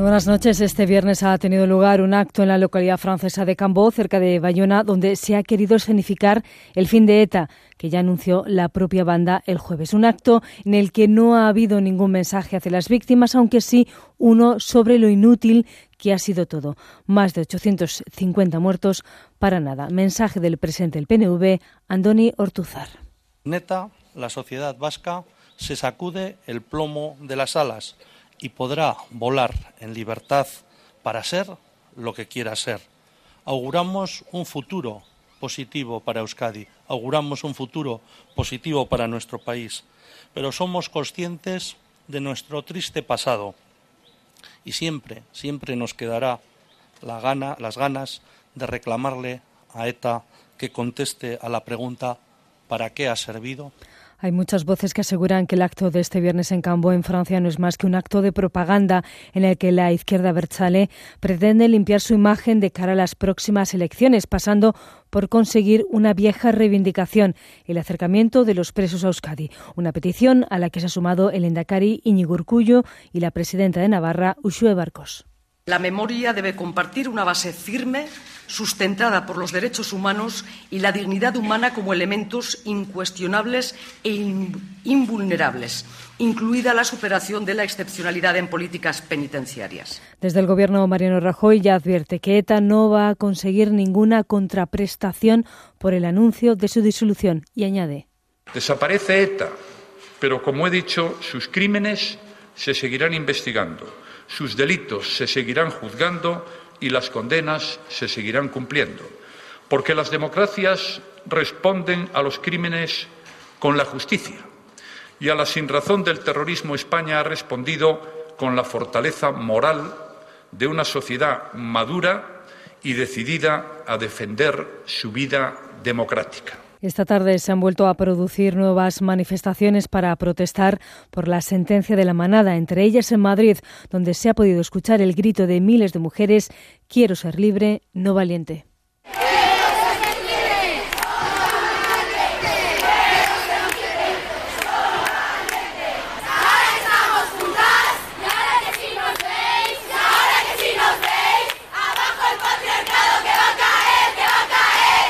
Buenas noches. Este viernes ha tenido lugar un acto en la localidad francesa de Cambó, cerca de Bayona, donde se ha querido escenificar el fin de ETA, que ya anunció la propia banda el jueves. Un acto en el que no ha habido ningún mensaje hacia las víctimas, aunque sí uno sobre lo inútil que ha sido todo. Más de 850 muertos para nada. Mensaje del presidente del PNV, Andoni Ortuzar. Neta, la sociedad vasca se sacude el plomo de las alas y podrá volar en libertad para ser lo que quiera ser. Auguramos un futuro positivo para Euskadi, auguramos un futuro positivo para nuestro país, pero somos conscientes de nuestro triste pasado y siempre, siempre nos quedará la gana, las ganas de reclamarle a ETA que conteste a la pregunta ¿para qué ha servido? Hay muchas voces que aseguran que el acto de este viernes en Cambo, en Francia, no es más que un acto de propaganda en el que la izquierda Berchale pretende limpiar su imagen de cara a las próximas elecciones, pasando por conseguir una vieja reivindicación, el acercamiento de los presos a Euskadi, una petición a la que se ha sumado el Endacari Iñigo Urcullo y la presidenta de Navarra, Uxue Barcos. La memoria debe compartir una base firme, sustentada por los derechos humanos y la dignidad humana como elementos incuestionables e invulnerables, incluida la superación de la excepcionalidad en políticas penitenciarias. Desde el Gobierno, Mariano Rajoy ya advierte que ETA no va a conseguir ninguna contraprestación por el anuncio de su disolución y añade. Desaparece ETA, pero como he dicho, sus crímenes se seguirán investigando sus delitos se seguirán juzgando y las condenas se seguirán cumpliendo, porque las democracias responden a los crímenes con la justicia y a la sinrazón del terrorismo España ha respondido con la fortaleza moral de una sociedad madura y decidida a defender su vida democrática. Esta tarde se han vuelto a producir nuevas manifestaciones para protestar por la sentencia de la manada, entre ellas en Madrid, donde se ha podido escuchar el grito de miles de mujeres Quiero ser libre, no valiente.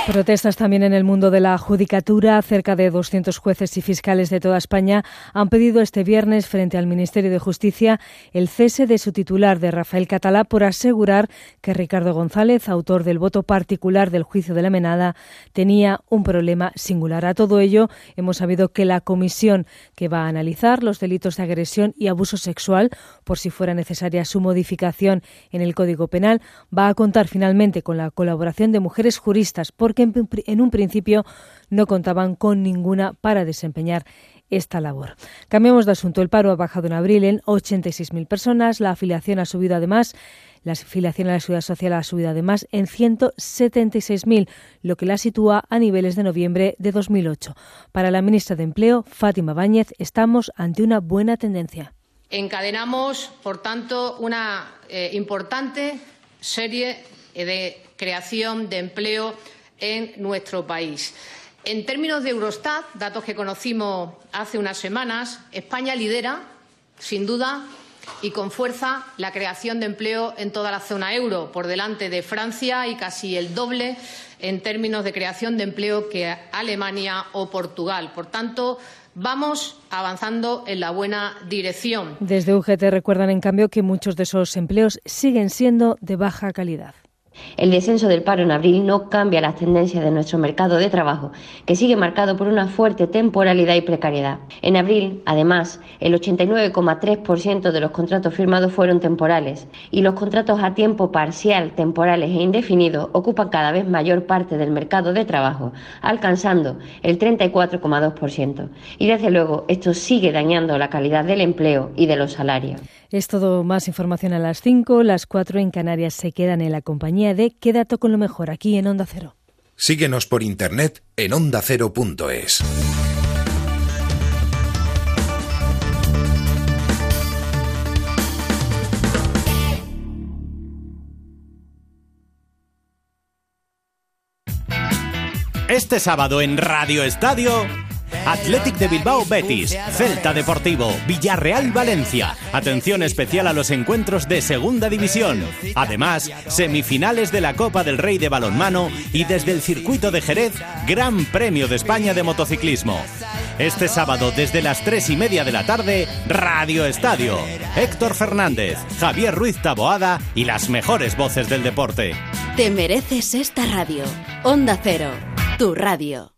Protestas también en el mundo de la judicatura. Cerca de 200 jueces y fiscales de toda España han pedido este viernes frente al Ministerio de Justicia el cese de su titular, de Rafael Catalá, por asegurar que Ricardo González, autor del voto particular del juicio de la menada, tenía un problema singular. A todo ello, hemos sabido que la comisión que va a analizar los delitos de agresión y abuso sexual, por si fuera necesaria su modificación en el Código Penal, va a contar finalmente con la colaboración de mujeres juristas, porque que en un principio no contaban con ninguna para desempeñar esta labor. Cambiamos de asunto. El paro ha bajado en abril en 86.000 personas. La afiliación ha subido además. La afiliación a la Seguridad Social ha subido además en 176.000, lo que la sitúa a niveles de noviembre de 2008. Para la ministra de Empleo, Fátima Báñez, estamos ante una buena tendencia. Encadenamos, por tanto, una eh, importante serie de creación de empleo en nuestro país. En términos de Eurostat, datos que conocimos hace unas semanas, España lidera, sin duda, y con fuerza la creación de empleo en toda la zona euro, por delante de Francia y casi el doble en términos de creación de empleo que Alemania o Portugal. Por tanto, vamos avanzando en la buena dirección. Desde UGT recuerdan, en cambio, que muchos de esos empleos siguen siendo de baja calidad. El descenso del paro en abril no cambia las tendencias de nuestro mercado de trabajo, que sigue marcado por una fuerte temporalidad y precariedad. En abril, además, el 89,3% de los contratos firmados fueron temporales y los contratos a tiempo parcial, temporales e indefinidos ocupan cada vez mayor parte del mercado de trabajo, alcanzando el 34,2%. Y desde luego, esto sigue dañando la calidad del empleo y de los salarios. Es todo más información a las 5, las 4 en Canarias se quedan en la compañía de Quédate con lo mejor aquí en Onda Cero. Síguenos por internet en ondacero.es. Este sábado en Radio Estadio. Athletic de Bilbao Betis, Celta Deportivo, Villarreal Valencia. Atención especial a los encuentros de Segunda División. Además, semifinales de la Copa del Rey de Balonmano y desde el circuito de Jerez, Gran Premio de España de Motociclismo. Este sábado desde las 3 y media de la tarde, Radio Estadio. Héctor Fernández, Javier Ruiz Taboada y las mejores voces del deporte. Te mereces esta radio. Onda Cero, tu radio.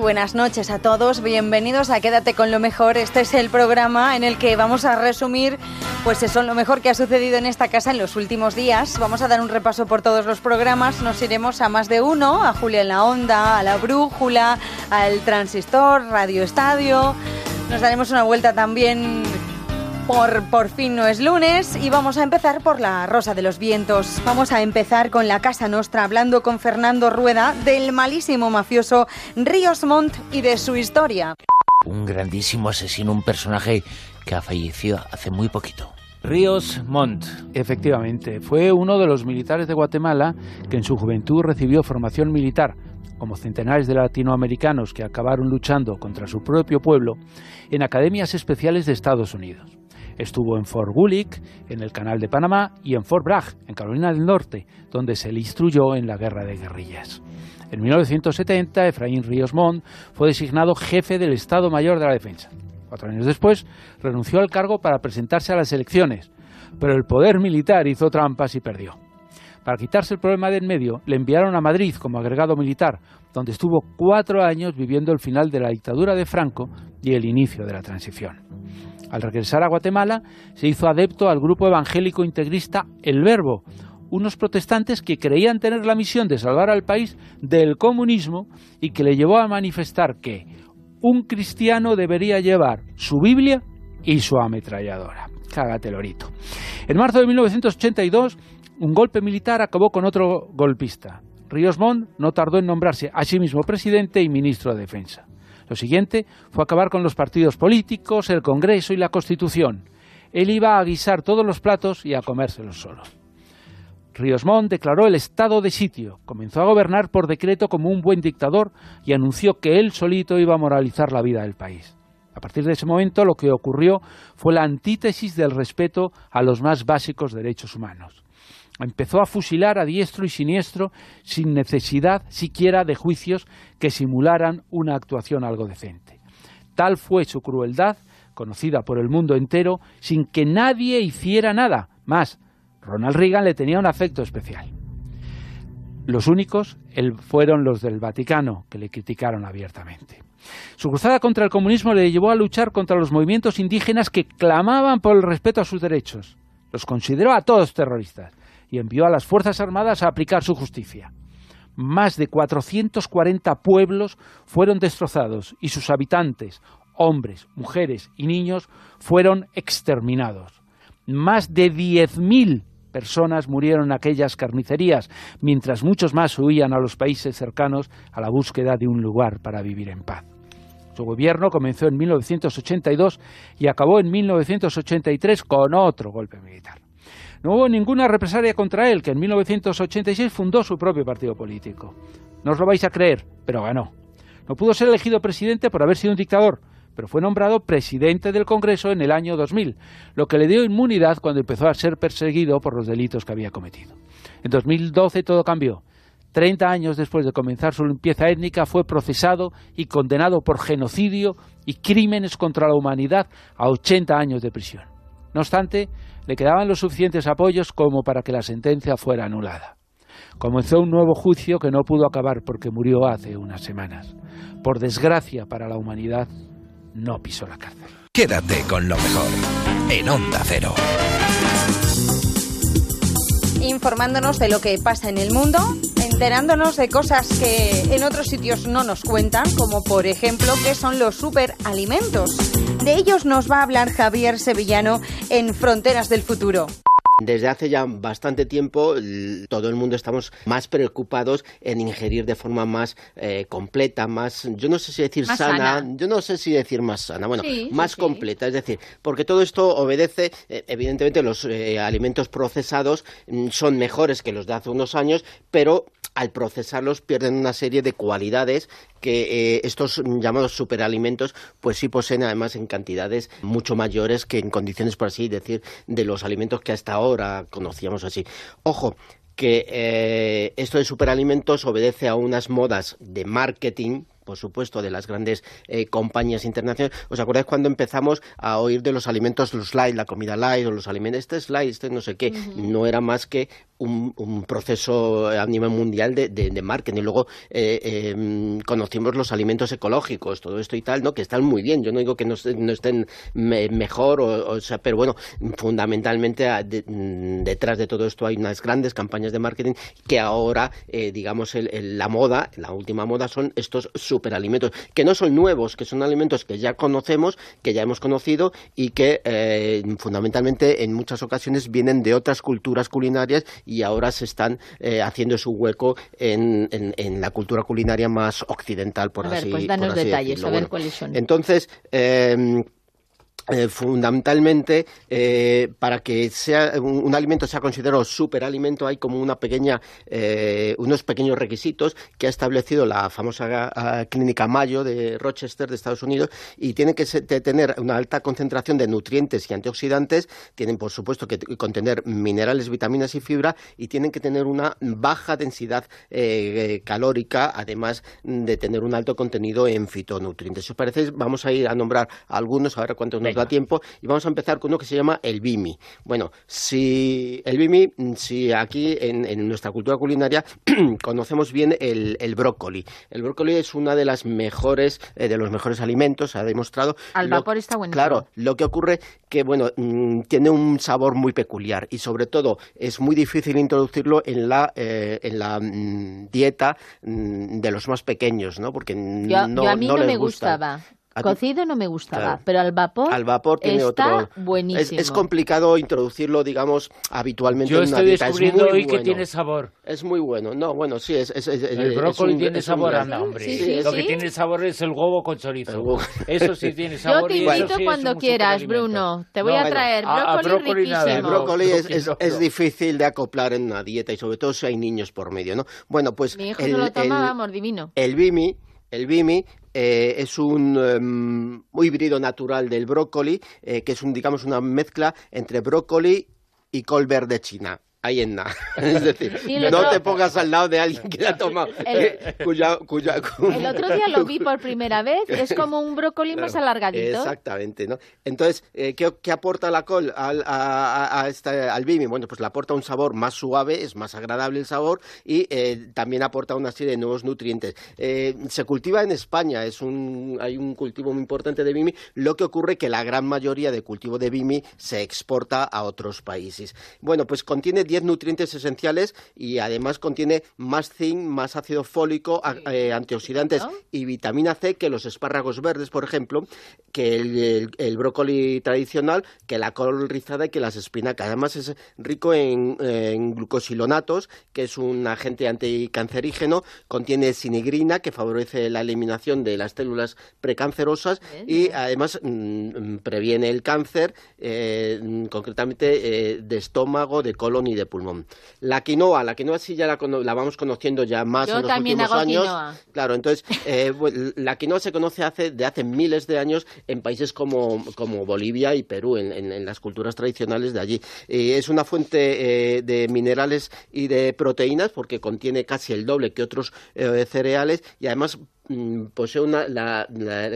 Buenas noches a todos, bienvenidos a Quédate con lo mejor. Este es el programa en el que vamos a resumir, pues eso, lo mejor que ha sucedido en esta casa en los últimos días. Vamos a dar un repaso por todos los programas, nos iremos a más de uno, a Julia en la Onda, a La Brújula, al Transistor, Radio Estadio. Nos daremos una vuelta también por Por fin no es lunes y vamos a empezar por la Rosa de los Vientos. Vamos a empezar con la Casa Nostra hablando con Fernando Rueda del malísimo mafioso Ríos Montt y de su historia. Un grandísimo asesino, un personaje que ha fallecido hace muy poquito. Ríos Montt. Efectivamente, fue uno de los militares de Guatemala que en su juventud recibió formación militar, como centenares de latinoamericanos que acabaron luchando contra su propio pueblo, en academias especiales de Estados Unidos. Estuvo en Fort Gulick, en el Canal de Panamá, y en Fort Bragg, en Carolina del Norte, donde se le instruyó en la guerra de guerrillas. En 1970, Efraín Ríos Montt fue designado jefe del Estado Mayor de la Defensa. Cuatro años después, renunció al cargo para presentarse a las elecciones, pero el poder militar hizo trampas y perdió. Para quitarse el problema de en medio, le enviaron a Madrid como agregado militar, donde estuvo cuatro años viviendo el final de la dictadura de Franco y el inicio de la transición. Al regresar a Guatemala, se hizo adepto al grupo evangélico integrista El Verbo, unos protestantes que creían tener la misión de salvar al país del comunismo y que le llevó a manifestar que un cristiano debería llevar su Biblia y su ametralladora. Cágate, lorito. En marzo de 1982, un golpe militar acabó con otro golpista. Ríos Montt no tardó en nombrarse a sí mismo presidente y ministro de Defensa. Lo siguiente fue acabar con los partidos políticos, el Congreso y la Constitución. Él iba a guisar todos los platos y a comérselos solo. Ríos Montt declaró el estado de sitio, comenzó a gobernar por decreto como un buen dictador y anunció que él solito iba a moralizar la vida del país. A partir de ese momento lo que ocurrió fue la antítesis del respeto a los más básicos derechos humanos. Empezó a fusilar a diestro y siniestro sin necesidad siquiera de juicios que simularan una actuación algo decente. Tal fue su crueldad, conocida por el mundo entero, sin que nadie hiciera nada. Más, Ronald Reagan le tenía un afecto especial. Los únicos fueron los del Vaticano, que le criticaron abiertamente. Su cruzada contra el comunismo le llevó a luchar contra los movimientos indígenas que clamaban por el respeto a sus derechos. Los consideró a todos terroristas y envió a las Fuerzas Armadas a aplicar su justicia. Más de 440 pueblos fueron destrozados y sus habitantes, hombres, mujeres y niños, fueron exterminados. Más de 10.000 personas murieron en aquellas carnicerías, mientras muchos más huían a los países cercanos a la búsqueda de un lugar para vivir en paz. Su gobierno comenzó en 1982 y acabó en 1983 con otro golpe militar. No hubo ninguna represalia contra él, que en 1986 fundó su propio partido político. No os lo vais a creer, pero ganó. No pudo ser elegido presidente por haber sido un dictador, pero fue nombrado presidente del Congreso en el año 2000, lo que le dio inmunidad cuando empezó a ser perseguido por los delitos que había cometido. En 2012 todo cambió. Treinta años después de comenzar su limpieza étnica, fue procesado y condenado por genocidio y crímenes contra la humanidad a 80 años de prisión. No obstante, le quedaban los suficientes apoyos como para que la sentencia fuera anulada. Comenzó un nuevo juicio que no pudo acabar porque murió hace unas semanas. Por desgracia para la humanidad, no pisó la cárcel. Quédate con lo mejor en Onda Cero. Informándonos de lo que pasa en el mundo, en enterándonos de cosas que en otros sitios no nos cuentan, como por ejemplo qué son los superalimentos. De ellos nos va a hablar Javier Sevillano en Fronteras del Futuro. Desde hace ya bastante tiempo todo el mundo estamos más preocupados en ingerir de forma más eh, completa, más, yo no sé si decir sana, yo no sé si decir más sana, bueno, más completa, es decir, porque todo esto obedece, eh, evidentemente los eh, alimentos procesados mm, son mejores que los de hace unos años, pero al procesarlos pierden una serie de cualidades que eh, estos llamados superalimentos pues sí poseen además en cantidades mucho mayores que en condiciones por así decir de los alimentos que hasta ahora conocíamos así. Ojo, que eh, esto de superalimentos obedece a unas modas de marketing por supuesto, de las grandes eh, compañías internacionales. ¿Os acordáis cuando empezamos a oír de los alimentos, los light, la comida light o los alimentos, este es light, este no sé qué? No era más que un, proceso a nivel mundial de, de, marketing. Y luego eh, em, conocimos los alimentos ecológicos, todo esto y tal, ¿no? que están muy bien. Yo no digo que no, estén mejor, o, sea, pero bueno, fundamentalmente mm, detrás de todo esto hay unas grandes campañas de marketing que ahora, eh, digamos, la moda, la última moda son estos superalimentos, que no son nuevos, que son alimentos que ya conocemos, que ya hemos conocido y que eh, fundamentalmente en muchas ocasiones vienen de otras culturas culinarias y ahora se están eh, haciendo su hueco en, la cultura culinaria más occidental, por a ver, así pues danos detalles, a ver cuáles son. Entonces, eh, eh, fundamentalmente eh, para que sea un, alimento sea considerado superalimento hay como una pequeña eh, unos pequeños requisitos que ha establecido la famosa clínica Mayo de Rochester de Estados Unidos y tiene que tener una alta concentración de nutrientes y antioxidantes tienen por supuesto que contener minerales vitaminas y fibra y tienen que tener una baja densidad calórica además de tener un alto contenido en fitonutrientes. Si os parece vamos a ir a nombrar algunos ahora cuántos nos tiempo y vamos a empezar con uno que se llama el bimi. Bueno, si el bimi, si aquí en, nuestra cultura culinaria conocemos bien el, brócoli. El brócoli es una de las mejores, eh, de los mejores alimentos, ha demostrado. Al vapor está bueno. Claro, lo que ocurre que, bueno, mm, tiene un sabor muy peculiar y sobre todo es muy difícil introducirlo en la, eh, en la mm, dieta mm, de los más pequeños, ¿no? Porque no, yo a mí no, me gustaba. Cocido no me gustaba, pero al vapor, al vapor tiene está buenísimo. Es, complicado introducirlo, digamos, habitualmente Yo en una dieta. descubriendo hoy que tiene sabor. Es muy bueno. No, bueno, sí, es... el brócoli tiene sabor, anda, hombre. Lo que tiene sabor es el huevo con chorizo. Eso sí tiene sabor. Yo te invito cuando quieras, Bruno. Te voy a traer brócoli, riquísimo. El brócoli es, difícil de acoplar en una dieta y sobre todo si hay niños por medio, ¿no? Bueno, pues... Mi hijo no lo toma, vamos, divino. El bimi el bimi eh, es un em, híbrido natural del brócoli, eh, que es un, digamos, una mezcla entre brócoli y col verde china ahí en nada. Es decir, no te pongas al lado de alguien que la ha tomado. El, eh, cuya, el otro día lo vi por primera vez, es como un brócoli más alargadito. Exactamente, ¿no? Entonces, eh, ¿qué, aporta la col al, a, este, al bimi? Bueno, pues le aporta un sabor más suave, es más agradable el sabor y eh, también aporta una serie de nuevos nutrientes. se cultiva en España, es un, hay un cultivo muy importante de bimi, lo que ocurre que la gran mayoría de cultivo de bimi se exporta a otros países. Bueno, pues contiene 10 nutrientes esenciales y además contiene más zinc, más ácido fólico, eh, antioxidantes y vitamina C que los espárragos verdes, por ejemplo, que el, brócoli tradicional, que la col rizada y que las espinacas. Además es rico en, glucosilonatos, que es un agente anticancerígeno, contiene sinigrina, que favorece la eliminación de las células precancerosas y además mm, previene el cáncer, eh, concretamente eh, de estómago, de colon y de pulmón. La quinoa, la quinoa sí ya la, vamos conociendo ya más en los últimos años. Claro, entonces eh, la quinoa se conoce hace, de hace miles de años en países como, Bolivia y Perú, en, las culturas tradicionales de allí. es una fuente eh, de minerales y de proteínas porque contiene casi el doble que otros eh, cereales y además posee una,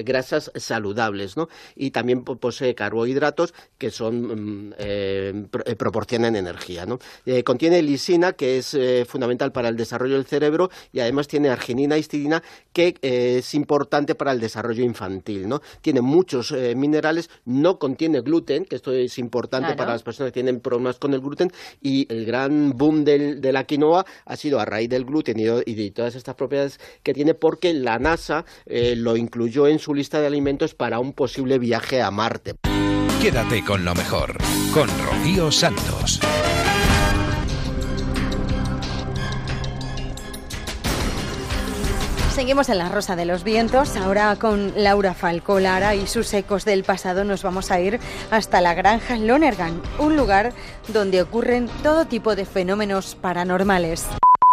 grasas saludables, ¿no? Y también posee carbohidratos que son mm, eh, eh, proporcionan energía, ¿no? contiene lisina, que es fundamental para el desarrollo del cerebro, y además tiene arginina y histidina, que es importante para el desarrollo infantil, ¿no? Tiene muchos minerales, no contiene gluten, que esto es importante para las personas que tienen problemas con el gluten, y el gran boom de la quinoa ha sido a raíz del gluten y de, todas estas propiedades que tiene porque la NASA eh, lo incluyó en su lista de alimentos para un posible viaje a Marte. Quédate con lo mejor, con Rocío Santos. Seguimos en la Rosa de los Vientos, ahora con Laura Falco Lara y sus ecos del pasado nos vamos a ir hasta la granja Lonergan, un lugar donde ocurren todo tipo de fenómenos paranormales.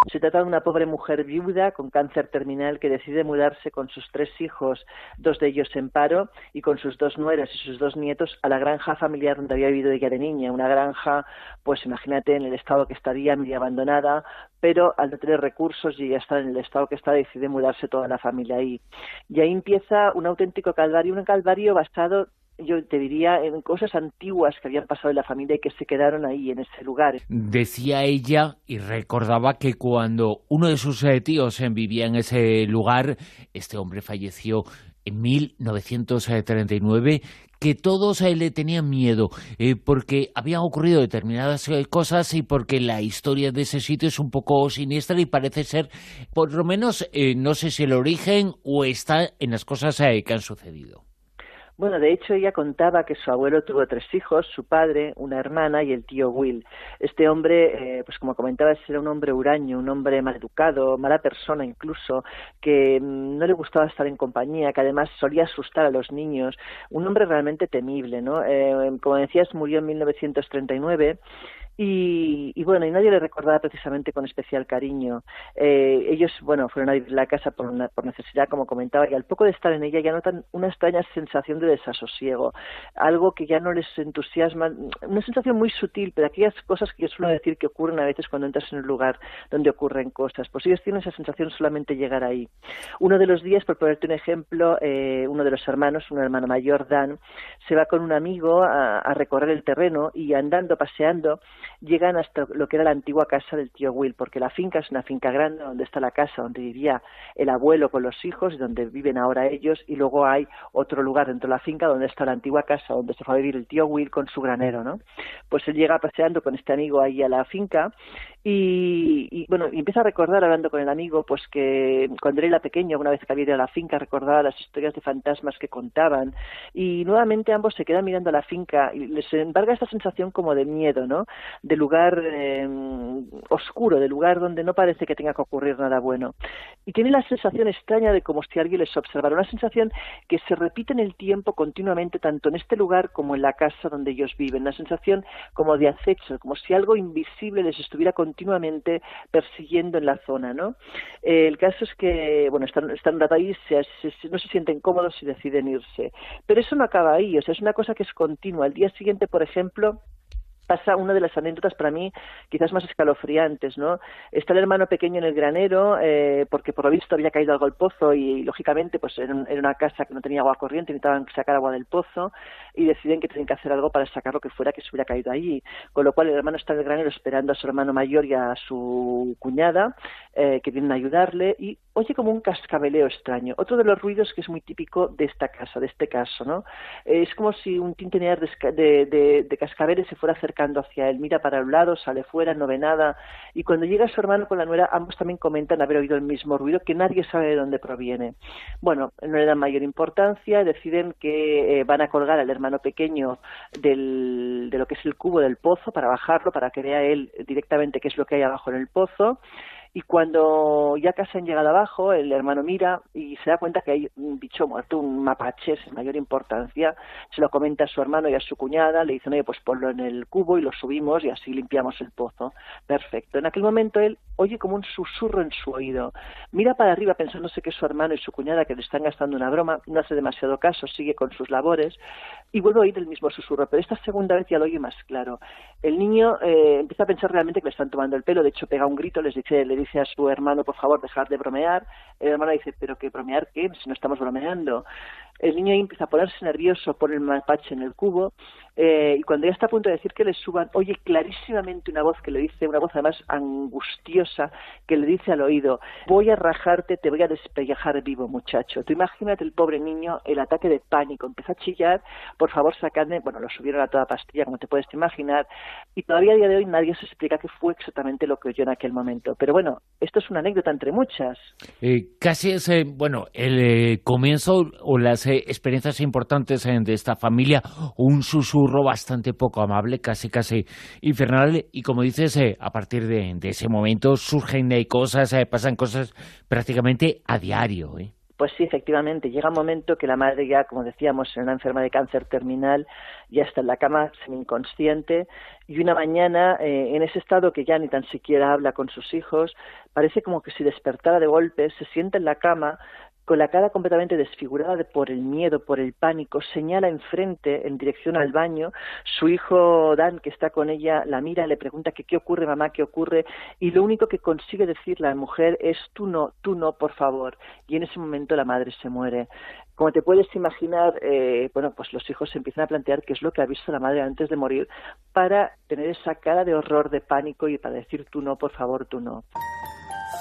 Se trata de una pobre mujer viuda con cáncer terminal que decide mudarse con sus tres hijos, dos de ellos en paro, y con sus dos nueras y sus dos nietos a la granja familiar donde había vivido ella de niña. Una granja, pues imagínate en el estado que estaría, medio abandonada, pero al no tener recursos y ya estar en el estado que está, decide mudarse toda la familia ahí. Y ahí empieza un auténtico calvario, un calvario basado yo te diría, en cosas antiguas que habían pasado en la familia y que se quedaron ahí, en ese lugar. Decía ella y recordaba que cuando uno de sus eh, tíos eh, vivía en ese lugar, este hombre falleció en 1939, que todos él le tenían miedo eh, porque habían ocurrido determinadas cosas y porque la historia de ese sitio es un poco siniestra y parece ser, por lo menos, no sé si el origen o está en las cosas que han sucedido. Bueno, de hecho ella contaba que su abuelo tuvo tres hijos, su padre, una hermana y el tío Will. Este hombre, eh, pues como comentabas, era un hombre huraño, un hombre mal educado, mala persona incluso, que mm, no le gustaba estar en compañía, que además solía asustar a los niños, un hombre realmente temible, ¿no? Eh, como decías, murió en 1939 y, bueno, y nadie le recordaba precisamente con especial cariño. Eh, ellos, bueno, fueron a vivir la casa por, por necesidad, como comentaba, y al poco de estar en ella ya notan una extraña sensación de desasosiego, algo que ya no les entusiasma, una sensación muy sutil, pero aquellas cosas que yo suelo decir que ocurren a veces cuando entras en un lugar donde ocurren cosas, pues ellos tienen esa sensación solamente llegar ahí. Uno de los días, por ponerte un ejemplo, eh, uno de los hermanos, un hermano mayor, Dan, se va con un amigo a recorrer el terreno y andando, paseando, llegan hasta lo que era la antigua casa del tío Will, porque la finca es una finca grande donde está la casa donde vivía el abuelo con los hijos y donde viven ahora ellos, y luego hay otro lugar dentro de la finca donde está la antigua casa donde se fue a vivir el tío Will con su granero, ¿no? Pues él llega paseando con este amigo ahí a la finca y, bueno, y empieza a recordar, hablando con el amigo, pues que cuando era pequeño, una vez que había ido a la finca, recordaba las historias de fantasmas que contaban. Y nuevamente ambos se quedan mirando a la finca y les embarga esta sensación como de miedo, ¿no? De lugar eh, oscuro, de lugar donde no parece que tenga que ocurrir nada bueno. Y tiene la sensación extraña de como si alguien les observara, una sensación que se repite en el tiempo continuamente, tanto en este lugar como en la casa donde ellos viven. Una sensación como de acecho, como si algo invisible les estuviera continuamente persiguiendo en la zona, ¿no? Eh, el caso es que, bueno, están, están ahí, no se sienten cómodos y deciden irse. Pero eso no acaba ahí, o sea, es una cosa que es continua. Al día siguiente, por ejemplo, pasa una de las anécdotas para mí quizás más escalofriantes, ¿no? Está el hermano pequeño en el granero, eh, porque por lo visto había caído algo al pozo y, lógicamente pues era, una casa que no tenía agua corriente, necesitaban sacar agua del pozo y deciden que tienen que hacer algo para sacar lo que fuera que se hubiera caído allí. Con lo cual el hermano está en el granero esperando a su hermano mayor y a su cuñada eh, que vienen a ayudarle y oye como un cascabeleo extraño. Otro de los ruidos que es muy típico de esta casa, de este caso, ¿no? es como si un tintinear de, de, de cascabeles se fuera acercando hacia él, mira para un lado, sale fuera, no ve nada, y cuando llega su hermano con la nuera, ambos también comentan haber oído el mismo ruido que nadie sabe de dónde proviene. Bueno, no le dan mayor importancia, deciden que eh, van a colgar al hermano pequeño del, de lo que es el cubo del pozo para bajarlo, para que vea él directamente qué es lo que hay abajo en el pozo, y cuando ya casi han llegado abajo, el hermano mira y se da cuenta que hay un bicho muerto, un mapache sin mayor importancia. Se lo comenta a su hermano y a su cuñada, le dicen, oye, pues ponlo en el cubo y lo subimos y así limpiamos el pozo. Perfecto. En aquel momento él oye como un susurro en su oído. Mira para arriba pensándose que su hermano y su cuñada que le están gastando una broma, no hace demasiado caso, sigue con sus labores y vuelve a oír el mismo susurro, pero esta segunda vez ya lo oye más claro. El niño eh, empieza a pensar realmente que le están tomando el pelo, de hecho pega un grito, les dice, le dice a su hermano, por favor, dejar de bromear. El hermano dice, pero que bromear qué, si no estamos bromeando. El niño empieza a ponerse nervioso, pone el mapache en el cubo eh, y cuando ya está a punto de decir que le suban, oye clarísimamente una voz que le dice, una voz además angustiosa, que le dice al oído, voy a rajarte, te voy a despellejar vivo, muchacho. Tú imagínate el pobre niño, el ataque de pánico, empieza a chillar, por favor sacadme, bueno, lo subieron a toda pastilla, como te puedes imaginar, y todavía a día de hoy nadie se explica qué fue exactamente lo que oyó en aquel momento. Pero bueno, esto es una anécdota entre muchas. Eh, casi es, eh, bueno, el comienzo o las experiencias importantes de esta familia, un susurro bastante poco amable, casi casi infernal, y como dices, eh, a partir de, ese momento surgen cosas, eh, pasan cosas prácticamente a diario. ¿eh? Pues sí, efectivamente, llega un momento que la madre ya, como decíamos, en una enferma de cáncer terminal, ya está en la cama semi-inconsciente y una mañana, en ese estado que ya ni tan siquiera habla con sus hijos, parece como que si despertara de golpe, se sienta en la cama, con la cara completamente desfigurada por el miedo, por el pánico, señala enfrente en dirección al baño. Su hijo Dan, que está con ella, la mira, le pregunta que qué ocurre, mamá, qué ocurre, y lo único que consigue decir la mujer es tú no, tú no, por favor. Y en ese momento la madre se muere. Como te puedes imaginar, eh, bueno, pues los hijos se empiezan a plantear qué es lo que ha visto la madre antes de morir para tener esa cara de horror, de pánico y para decir tú no, por favor, tú no.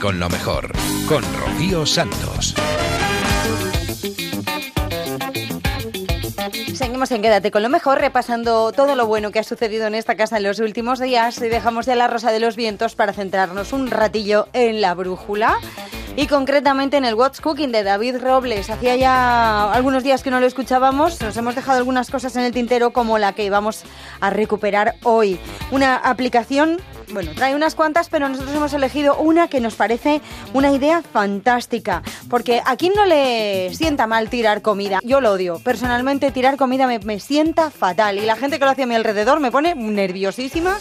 Con lo mejor, con Rocío Santos. Seguimos en Quédate con lo mejor, repasando todo lo bueno que ha sucedido en esta casa en los últimos días y dejamos ya la rosa de los vientos para centrarnos un ratillo en la brújula y concretamente en el What's Cooking de David Robles. Hacía ya algunos días que no lo escuchábamos, nos hemos dejado algunas cosas en el tintero como la que vamos a recuperar hoy. Una aplicación bueno, trae unas cuantas, pero nosotros hemos elegido una que nos parece una idea fantástica. Porque a quién no le sienta mal tirar comida. Yo lo odio. Personalmente, tirar comida me, me sienta fatal. Y la gente que lo hace a mi alrededor me pone nerviosísima.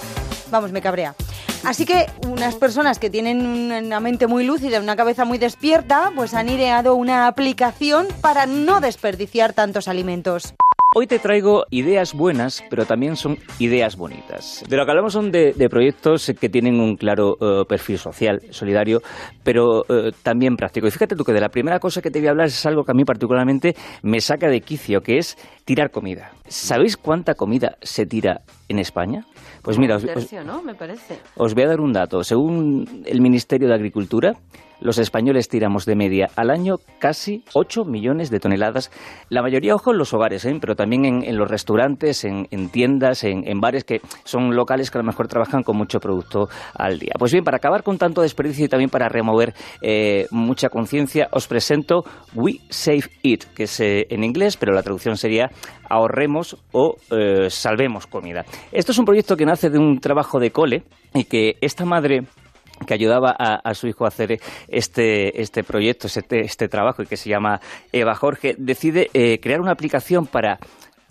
Vamos, me cabrea. Así que unas personas que tienen una mente muy lúcida, una cabeza muy despierta, pues han ideado una aplicación para no desperdiciar tantos alimentos. Hoy te traigo ideas buenas, pero también son ideas bonitas. De lo que hablamos son de, proyectos que tienen un claro eh, perfil social, solidario, pero eh, también práctico. Y fíjate tú que de la primera cosa que te voy a hablar es algo que a mí particularmente me saca de quicio, que es tirar comida. ¿Sabéis cuánta comida se tira en España? Pues mira, os, ¿no? Me parece. os voy a dar un dato. Según el Ministerio de Agricultura, los españoles tiramos de media al año casi 8 millones de toneladas. La mayoría, ojo, en los hogares, ¿eh? pero también en, los restaurantes, en, tiendas, en, bares que son locales que a lo mejor trabajan con mucho producto al día. Pues bien, para acabar con tanto desperdicio y también para remover eh, mucha conciencia, os presento We Save It, que es eh, en inglés, pero la traducción sería ahorremos o salvemos comida. Esto es un proyecto que nace de un trabajo de cole y que esta madre que ayudaba a, su hijo a hacer este, este proyecto, este, este trabajo, y que se llama Eva Jorge, decide eh, crear una aplicación para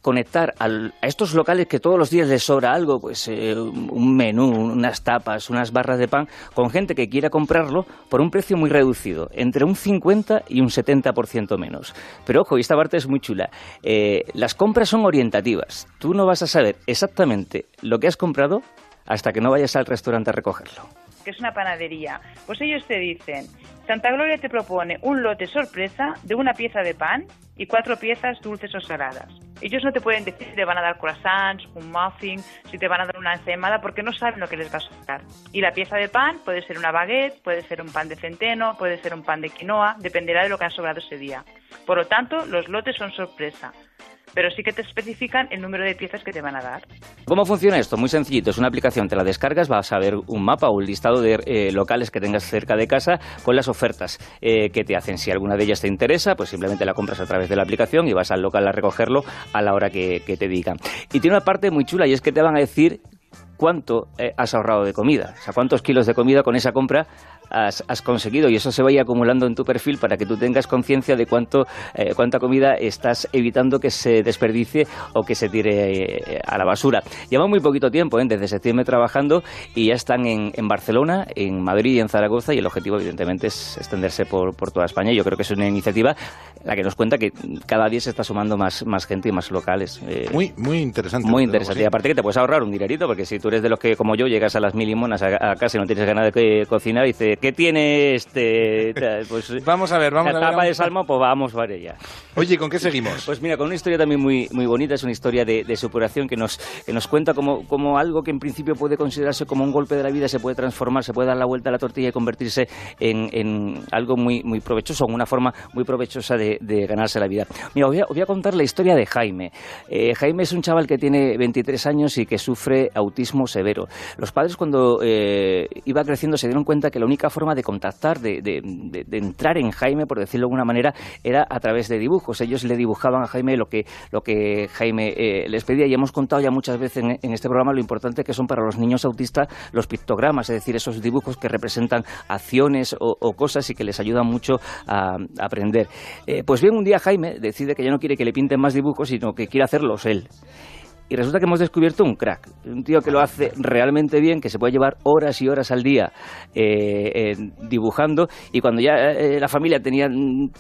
conectar a estos locales que todos los días les sobra algo, pues eh, un menú, unas tapas, unas barras de pan, con gente que quiera comprarlo por un precio muy reducido, entre un 50 y un 70% menos. Pero ojo, y esta parte es muy chula, eh, las compras son orientativas. Tú no vas a saber exactamente lo que has comprado hasta que no vayas al restaurante a recogerlo que es una panadería, pues ellos te dicen, Santa Gloria te propone un lote sorpresa de una pieza de pan y cuatro piezas dulces o saladas. Ellos no te pueden decir si te van a dar croissants, un muffin, si te van a dar una ensaimada, porque no saben lo que les va a soltar. Y la pieza de pan puede ser una baguette, puede ser un pan de centeno, puede ser un pan de quinoa, dependerá de lo que ha sobrado ese día. Por lo tanto, los lotes son sorpresa pero sí que te especifican el número de piezas que te van a dar. ¿Cómo funciona esto? Muy sencillito, es una aplicación, te la descargas, vas a ver un mapa o un listado de eh, locales que tengas cerca de casa con las ofertas eh, que te hacen. Si alguna de ellas te interesa, pues simplemente la compras a través de la aplicación y vas al local a recogerlo a la hora que, te digan. Y tiene una parte muy chula y es que te van a decir cuánto eh, has ahorrado de comida, o sea, cuántos kilos de comida con esa compra has, conseguido y eso se vaya acumulando en tu perfil para que tú tengas conciencia de cuánto, eh, cuánta comida estás evitando que se desperdicie o que se tire eh, a la basura. Lleva muy poquito tiempo, ¿eh? desde septiembre trabajando y ya están en, en, Barcelona, en Madrid y en Zaragoza y el objetivo evidentemente es extenderse por, por toda España. Yo creo que es una iniciativa la que nos cuenta que cada día se está sumando más, más gente y más locales. muy, muy interesante. Muy interesante. Y aparte que te puedes ahorrar un dinerito, porque si tú eres de los que, como yo, llegas a las mil limonas a, casa y no tienes ganas de cocinar, y dices, ¿qué tiene este? Pues vamos a ver, vamos a ver. tapa de salmo, pues vamos para ella. Oye, ¿con qué seguimos? Pues mira, con una historia también muy, muy bonita, es una historia de, de superación que nos, que nos cuenta como, como algo que en principio puede considerarse como un golpe de la vida se puede transformar, se puede dar la vuelta a la tortilla y convertirse en, en algo muy, muy provechoso, en una forma muy provechosa de, de ganarse la vida. Mira, os voy a, contar la historia de Jaime. Eh, Jaime es un chaval que tiene 23 años y que sufre autismo severo. Los padres cuando eh, iba creciendo se dieron cuenta que la única forma de contactar, de, entrar en Jaime, por decirlo de alguna manera, era a través de dibujos. Ellos le dibujaban a Jaime lo que, lo que Jaime eh, les pedía y hemos contado ya muchas veces en, este programa lo importante que son para los niños autistas los pictogramas, es decir, esos dibujos que representan acciones o, cosas y que les ayudan mucho a, aprender. Eh, pues bien, un día Jaime decide que ya no quiere que le pinten más dibujos, sino que quiere hacerlos él. Y resulta que hemos descubierto un crack, un tío que lo hace realmente bien, que se puede llevar horas y horas al día eh, dibujando. Y cuando ya eh, la familia tenía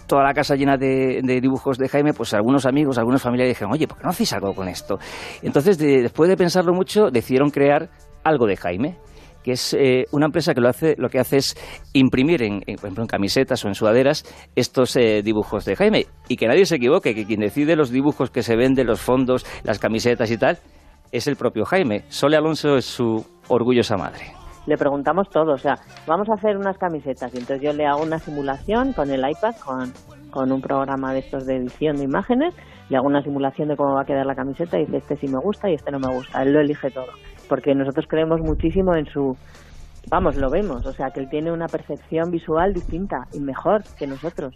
toda la casa llena de, dibujos de Jaime, pues algunos amigos, algunos familiares dijeron, oye, ¿por qué no hacéis algo con esto? Entonces, después de pensarlo mucho, decidieron crear algo de Jaime que es eh, una empresa que lo hace lo que hace es imprimir en, por ejemplo en camisetas o en sudaderas estos eh, dibujos de Jaime. Y que nadie se equivoque que quien decide los dibujos que se venden los fondos las camisetas y tal es el propio Jaime. Sole Alonso es su orgullosa madre. Le preguntamos todo, o sea, vamos a hacer unas camisetas y entonces yo le hago una simulación con el iPad, con, con un programa de estos de edición de imágenes, le hago una simulación de cómo va a quedar la camiseta y dice este sí me gusta y este no me gusta, él lo elige todo porque nosotros creemos muchísimo en su vamos, lo vemos, o sea, que él tiene una percepción visual distinta y mejor que nosotros.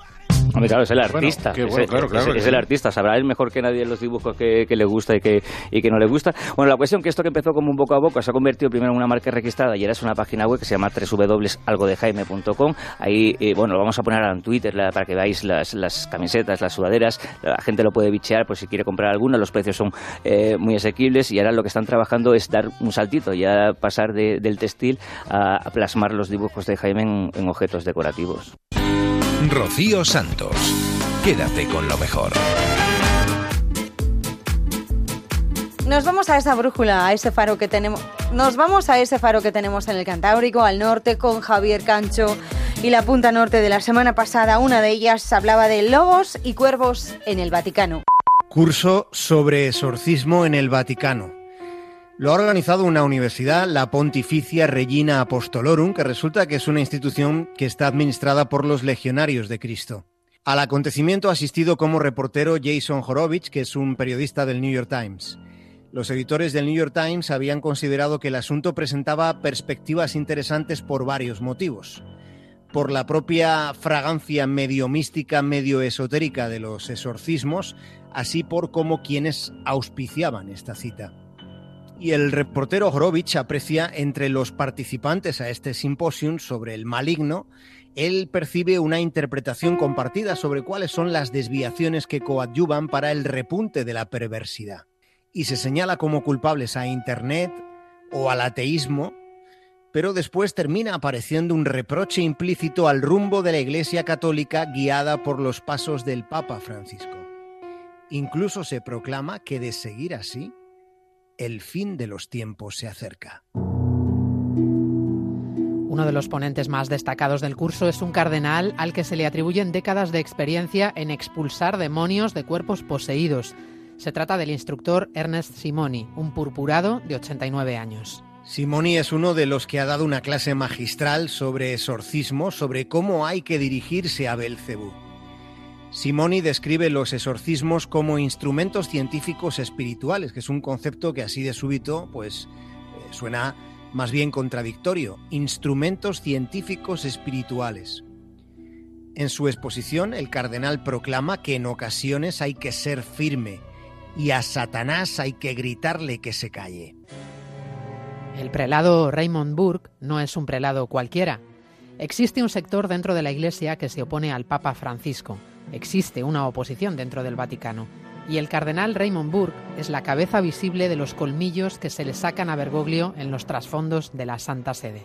Hombre, claro, es el artista. es, el artista, sabrá él mejor que nadie los dibujos que, le gusta y que, y que no le gusta. Bueno, la cuestión que esto que empezó como un boca a boca se ha convertido primero en una marca registrada y ahora es una página web que se llama www.algodejaime.com. Ahí, eh, bueno, lo vamos a poner en Twitter para que veáis las, las, camisetas, las sudaderas. La gente lo puede bichear por si quiere comprar alguna. Los precios son eh, muy asequibles y ahora lo que están trabajando es dar un saltito, ya pasar del textil a, plasmar los dibujos de Jaime en objetos decorativos. Rocío Santos. Quédate con lo mejor. Nos vamos a esa brújula, a ese faro que tenemos. Nos vamos a ese faro que tenemos en el Cantábrico, al norte, con Javier Cancho y la punta norte de la semana pasada. Una de ellas hablaba de lobos y cuervos en el Vaticano. Curso sobre exorcismo en el Vaticano. Lo ha organizado una universidad, la Pontificia Regina Apostolorum, que resulta que es una institución que está administrada por los legionarios de Cristo. Al acontecimiento ha asistido como reportero Jason Horowitz, que es un periodista del New York Times. Los editores del New York Times habían considerado que el asunto presentaba perspectivas interesantes por varios motivos. Por la propia fragancia medio mística, medio esotérica de los exorcismos, así por como quienes auspiciaban esta cita. Y el reportero Horowitz aprecia entre los participantes a este simposium sobre el maligno, él percibe una interpretación compartida sobre cuáles son las desviaciones que coadyuvan para el repunte de la perversidad. Y se señala como culpables a Internet o al ateísmo, pero después termina apareciendo un reproche implícito al rumbo de la Iglesia Católica guiada por los pasos del Papa Francisco. Incluso se proclama que de seguir así, el fin de los tiempos se acerca. Uno de los ponentes más destacados del curso es un cardenal al que se le atribuyen décadas de experiencia en expulsar demonios de cuerpos poseídos. Se trata del instructor Ernest Simoni, un purpurado de 89 años. Simoni es uno de los que ha dado una clase magistral sobre exorcismo, sobre cómo hay que dirigirse a Belcebú. Simoni describe los exorcismos como instrumentos científicos espirituales, que es un concepto que así de súbito pues eh, suena más bien contradictorio, instrumentos científicos espirituales. En su exposición, el cardenal proclama que en ocasiones hay que ser firme y a Satanás hay que gritarle que se calle. El prelado Raymond Burke no es un prelado cualquiera. Existe un sector dentro de la Iglesia que se opone al Papa Francisco Existe una oposición dentro del Vaticano y el cardenal Raymond Burke es la cabeza visible de los colmillos que se le sacan a Bergoglio en los trasfondos de la Santa Sede.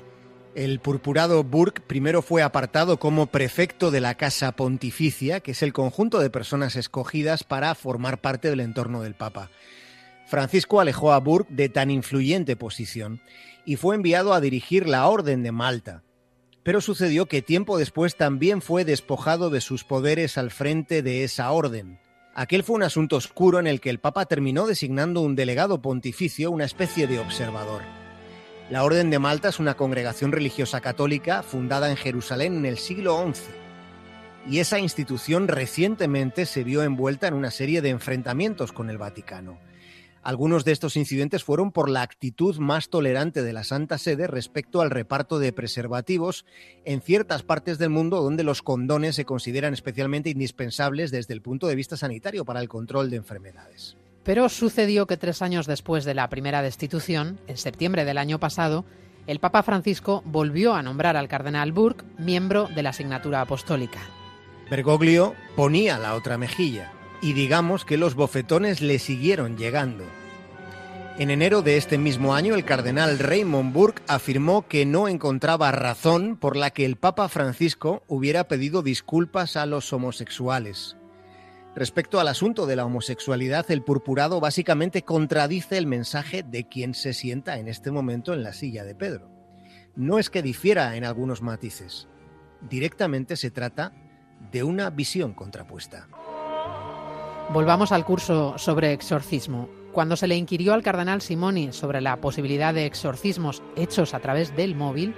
El purpurado Burke primero fue apartado como prefecto de la Casa Pontificia, que es el conjunto de personas escogidas para formar parte del entorno del Papa. Francisco alejó a Burke de tan influyente posición y fue enviado a dirigir la Orden de Malta, pero sucedió que tiempo después también fue despojado de sus poderes al frente de esa orden. Aquel fue un asunto oscuro en el que el Papa terminó designando un delegado pontificio, una especie de observador. La Orden de Malta es una congregación religiosa católica fundada en Jerusalén en el siglo XI. Y esa institución recientemente se vio envuelta en una serie de enfrentamientos con el Vaticano. Algunos de estos incidentes fueron por la actitud más tolerante de la Santa Sede respecto al reparto de preservativos en ciertas partes del mundo donde los condones se consideran especialmente indispensables desde el punto de vista sanitario para el control de enfermedades. Pero sucedió que tres años después de la primera destitución, en septiembre del año pasado, el Papa Francisco volvió a nombrar al cardenal Burke miembro de la asignatura apostólica. Bergoglio ponía la otra mejilla y digamos que los bofetones le siguieron llegando. En enero de este mismo año, el cardenal Raymond Burke afirmó que no encontraba razón por la que el Papa Francisco hubiera pedido disculpas a los homosexuales. Respecto al asunto de la homosexualidad, el purpurado básicamente contradice el mensaje de quien se sienta en este momento en la silla de Pedro. No es que difiera en algunos matices, directamente se trata de una visión contrapuesta. Volvamos al curso sobre exorcismo. Cuando se le inquirió al cardenal Simoni sobre la posibilidad de exorcismos hechos a través del móvil,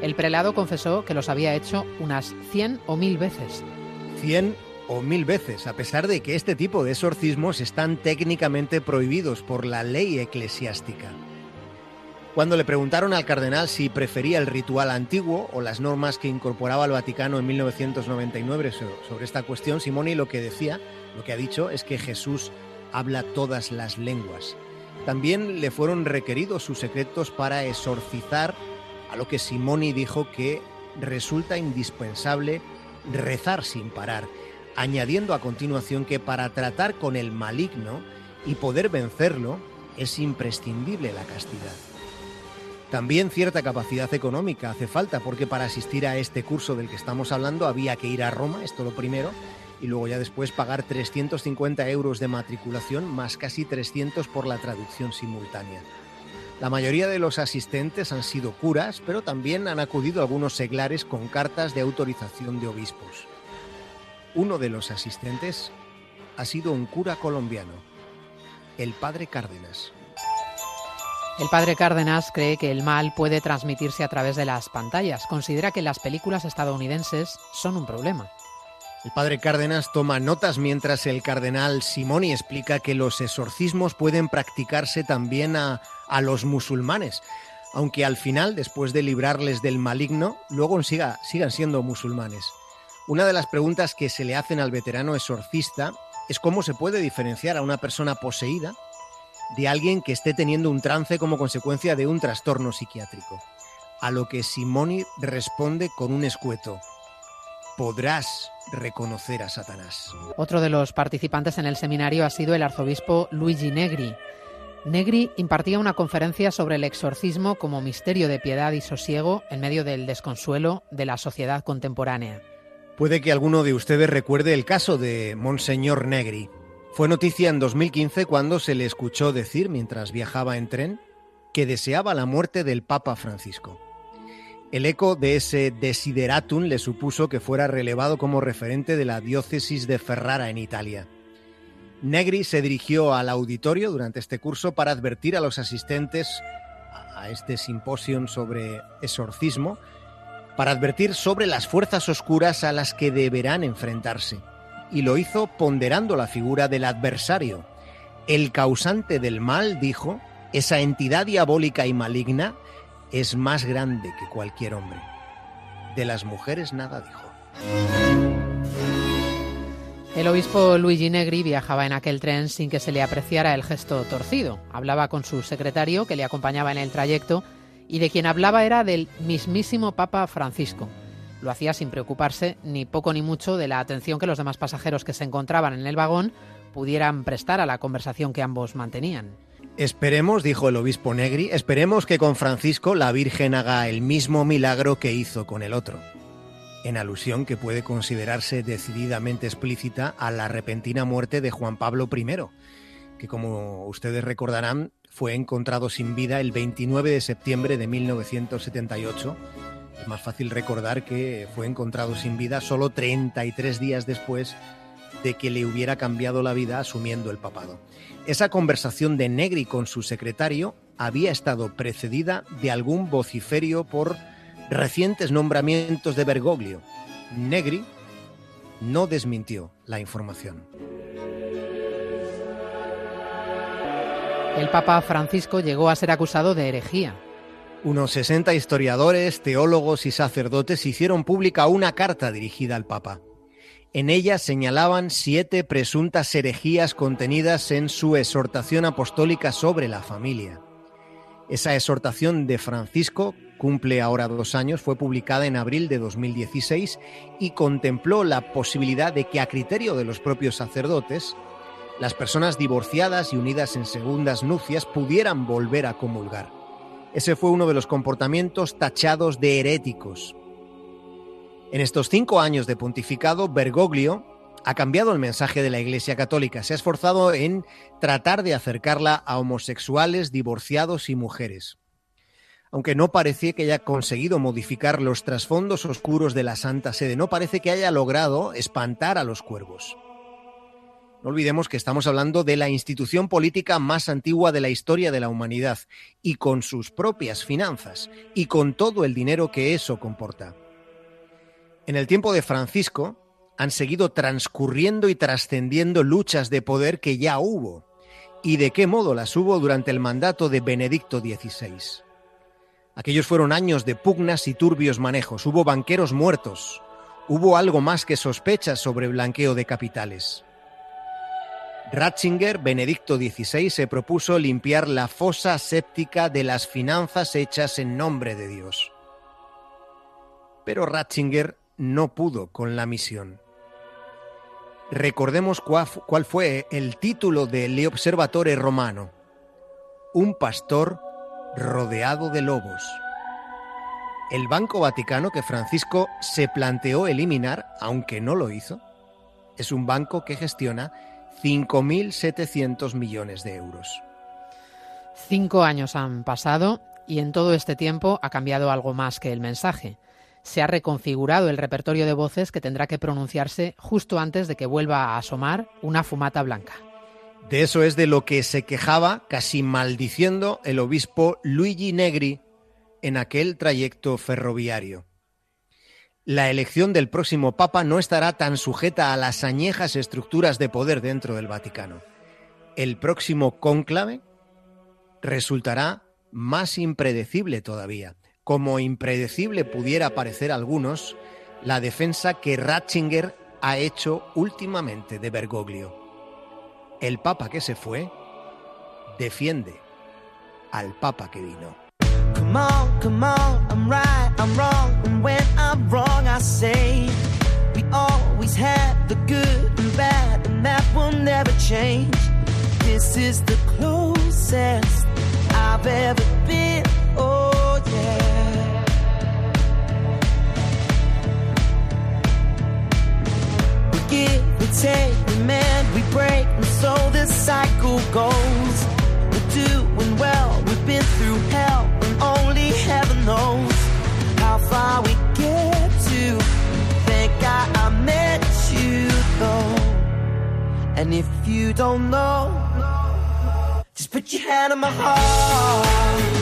el prelado confesó que los había hecho unas 100 o 1000 veces. 100 o 1000 veces, a pesar de que este tipo de exorcismos están técnicamente prohibidos por la ley eclesiástica. Cuando le preguntaron al cardenal si prefería el ritual antiguo o las normas que incorporaba el Vaticano en 1999 sobre esta cuestión, Simoni lo que decía lo que ha dicho es que Jesús habla todas las lenguas. También le fueron requeridos sus secretos para exorcizar, a lo que Simoni dijo que resulta indispensable rezar sin parar, añadiendo a continuación que para tratar con el maligno y poder vencerlo es imprescindible la castidad. También cierta capacidad económica hace falta, porque para asistir a este curso del que estamos hablando había que ir a Roma, esto lo primero, y luego ya después pagar 350 euros de matriculación más casi 300 por la traducción simultánea. La mayoría de los asistentes han sido curas, pero también han acudido algunos seglares con cartas de autorización de obispos. Uno de los asistentes ha sido un cura colombiano, el padre Cárdenas. El padre Cárdenas cree que el mal puede transmitirse a través de las pantallas. Considera que las películas estadounidenses son un problema. El padre Cárdenas toma notas mientras el cardenal Simoni explica que los exorcismos pueden practicarse también a, a los musulmanes, aunque al final, después de librarles del maligno, luego siga, sigan siendo musulmanes. Una de las preguntas que se le hacen al veterano exorcista es cómo se puede diferenciar a una persona poseída de alguien que esté teniendo un trance como consecuencia de un trastorno psiquiátrico. A lo que Simoni responde con un escueto podrás reconocer a Satanás. Otro de los participantes en el seminario ha sido el arzobispo Luigi Negri. Negri impartía una conferencia sobre el exorcismo como misterio de piedad y sosiego en medio del desconsuelo de la sociedad contemporánea. Puede que alguno de ustedes recuerde el caso de Monseñor Negri. Fue noticia en 2015 cuando se le escuchó decir, mientras viajaba en tren, que deseaba la muerte del Papa Francisco. El eco de ese desideratum le supuso que fuera relevado como referente de la diócesis de Ferrara en Italia. Negri se dirigió al auditorio durante este curso para advertir a los asistentes a este simposio sobre exorcismo, para advertir sobre las fuerzas oscuras a las que deberán enfrentarse. Y lo hizo ponderando la figura del adversario. El causante del mal, dijo, esa entidad diabólica y maligna, es más grande que cualquier hombre. De las mujeres nada dijo. El obispo Luigi Negri viajaba en aquel tren sin que se le apreciara el gesto torcido. Hablaba con su secretario, que le acompañaba en el trayecto, y de quien hablaba era del mismísimo Papa Francisco. Lo hacía sin preocuparse ni poco ni mucho de la atención que los demás pasajeros que se encontraban en el vagón pudieran prestar a la conversación que ambos mantenían. Esperemos, dijo el obispo Negri, esperemos que con Francisco la Virgen haga el mismo milagro que hizo con el otro, en alusión que puede considerarse decididamente explícita a la repentina muerte de Juan Pablo I, que como ustedes recordarán fue encontrado sin vida el 29 de septiembre de 1978. Es más fácil recordar que fue encontrado sin vida solo 33 días después de que le hubiera cambiado la vida asumiendo el papado. Esa conversación de Negri con su secretario había estado precedida de algún vociferio por recientes nombramientos de Bergoglio. Negri no desmintió la información. El Papa Francisco llegó a ser acusado de herejía. Unos 60 historiadores, teólogos y sacerdotes hicieron pública una carta dirigida al Papa. En ella señalaban siete presuntas herejías contenidas en su exhortación apostólica sobre la familia. Esa exhortación de Francisco cumple ahora dos años, fue publicada en abril de 2016 y contempló la posibilidad de que a criterio de los propios sacerdotes, las personas divorciadas y unidas en segundas nupcias pudieran volver a comulgar. Ese fue uno de los comportamientos tachados de heréticos en estos cinco años de pontificado, Bergoglio ha cambiado el mensaje de la Iglesia Católica. Se ha esforzado en tratar de acercarla a homosexuales, divorciados y mujeres. Aunque no parece que haya conseguido modificar los trasfondos oscuros de la Santa Sede, no parece que haya logrado espantar a los cuervos. No olvidemos que estamos hablando de la institución política más antigua de la historia de la humanidad y con sus propias finanzas y con todo el dinero que eso comporta. En el tiempo de Francisco han seguido transcurriendo y trascendiendo luchas de poder que ya hubo, y de qué modo las hubo durante el mandato de Benedicto XVI. Aquellos fueron años de pugnas y turbios manejos, hubo banqueros muertos, hubo algo más que sospechas sobre blanqueo de capitales. Ratzinger, Benedicto XVI, se propuso limpiar la fosa séptica de las finanzas hechas en nombre de Dios. Pero Ratzinger no pudo con la misión. Recordemos cuál, fue el título del Observatore Romano. Un pastor rodeado de lobos. El Banco Vaticano que Francisco se planteó eliminar, aunque no lo hizo, es un banco que gestiona 5.700 millones de euros. Cinco años han pasado y en todo este tiempo ha cambiado algo más que el mensaje. Se ha reconfigurado el repertorio de voces que tendrá que pronunciarse justo antes de que vuelva a asomar una fumata blanca. De eso es de lo que se quejaba, casi maldiciendo, el obispo Luigi Negri en aquel trayecto ferroviario. La elección del próximo Papa no estará tan sujeta a las añejas estructuras de poder dentro del Vaticano. El próximo cónclave resultará más impredecible todavía. Como impredecible pudiera parecer a algunos la defensa que Ratzinger ha hecho últimamente de Bergoglio. El Papa que se fue defiende al Papa que vino. Come on, come on, I'm right, I'm wrong. And when I'm wrong, I say we always had the good and bad, and that will never change. This is the closest I've ever been. Oh, We give, we take, we mend, we break, and so this cycle goes. We're doing well, we've been through hell, and only heaven knows how far we get to. Thank God I met you, though. And if you don't know, just put your hand on my heart.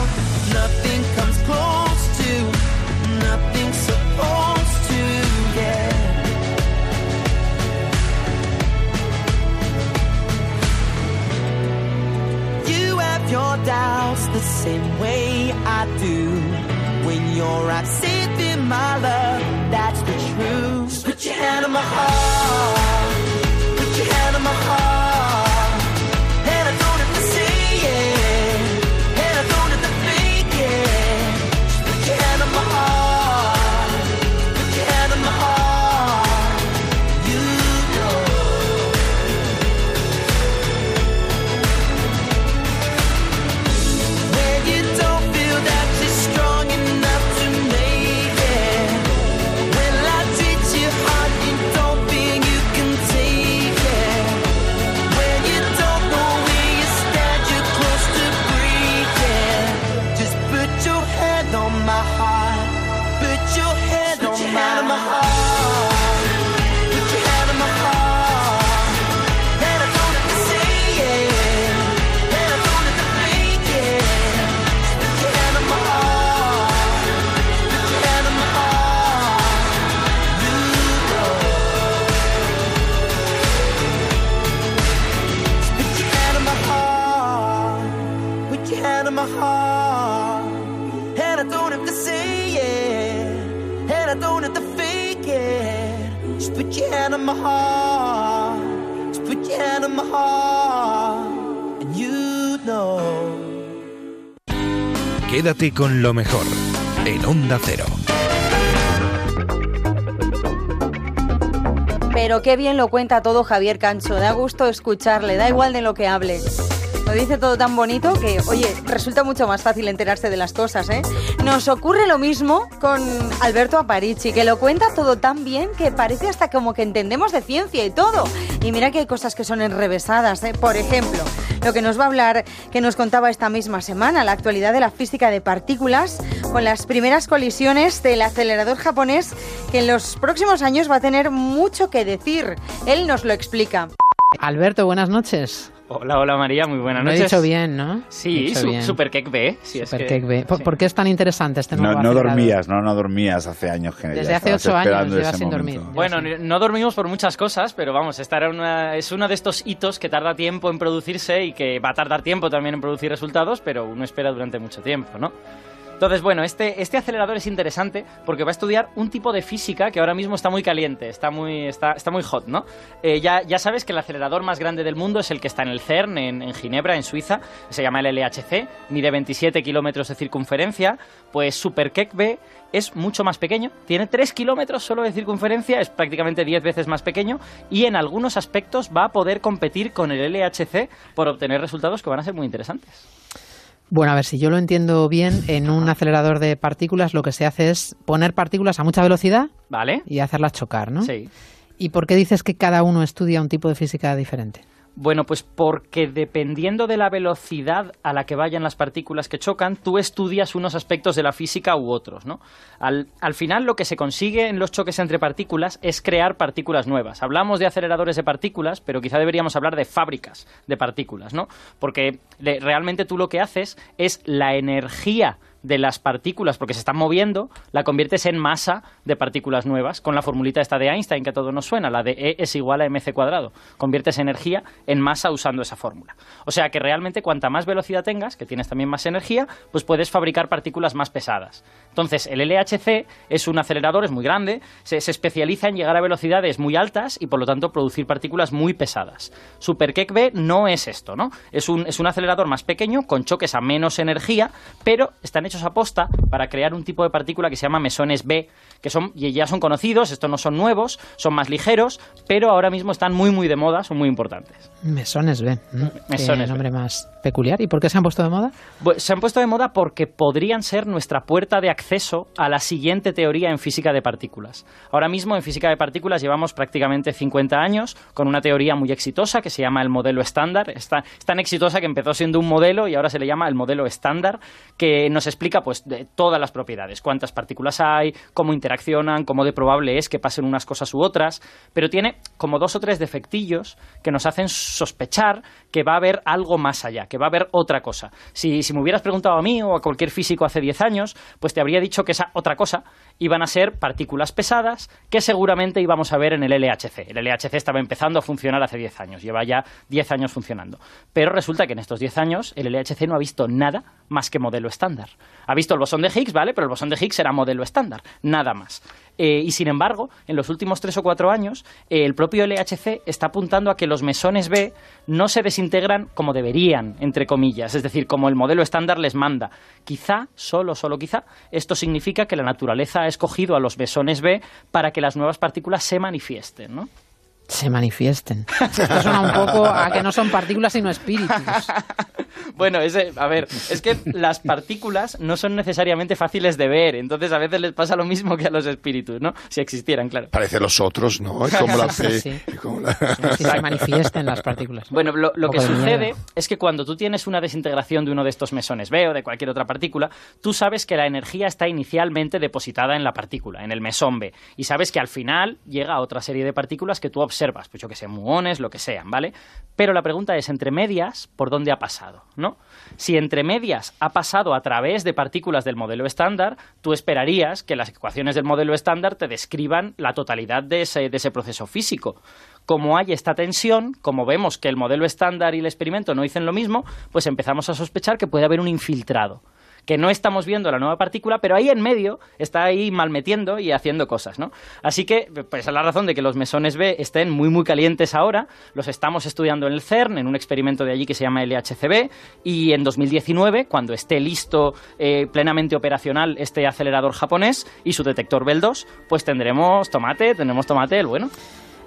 doubts the same way I do. When you're out saving my love, that's the truth. Put your hand on my heart. Con lo mejor en Onda Cero. Pero qué bien lo cuenta todo Javier Cancho, da gusto escucharle, da igual de lo que hable. Lo dice todo tan bonito que, oye, resulta mucho más fácil enterarse de las cosas, ¿eh? Nos ocurre lo mismo con Alberto Aparici, que lo cuenta todo tan bien que parece hasta como que entendemos de ciencia y todo. Y mira que hay cosas que son enrevesadas, ¿eh? Por ejemplo, lo que nos va a hablar, que nos contaba esta misma semana, la actualidad de la física de partículas, con las primeras colisiones del acelerador japonés, que en los próximos años va a tener mucho que decir. Él nos lo explica. Alberto, buenas noches. Hola, hola María, muy buenas Lo he noches. dicho bien, ¿no? Sí, dicho su- bien. Super Cake B. Sí, es Super que- Cake B. ¿Por, por qué es tan interesante este nuevo No, dormías, no, no dormías hace años que Desde hace ocho años llevas sin momento. dormir. Bueno, no dormimos por muchas cosas, pero vamos, esta era una, es uno de estos hitos que tarda tiempo en producirse y que va a tardar tiempo también en producir resultados, pero uno espera durante mucho tiempo, ¿no? Entonces, bueno, este, este acelerador es interesante porque va a estudiar un tipo de física que ahora mismo está muy caliente, está muy, está, está muy hot, ¿no? Eh, ya, ya sabes que el acelerador más grande del mundo es el que está en el CERN, en, Ginebra, en Suiza, se llama el LHC, mide 27 kilómetros de circunferencia, pues Super Keck B es mucho más pequeño, tiene 3 kilómetros solo de circunferencia, es prácticamente 10 veces más pequeño y en algunos aspectos va a poder competir con el LHC por obtener resultados que van a ser muy interesantes. Bueno, a ver, si yo lo entiendo bien, en un acelerador de partículas lo que se hace es poner partículas a mucha velocidad ¿Vale? y hacerlas chocar, ¿no? Sí. ¿Y por qué dices que cada uno estudia un tipo de física diferente? Bueno, pues porque dependiendo de la velocidad a la que vayan las partículas que chocan, tú estudias unos aspectos de la física u otros, ¿no? Al, al, final lo que se consigue en los choques entre partículas es crear partículas nuevas. Hablamos de aceleradores de partículas, pero quizá deberíamos hablar de fábricas de partículas, ¿no? Porque realmente tú lo que haces es la energía de las partículas, porque se están moviendo, la conviertes en masa de partículas nuevas, con la formulita esta de Einstein que a todos nos suena, la de E es igual a mc cuadrado. Conviertes energía en masa usando esa fórmula. O sea que realmente cuanta más velocidad tengas, que tienes también más energía, pues puedes fabricar partículas más pesadas. Entonces, el LHC es un acelerador, es muy grande, se, especializa en llegar a velocidades muy altas y por lo tanto producir partículas muy pesadas. Super Keck B no es esto, ¿no? Es un, es un acelerador más pequeño, con choques a menos energía, pero están hechos a posta para crear un tipo de partícula que se llama mesones B, que son, ya son conocidos, estos no son nuevos, son más ligeros, pero ahora mismo están muy, muy de moda, son muy importantes. Mesones B. Mesones ¿Qué nombre más peculiar. ¿Y por qué se han puesto de moda? Pues se han puesto de moda porque podrían ser nuestra puerta de acceso a la siguiente teoría en física de partículas. Ahora mismo en física de partículas llevamos prácticamente 50 años con una teoría muy exitosa que se llama el modelo estándar. Es tan exitosa que empezó siendo un modelo y ahora se le llama el modelo estándar, que nos explica pues de todas las propiedades, cuántas partículas hay, cómo interaccionan, cómo de probable es que pasen unas cosas u otras, pero tiene como dos o tres defectillos que nos hacen sospechar que va a haber algo más allá, que va a haber otra cosa. Si, si me hubieras preguntado a mí o a cualquier físico hace 10 años, pues te habría dicho que esa otra cosa iban a ser partículas pesadas que seguramente íbamos a ver en el LHC. El LHC estaba empezando a funcionar hace 10 años, lleva ya 10 años funcionando. Pero resulta que en estos 10 años el LHC no ha visto nada más que modelo estándar. Ha visto el bosón de Higgs, ¿vale? Pero el bosón de Higgs era modelo estándar, nada más. Eh, y sin embargo, en los últimos tres o cuatro años, eh, el propio LHC está apuntando a que los mesones B no se desintegran como deberían, entre comillas, es decir, como el modelo estándar les manda. Quizá, solo, solo quizá, esto significa que la naturaleza ha escogido a los mesones B para que las nuevas partículas se manifiesten, ¿no? Se manifiesten. Esto suena un poco a que no son partículas sino espíritus. Bueno, ese, a ver, es que las partículas no son necesariamente fáciles de ver, entonces a veces les pasa lo mismo que a los espíritus, ¿no? Si existieran, claro. Parece los otros, ¿no? Es como la fe. Sí. como la- Si se manifiesten las partículas. Bueno, lo, que sucede miedo. es que cuando tú tienes una desintegración de uno de estos mesones B o de cualquier otra partícula, tú sabes que la energía está inicialmente depositada en la partícula, en el mesón B, y sabes que al final llega a otra serie de partículas que tú observas, pues yo que sé, muones, lo que sean, ¿vale? Pero la pregunta es, entre medias, ¿por dónde ha pasado? ¿No? Si entre medias ha pasado a través de partículas del modelo estándar, tú esperarías que las ecuaciones del modelo estándar te describan la totalidad de ese, de ese proceso físico. Como hay esta tensión, como vemos que el modelo estándar y el experimento no dicen lo mismo, pues empezamos a sospechar que puede haber un infiltrado que no estamos viendo la nueva partícula, pero ahí en medio está ahí malmetiendo y haciendo cosas, ¿no? Así que, pues es la razón de que los mesones B estén muy, muy calientes ahora, los estamos estudiando en el CERN, en un experimento de allí que se llama LHCb, y en 2019, cuando esté listo, eh, plenamente operacional, este acelerador japonés y su detector Bell 2, pues tendremos tomate, tendremos tomate el bueno.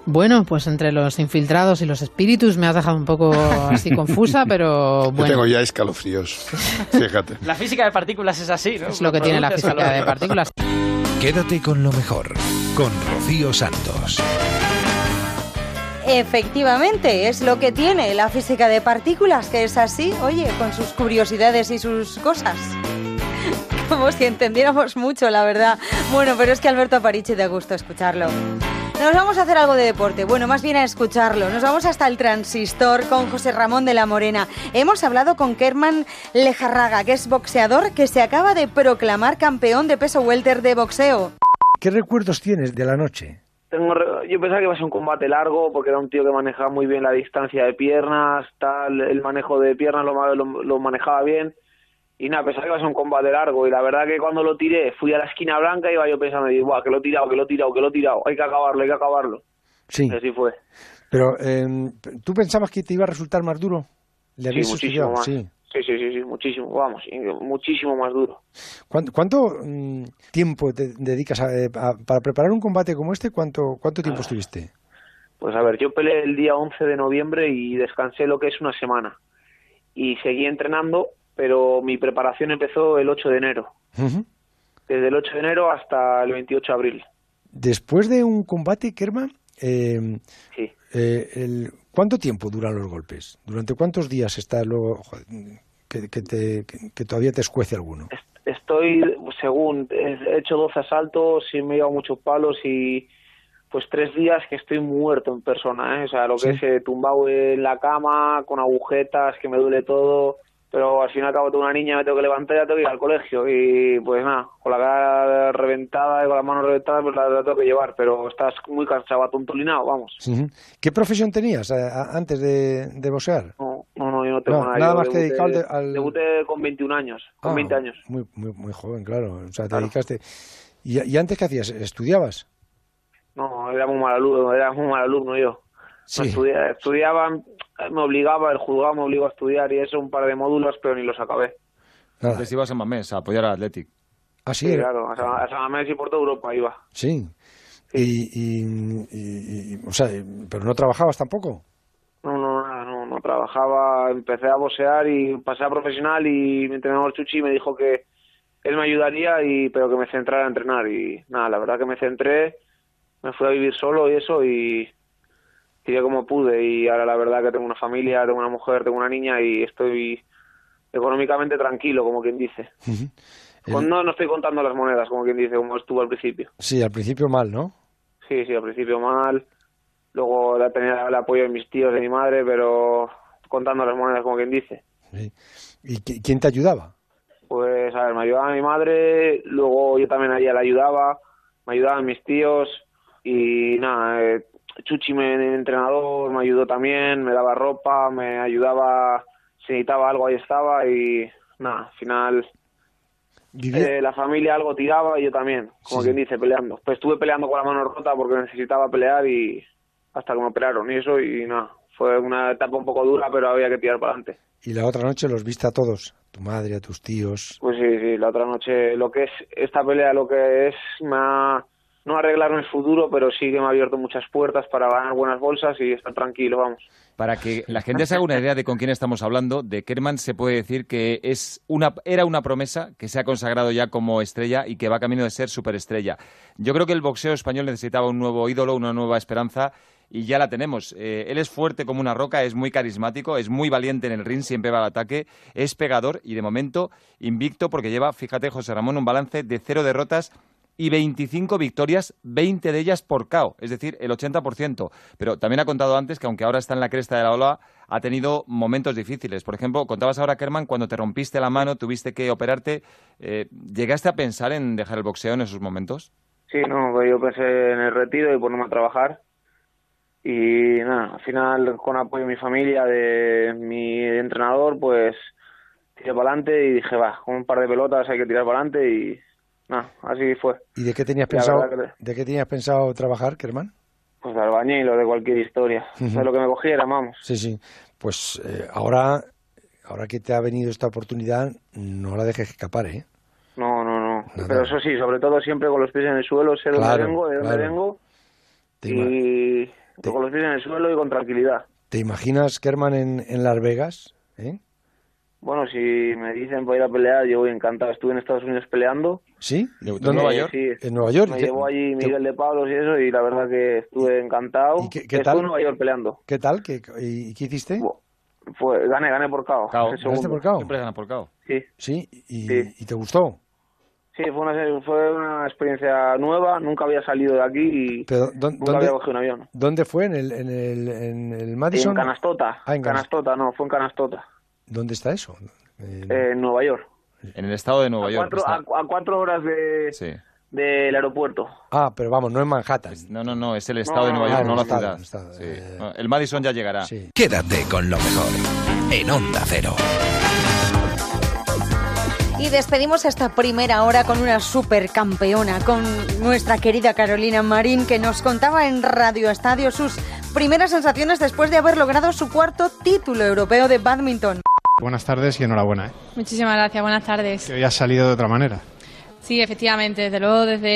Bueno, pues entre los infiltrados y los espíritus me has dejado un poco así confusa, pero Yo bueno. tengo ya escalofríos. Fíjate. La física de partículas es así, ¿no? Es lo que tiene la física de partículas. Quédate con lo mejor, con Rocío Santos. Efectivamente, es lo que tiene la física de partículas, que es así, oye, con sus curiosidades y sus cosas. Como si entendiéramos mucho, la verdad. Bueno, pero es que Alberto Aparici da gusto escucharlo. Nos vamos a hacer algo de deporte, bueno, más bien a escucharlo. Nos vamos hasta el transistor con José Ramón de la Morena. Hemos hablado con Kerman Lejarraga, que es boxeador que se acaba de proclamar campeón de peso welter de boxeo. ¿Qué recuerdos tienes de la noche? Tengo yo pensaba que iba a ser un combate largo porque era un tío que manejaba muy bien la distancia de piernas, tal, el manejo de piernas lo, lo, lo manejaba bien y nada, pensaba que iba a ser un combate largo y la verdad que cuando lo tiré, fui a la esquina blanca y iba yo pensando, y, Buah, que lo he tirado, que lo he tirado, que lo he tirado, hay que acabarlo, hay que acabarlo. Sí. Y así fue. Pero, eh, ¿tú pensabas que te iba a resultar más duro? ¿Le Sí, muchísimo más. Sí. Sí, sí, sí, sí, muchísimo, vamos, muchísimo más duro. ¿Cuánto, cuánto, mm, tiempo te dedicas a- eh, a- para preparar un combate como este? ¿Cuánto, cuánto tiempo estuviste? Pues a ver, yo peleé el día 11 de noviembre y descansé lo que es una semana. Y seguí entrenando, pero mi preparación empezó el 8 de enero. Ujú. Desde el 8 de enero hasta el 28 de abril. Después de un combate, Kerman, eh, Sí. eh, el- ¿cuánto tiempo duran los golpes? ¿Durante cuántos días está luego que, que te- que- que todavía te escuece alguno? Estoy, según, he hecho 12 asaltos y me he llevado muchos palos y pues tres días que estoy muerto en persona, ¿eh? O sea, lo que Sí. es eh, tumbado en la cama, con agujetas, que me duele todo, pero al fin y al cabo tengo una niña, me tengo que levantar y ya tengo que ir al colegio y pues nada, con la cara reventada y con las manos reventadas pues la, la tengo que llevar, pero estás muy cansado, atontolinado, vamos. ¿Qué profesión tenías eh, antes de, de boxear? No, no, no, yo no tengo No, nada. nada más que debuté- dedicado al de- al- Debuté con 21 años, con Ah, 20 años. Muy, muy, muy joven, claro. O sea, te dedicaste. ¿Y, y antes qué hacías? ¿Estudiabas? No, era muy mal alumno, era muy mal alumno yo. Sí. No estudia- estudiaba, me obligaba, el juzgado me obligó a estudiar y eso, un par de módulos, pero ni los acabé. Antes ibas a Mamés a apoyar al Athletic. Ah, sí, claro, a San, a San Mamés y por toda Europa iba. Sí. Y, y- y- y- o sea, pero no trabajabas tampoco. No, no, nada, no, no trabajaba, empecé a boxear y pasé a profesional y mi entrenador Chuchi me dijo que él me ayudaría, y pero que me centrara a entrenar y nada, la verdad que me centré, me fui a vivir solo y eso y tiré como pude y ahora la verdad que tengo una familia, tengo una mujer, tengo una niña y estoy económicamente tranquilo, como quien dice. Con- no, no estoy contando las monedas, como quien dice, como estuvo al principio. Sí, al principio mal, ¿no? Sí, sí, al principio mal. Luego la tenía el apoyo de mis tíos, de mi madre, pero contando las monedas, como quien dice. ¿Y qui- quién te ayudaba? Pues, a ver, me ayudaba mi madre, luego yo también a ella la ayudaba, me ayudaban mis tíos y nada, eh, Chuchi, mi entrenador, me ayudó también, me daba ropa, me ayudaba, si necesitaba algo ahí estaba y nada, al final eh, la familia algo tiraba y yo también, como Sí, quien dice, peleando. Pues estuve peleando con la mano rota porque necesitaba pelear y hasta que me operaron y eso y nada, fue una etapa un poco dura, pero había que tirar para adelante. Y la otra noche los viste a todos, tu madre, a tus tíos. Pues sí, sí, la otra noche, lo que es esta pelea, lo que es, me ha, no arreglarme el futuro, pero sí que me ha abierto muchas puertas para ganar buenas bolsas y estar tranquilo, vamos. Para que la gente se haga una idea de con quién estamos hablando, de Kerman se puede decir que es una, era una promesa que se ha consagrado ya como estrella y que va camino de ser superestrella. Yo creo que el boxeo español necesitaba un nuevo ídolo, una nueva esperanza y ya la tenemos. Eh, él es fuerte como una roca, es muy carismático, es muy valiente en el ring, siempre va al ataque, es pegador y de momento invicto porque lleva, fíjate José Ramón, un balance de cero derrotas y 25 victorias, 20 de ellas por KO, es decir, el 80%. Pero también ha contado antes que aunque ahora está en la cresta de la ola, ha tenido momentos difíciles. Por ejemplo, contabas ahora, Kerman, cuando te rompiste la mano, tuviste que operarte, eh, ¿llegaste a pensar en dejar el boxeo en esos momentos? Sí, no, pues yo pensé en el retiro y ponerme a trabajar. Y nada, al final, con apoyo de mi familia, de mi entrenador, pues tiré para adelante y dije, va, con un par de pelotas hay que tirar para adelante y nada, así fue. ¿Y de qué tenías La pensado, que- de qué tenías pensado trabajar, Kerman? Pues de albañil o de cualquier historia, Ujú. de lo que me cogiera, vamos. Sí, sí. Pues eh, ahora, ahora que te ha venido esta oportunidad, no la dejes escapar, ¿eh? No, no, no. Pero eso sí, sobre todo siempre con los pies en el suelo, sé dónde Claro, vengo, de dónde claro. vengo Te y con los pies en el suelo y con tranquilidad. ¿Te imaginas Kerman en, en Las Vegas? ¿Eh? Bueno, si me dicen para ir a pelear, yo voy encantado. Estuve en Estados Unidos peleando. ¿Sí? ¿Dónde? ¿Dónde? Eh, sí. En Nueva York. Me ¿Qué- llevó allí qué- Miguel de Pablos y eso, y la verdad que estuve encantado. qué- qué Estuve tal? en Nueva York peleando. ¿Qué tal? ¿Qué, y, y qué hiciste? Fue, gané, gané por KO. ¿Ganaste por KO? Siempre gana por KO. Sí. Sí, y, Sí. y te gustó. Sí, fue una, fue una experiencia nueva. Nunca había salido de aquí y Pero, ¿dó- nunca dónde, había cogido un avión. ¿Dónde fue? ¿En el, en el, en el Madison? En Canastota. Ah, en Canas- Canastota, no, fue en Canastota. ¿Dónde está eso? Eh, en Nueva York. En el estado de Nueva A York. cuatro, está- a, a cuatro horas de, Sí. del aeropuerto. Ah, pero vamos, no en Manhattan. No, no, no, es el estado de Nueva York, no, la estado, ciudad. el estado, Sí. No, El Madison ya llegará. Quédate con lo mejor en Onda Cero. Y despedimos esta primera hora con una supercampeona, con nuestra querida Carolina Marín, que nos contaba en Radio Estadio sus primeras sensaciones después de haber logrado su cuarto título europeo de badminton. Buenas tardes y enhorabuena. ¿eh? Muchísimas gracias, buenas tardes. Que hoy has salido de otra manera. Sí, efectivamente, desde luego, desde,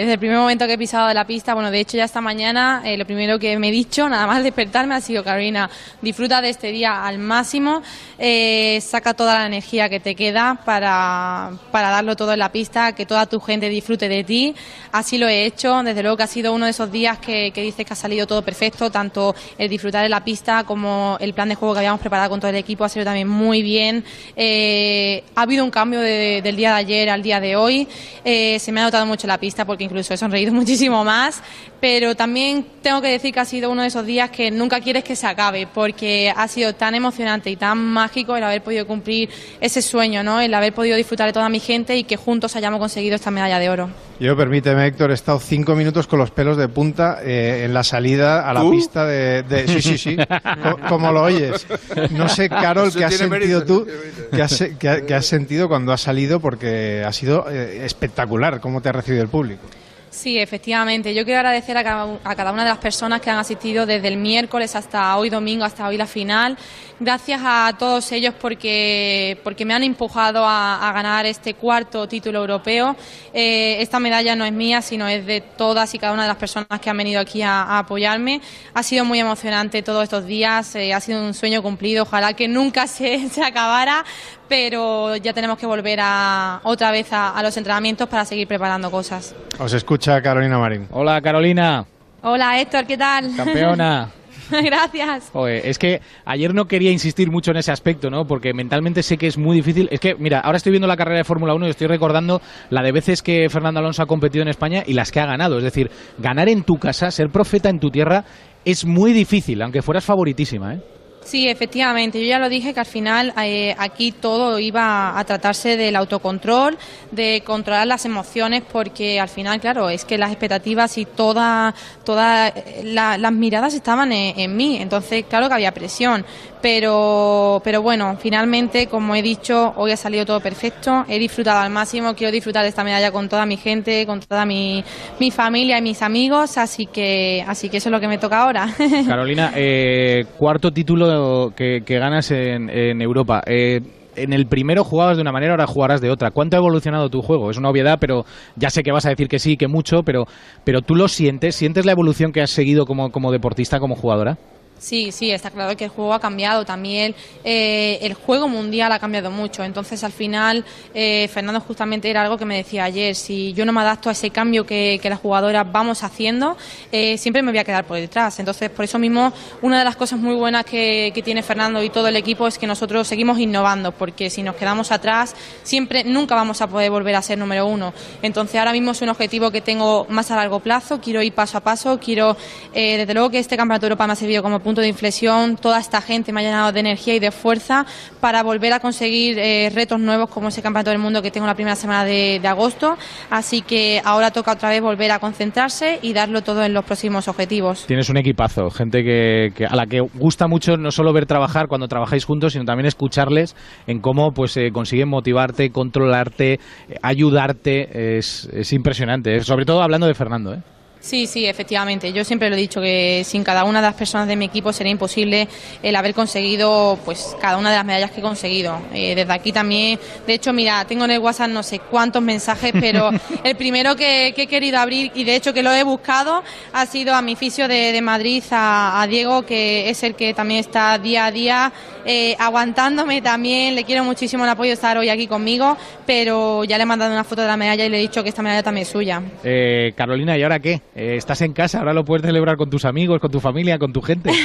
desde, el primer momento que he pisado de la pista, bueno, de hecho ya esta mañana, eh, lo primero que me he dicho, nada más despertarme, ha sido, Carolina, disfruta de este día al máximo, eh, saca toda la energía que te queda para, para darlo todo en la pista, que toda tu gente disfrute de ti, así lo he hecho, desde luego que ha sido uno de esos días que, que dices que ha salido todo perfecto, tanto el disfrutar de la pista como el plan de juego que habíamos preparado con todo el equipo ha sido también muy bien, eh, ha habido un cambio de, del día de ayer al día de hoy, eh, se me ha notado mucho la pista porque incluso he sonreído muchísimo más, pero también tengo que decir que ha sido uno de esos días que nunca quieres que se acabe porque ha sido tan emocionante y tan mágico el haber podido cumplir ese sueño, ¿no? el haber podido disfrutar de toda mi gente y que juntos hayamos conseguido esta medalla de oro. Yo, permíteme, Héctor, he estado cinco minutos con los pelos de punta eh, en la salida a la ¿Tú? pista de, de- Sí, sí, sí, co- como lo oyes. No sé, Carol, qué has sentido mérito, tú, qué has, qué qué has sentido cuando has salido, porque ha sido eh, espectacular cómo te ha recibido el público. Sí, efectivamente. Yo quiero agradecer a cada, a cada una de las personas que han asistido desde el miércoles hasta hoy domingo, hasta hoy la final. Gracias a todos ellos porque, porque me han empujado a, a ganar este cuarto título europeo. Eh, esta medalla no es mía, sino es de todas y cada una de las personas que han venido aquí a, a apoyarme. Ha sido muy emocionante todos estos días, eh, ha sido un sueño cumplido. Ojalá que nunca se, se acabara, pero ya tenemos que volver a, otra vez a, a los entrenamientos para seguir preparando cosas. Os escucha Carolina Marín. Hola Carolina, Hola Héctor, ¿qué tal? campeona. Gracias. Joder, es que ayer no quería insistir mucho en ese aspecto, ¿no? Porque mentalmente sé que es muy difícil. Es que, mira, ahora estoy viendo la carrera de Fórmula 1 y estoy recordando la de veces que Fernando Alonso ha competido en España y las que ha ganado. Es decir, ganar en tu casa, ser profeta en tu tierra, es muy difícil, aunque fueras favoritísima, ¿eh? Sí, efectivamente. Yo ya lo dije que al final eh, aquí todo iba a tratarse del autocontrol, de controlar las emociones, porque al final, claro, es que las expectativas y todas toda, eh, la- las miradas estaban en, en mí. Entonces, claro que había presión. Pero, pero bueno, finalmente, como he dicho, hoy ha salido todo perfecto. He disfrutado al máximo. Quiero disfrutar esta medalla con toda mi gente, con toda mi, mi familia y mis amigos. Así que, así que eso es lo que me toca ahora. Carolina, eh, cuarto título que, que ganas en, en Europa. Eh, en el primero jugabas de una manera, ahora jugarás de otra. ¿Cuánto ha evolucionado tu juego? Es una obviedad, pero ya sé que vas a decir que sí, que mucho, pero, pero tú lo sientes, ¿sientes la evolución que has seguido como, como deportista, como jugadora? Sí, sí, está claro que el juego ha cambiado. También eh, el juego mundial ha cambiado mucho. Entonces, al final, eh, Fernando justamente era algo que me decía ayer. Si yo no me adapto a ese cambio que, las jugadoras vamos haciendo, eh, siempre me voy a quedar por detrás. Entonces, por eso mismo, una de las cosas muy buenas que, que tiene Fernando y todo el equipo es que nosotros seguimos innovando, porque si nos quedamos atrás, siempre, nunca vamos a poder volver a ser número uno. Entonces, ahora mismo es un objetivo que tengo más a largo plazo. Quiero ir paso a paso. Quiero, eh, desde luego, que este Campeonato de Europa me ha servido como punto de inflexión. Toda esta gente me ha llenado de energía y de fuerza para volver a conseguir eh, retos nuevos como ese Campeonato del Mundo que tengo la primera semana de, agosto. Así que ahora toca otra vez volver a concentrarse y darlo todo en los próximos objetivos. Tienes un equipazo, gente que, que- a la que gusta mucho no solo ver trabajar cuando trabajáis juntos, sino también escucharles en cómo pues eh, consiguen motivarte, controlarte, eh, ayudarte. Es, es impresionante, eh, sobre todo hablando de Fernando. ¿eh? Sí, sí, efectivamente. Yo siempre lo he dicho que sin cada una de las personas de mi equipo sería imposible el haber conseguido, pues, cada una de las medallas que he conseguido. Eh, desde aquí también, de hecho, mira, tengo en el WhatsApp no sé cuántos mensajes, pero el primero que, que he querido abrir y de hecho que lo he buscado ha sido a mi fisio de, de Madrid, a, a Diego, que es el que también está día a día eh, aguantándome también. Le quiero muchísimo el apoyo de estar hoy aquí conmigo, pero ya le he mandado una foto de la medalla y le he dicho que esta medalla también es suya. Eh, Carolina, ¿y ahora qué? Eh, ¿Estás en casa? ¿Ahora lo puedes celebrar con tus amigos, con tu familia, con tu gente?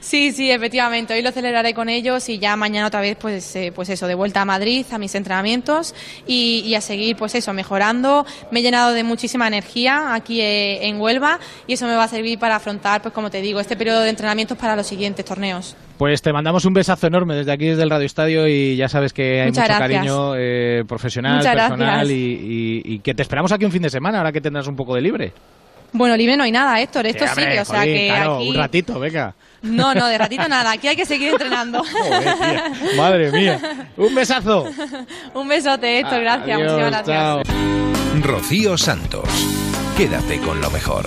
Sí, sí, efectivamente. Hoy lo celebraré con ellos y ya mañana otra vez, pues, eh, pues eso, de vuelta a Madrid, a mis entrenamientos y, y a seguir, pues eso, mejorando. Me he llenado de muchísima energía aquí eh, en Huelva y eso me va a servir para afrontar, pues como te digo, este periodo de entrenamientos para los siguientes torneos. Pues te mandamos un besazo enorme desde aquí, desde el Radio Estadio, y ya sabes que hay Muchas mucho gracias. cariño eh, profesional, Muchas personal, y, y- y que te esperamos aquí un fin de semana, ahora que tendrás un poco de libre. Bueno, libre no hay nada, Héctor. Esto Eh, sigue, hombre, o sea jolín, que claro, aquí... un ratito, venga. No, no, de ratito nada. Aquí hay que seguir entrenando. Madre mía. Un besazo. Un besote, Héctor. Gracias. Adiós, Muchísimas gracias. chao. Rocío Santos. Quédate con lo mejor.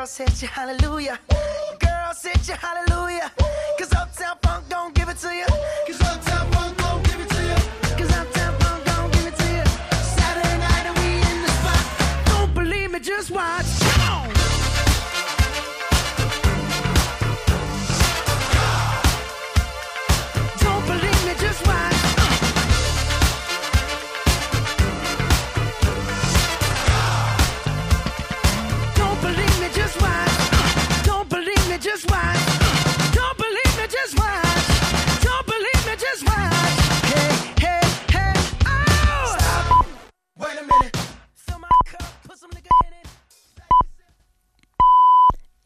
Girls hit you, hallelujah. Girls hit you, hallelujah. Cause Uptown Funk don't give it to you. Cause Uptown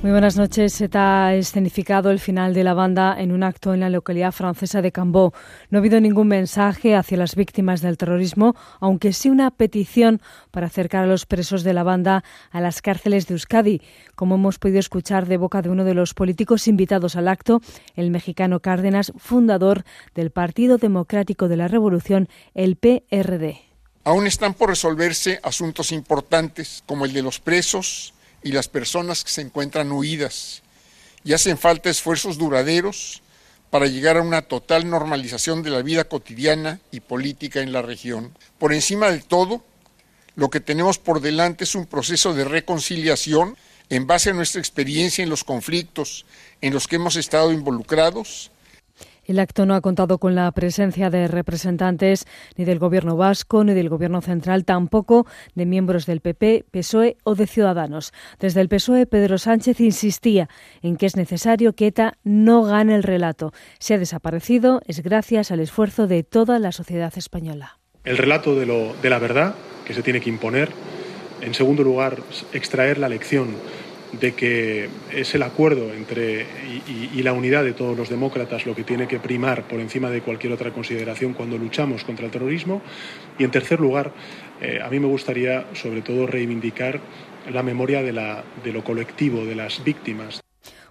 Muy buenas noches. ETA ha escenificado el final de la banda en un acto en la localidad francesa de Cambó. No ha habido ningún mensaje hacia las víctimas del terrorismo, aunque sí una petición para acercar a los presos de la banda a las cárceles de Euskadi, como hemos podido escuchar de boca de uno de los políticos invitados al acto, el mexicano Cárdenas, fundador del Partido Democrático de la Revolución, el PRD. Aún están por resolverse asuntos importantes como el de los presos y las personas que se encuentran huidas y hacen falta esfuerzos duraderos para llegar a una total normalización de la vida cotidiana y política en la región. Por encima de todo, lo que tenemos por delante es un proceso de reconciliación en base a nuestra experiencia en los conflictos en los que hemos estado involucrados El acto no ha contado con la presencia de representantes ni del Gobierno vasco ni del Gobierno central, tampoco de miembros del PP, PSOE o de Ciudadanos. Desde el PSOE, Pedro Sánchez insistía en que es necesario que ETA no gane el relato. Si ha desaparecido es gracias al esfuerzo de toda la sociedad española. El relato de, lo, de la verdad que se tiene que imponer. En segundo lugar, extraer la lección de que es el acuerdo entre y, y, y, la unidad de todos los demócratas lo que tiene que primar por encima de cualquier otra consideración cuando luchamos contra el terrorismo. Y en tercer lugar, eh, a mí me gustaría sobre todo reivindicar la memoria de, la, de lo colectivo, de las víctimas.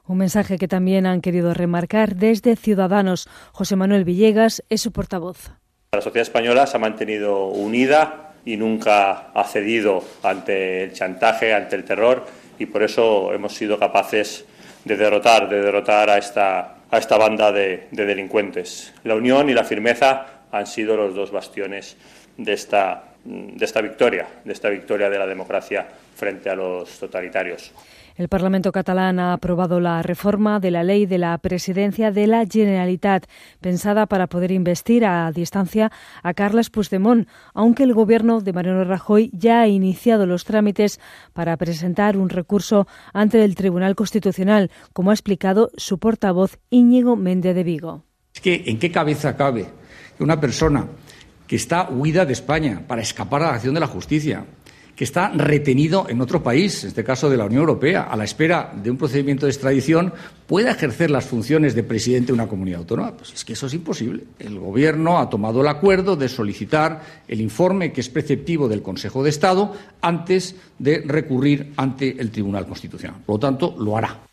Un mensaje que también han querido remarcar desde Ciudadanos. José Manuel Villegas es su portavoz. La sociedad española se ha mantenido unida y nunca ha cedido ante el chantaje, ante el terror y por eso hemos sido capaces de derrotar, de derrotar a esta, a esta banda de, de delincuentes. La unión y la firmeza han sido los dos bastiones de esta, de esta victoria, de esta victoria de la democracia frente a los totalitarios. El Parlamento catalán ha aprobado la reforma de la ley de la presidencia de la Generalitat, pensada para poder investir a distancia a Carles Puigdemont, aunque el gobierno de Mariano Rajoy ya ha iniciado los trámites para presentar un recurso ante el Tribunal Constitucional, como ha explicado su portavoz Íñigo Méndez de Vigo. Es que, ¿en qué cabeza cabe que una persona que está huida de España para escapar a la acción de la justicia, que está retenido en otro país, en este caso de la Unión Europea, a la espera de un procedimiento de extradición, pueda ejercer las funciones de presidente de una comunidad autónoma. Pues es que eso es imposible. El Gobierno ha tomado el acuerdo de solicitar el informe que es preceptivo del Consejo de Estado antes de recurrir ante el Tribunal Constitucional. Por lo tanto, lo hará.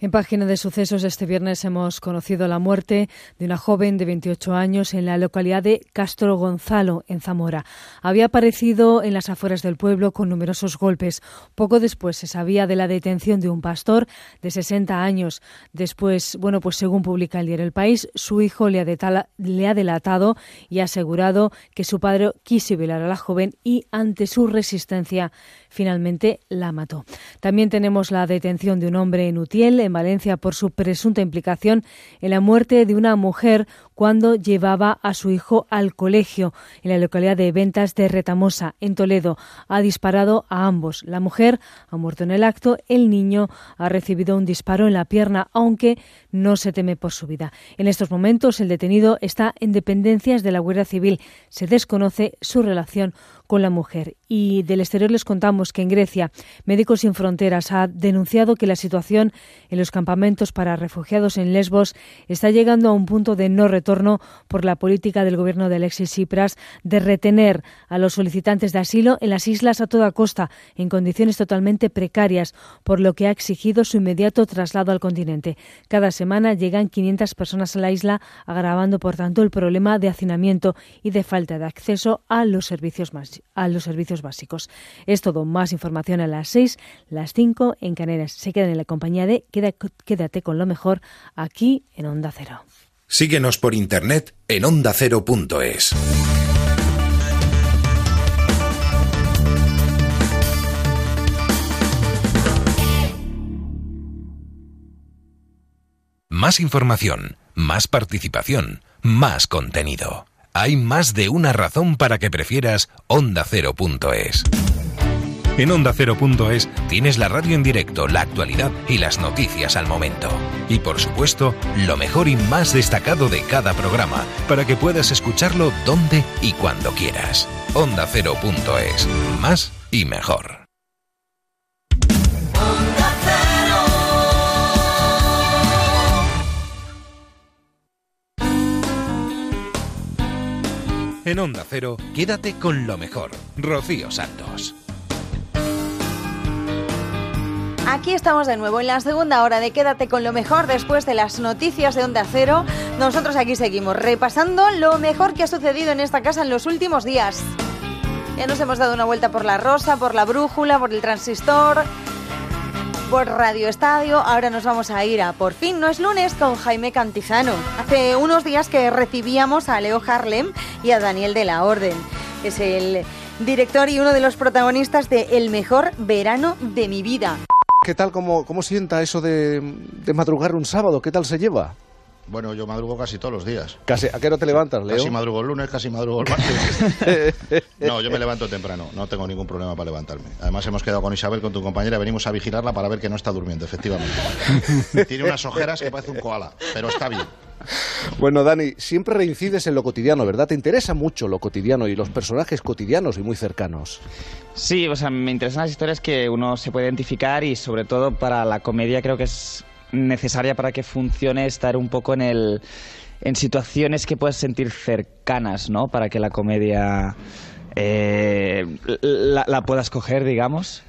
En página de sucesos este viernes hemos conocido la muerte de una joven de 28 años en la localidad de Castro Gonzalo, en Zamora. Había aparecido en las afueras del pueblo con numerosos golpes. Poco después se sabía de la detención de un pastor de 60 años. Después, bueno, pues según publica el diario El País, su hijo le ha, detala- le ha delatado y ha asegurado que su padre quiso violar a la joven y ante su resistencia finalmente la mató. También tenemos la detención de un hombre en Utiel, en Valencia, por su presunta implicación en la muerte de una mujer cuando llevaba a su hijo al colegio en la localidad de Ventas de Retamosa, en Toledo. Ha disparado a ambos. La mujer ha muerto en el acto, el niño ha recibido un disparo en la pierna, aunque no se teme por su vida. En estos momentos el detenido está en dependencias de la Guardia Civil. Se desconoce su relación con la mujer. Y del exterior les contamos que en Grecia Médicos Sin Fronteras ha denunciado que la situación en los campamentos para refugiados en Lesbos está llegando a un punto de no retorno por la política del gobierno de Alexis Tsipras de retener a los solicitantes de asilo en las islas a toda costa en condiciones totalmente precarias, por lo que ha exigido su inmediato traslado al continente. Cada semana llegan 500 personas a la isla, agravando por tanto el problema de hacinamiento y de falta de acceso a los servicios a los servicios básicos. Es todo. Más información a las 6, las 5 en Canarias. Se quedan en la compañía de Quédate con lo mejor aquí en Onda Cero. Síguenos por internet en ondacero.es. Más información, más participación, más contenido. Hay más de una razón para que prefieras ondacero.es. En ondacero.es tienes la radio en directo, la actualidad y las noticias al momento. Y por supuesto, lo mejor y más destacado de cada programa, para que puedas escucharlo donde y cuando quieras. Ondacero.es. Más y mejor. En Onda Cero, quédate con lo mejor. Rocío Santos. Aquí estamos de nuevo en la segunda hora de Quédate con lo mejor después de las noticias de Onda Cero. Nosotros aquí seguimos repasando lo mejor que ha sucedido en esta casa en los últimos días. Ya nos hemos dado una vuelta por la Rosa, por la Brújula, por el Transistor, por Radio Estadio. Ahora nos vamos a ir a Por fin no es lunes con Jaime Cantizano. Hace unos días que recibíamos a Leo Harlem y a Daniel de la Orden. Es el director y uno de los protagonistas de El mejor verano de mi vida. ¿Qué tal, cómo, cómo sienta eso de, de madrugar un sábado? ¿Qué tal se lleva? Bueno, yo madrugo casi todos los días. Casi, ¿A qué hora te levantas, Leo? Casi madrugo el lunes, casi madrugo el martes. no, yo me levanto temprano, no tengo ningún problema para levantarme. Además hemos quedado con Isabel, con tu compañera, venimos a vigilarla para ver que no está durmiendo, efectivamente. Tiene unas ojeras que parece un koala, pero está bien. Bueno, Dani, siempre reincides en lo cotidiano, ¿verdad? Te interesa mucho lo cotidiano y los personajes cotidianos y muy cercanos. Sí, o sea, me interesan las historias que uno se puede identificar y sobre todo para la comedia creo que es necesaria para que funcione estar un poco en el en situaciones que puedas sentir cercanas, ¿no? Para que la comedia eh, la, la puedas coger, digamos.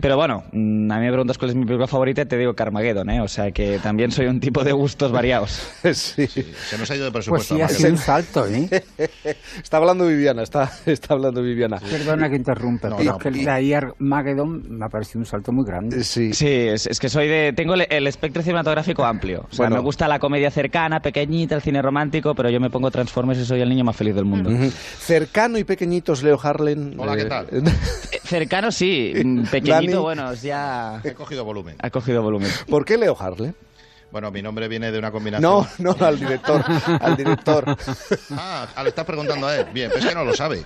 Pero bueno, mm, a mí me preguntas cuál es mi película favorita y te digo Carmageddon, ¿eh? O sea que también soy un tipo de gustos variados. sí. Se nos ha ido de Pues presupuesto. sí, ha Mario. sido un salto, ¿eh? está hablando Viviana, está, está hablando Viviana. Perdona que interrumpa, No, pero no, es que el de ayer Magedon me ha parecido un salto muy grande. Sí, Sí, es, es que soy de. Tengo el, el espectro cinematográfico amplio. O sea, Bueno. me gusta la comedia cercana, pequeñita, el cine romántico, pero yo me pongo Transformers y soy el niño más feliz del mundo. Cercano y pequeñitos, Leo Harlen. Hola, ¿qué eh, tal? Cercano sí, mm, pequeñito, Dani. bueno, ya. He cogido volumen. Ha cogido volumen. ¿Por qué Leo Harlen? Bueno, mi nombre viene de una combinación. No, no, al director, al director. Ah, ah, le estás preguntando a él. Bien, pero es que no lo sabe.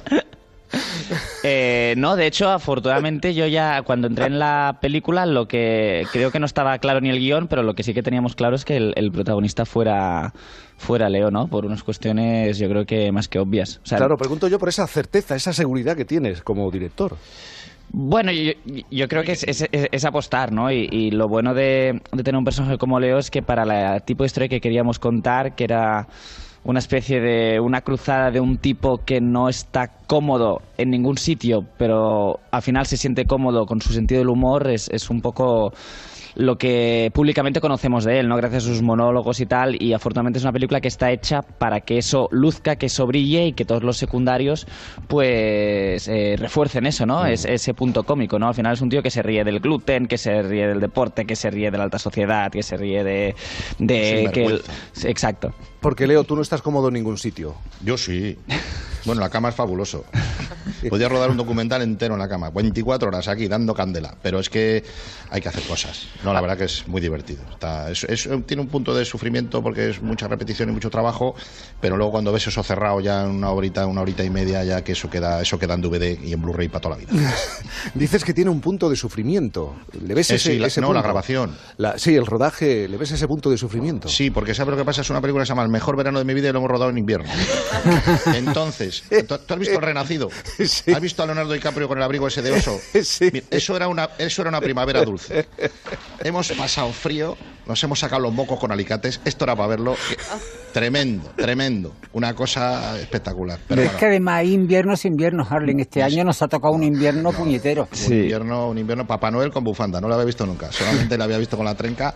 Eh, no, de hecho, afortunadamente yo ya cuando entré en la película lo que creo que no estaba claro ni el guion, pero lo que sí que teníamos claro es que el, el protagonista fuera fuera Leo, ¿no? Por unas cuestiones yo creo que más que obvias. O sea, claro, pregunto yo por esa certeza, esa seguridad que tienes como director. Bueno, yo, creo que es, es- es- es apostar, ¿no? Y, y lo bueno de, de tener un personaje como Leo es que para el tipo de historia que queríamos contar, que era una especie de una cruzada de un tipo que no está cómodo en ningún sitio, pero al final se siente cómodo con su sentido del humor, es, es un poco lo que públicamente conocemos de él, ¿no? Gracias a sus monólogos y tal, y afortunadamente es una película que está hecha para que eso luzca, que eso brille y que todos los secundarios pues eh, refuercen eso, ¿no? Es, ese punto cómico, ¿no? Al final es un tío que se ríe del gluten, que se ríe del deporte, que se ríe de la alta sociedad, que se ríe de... de que el- Exacto. Porque, Leo, tú no estás cómodo en ningún sitio. Yo sí. Bueno, la cama es fabuloso. Podía rodar un documental entero en la cama. 24 horas aquí dando candela. Pero es que hay que hacer cosas. No, la verdad que es muy divertido. Está- es- es- tiene un punto de sufrimiento porque es mucha repetición y mucho trabajo. Pero luego cuando ves eso cerrado ya en una horita, una horita y media, ya que eso queda, eso queda en DVD y en Blu-ray para toda la vida. Dices que tiene un punto de sufrimiento. ¿Le ves Eh, ese, sí, la- ese no, la punto? grabación. La- sí, el rodaje, ¿le ves ese punto de sufrimiento? Sí, porque ¿sabes lo que pasa? Es una película que se llama mejor verano de mi vida y lo hemos rodado en invierno. Entonces, ¿tú, tú has visto El Renacido? ¿Has visto a Leonardo DiCaprio con el abrigo ese de oso? Mira, Eso era una, eso era una primavera dulce. Hemos pasado frío, nos hemos sacado los mocos con alicates. Esto era para verlo. Tremendo, tremendo. Una cosa espectacular. Pero es bueno, que además hay inviernos, inviernos, Harling. Este año nos ha tocado un invierno puñetero. un invierno, un invierno Papá Noel con bufanda. No lo había visto nunca. Solamente lo había visto con la trenca.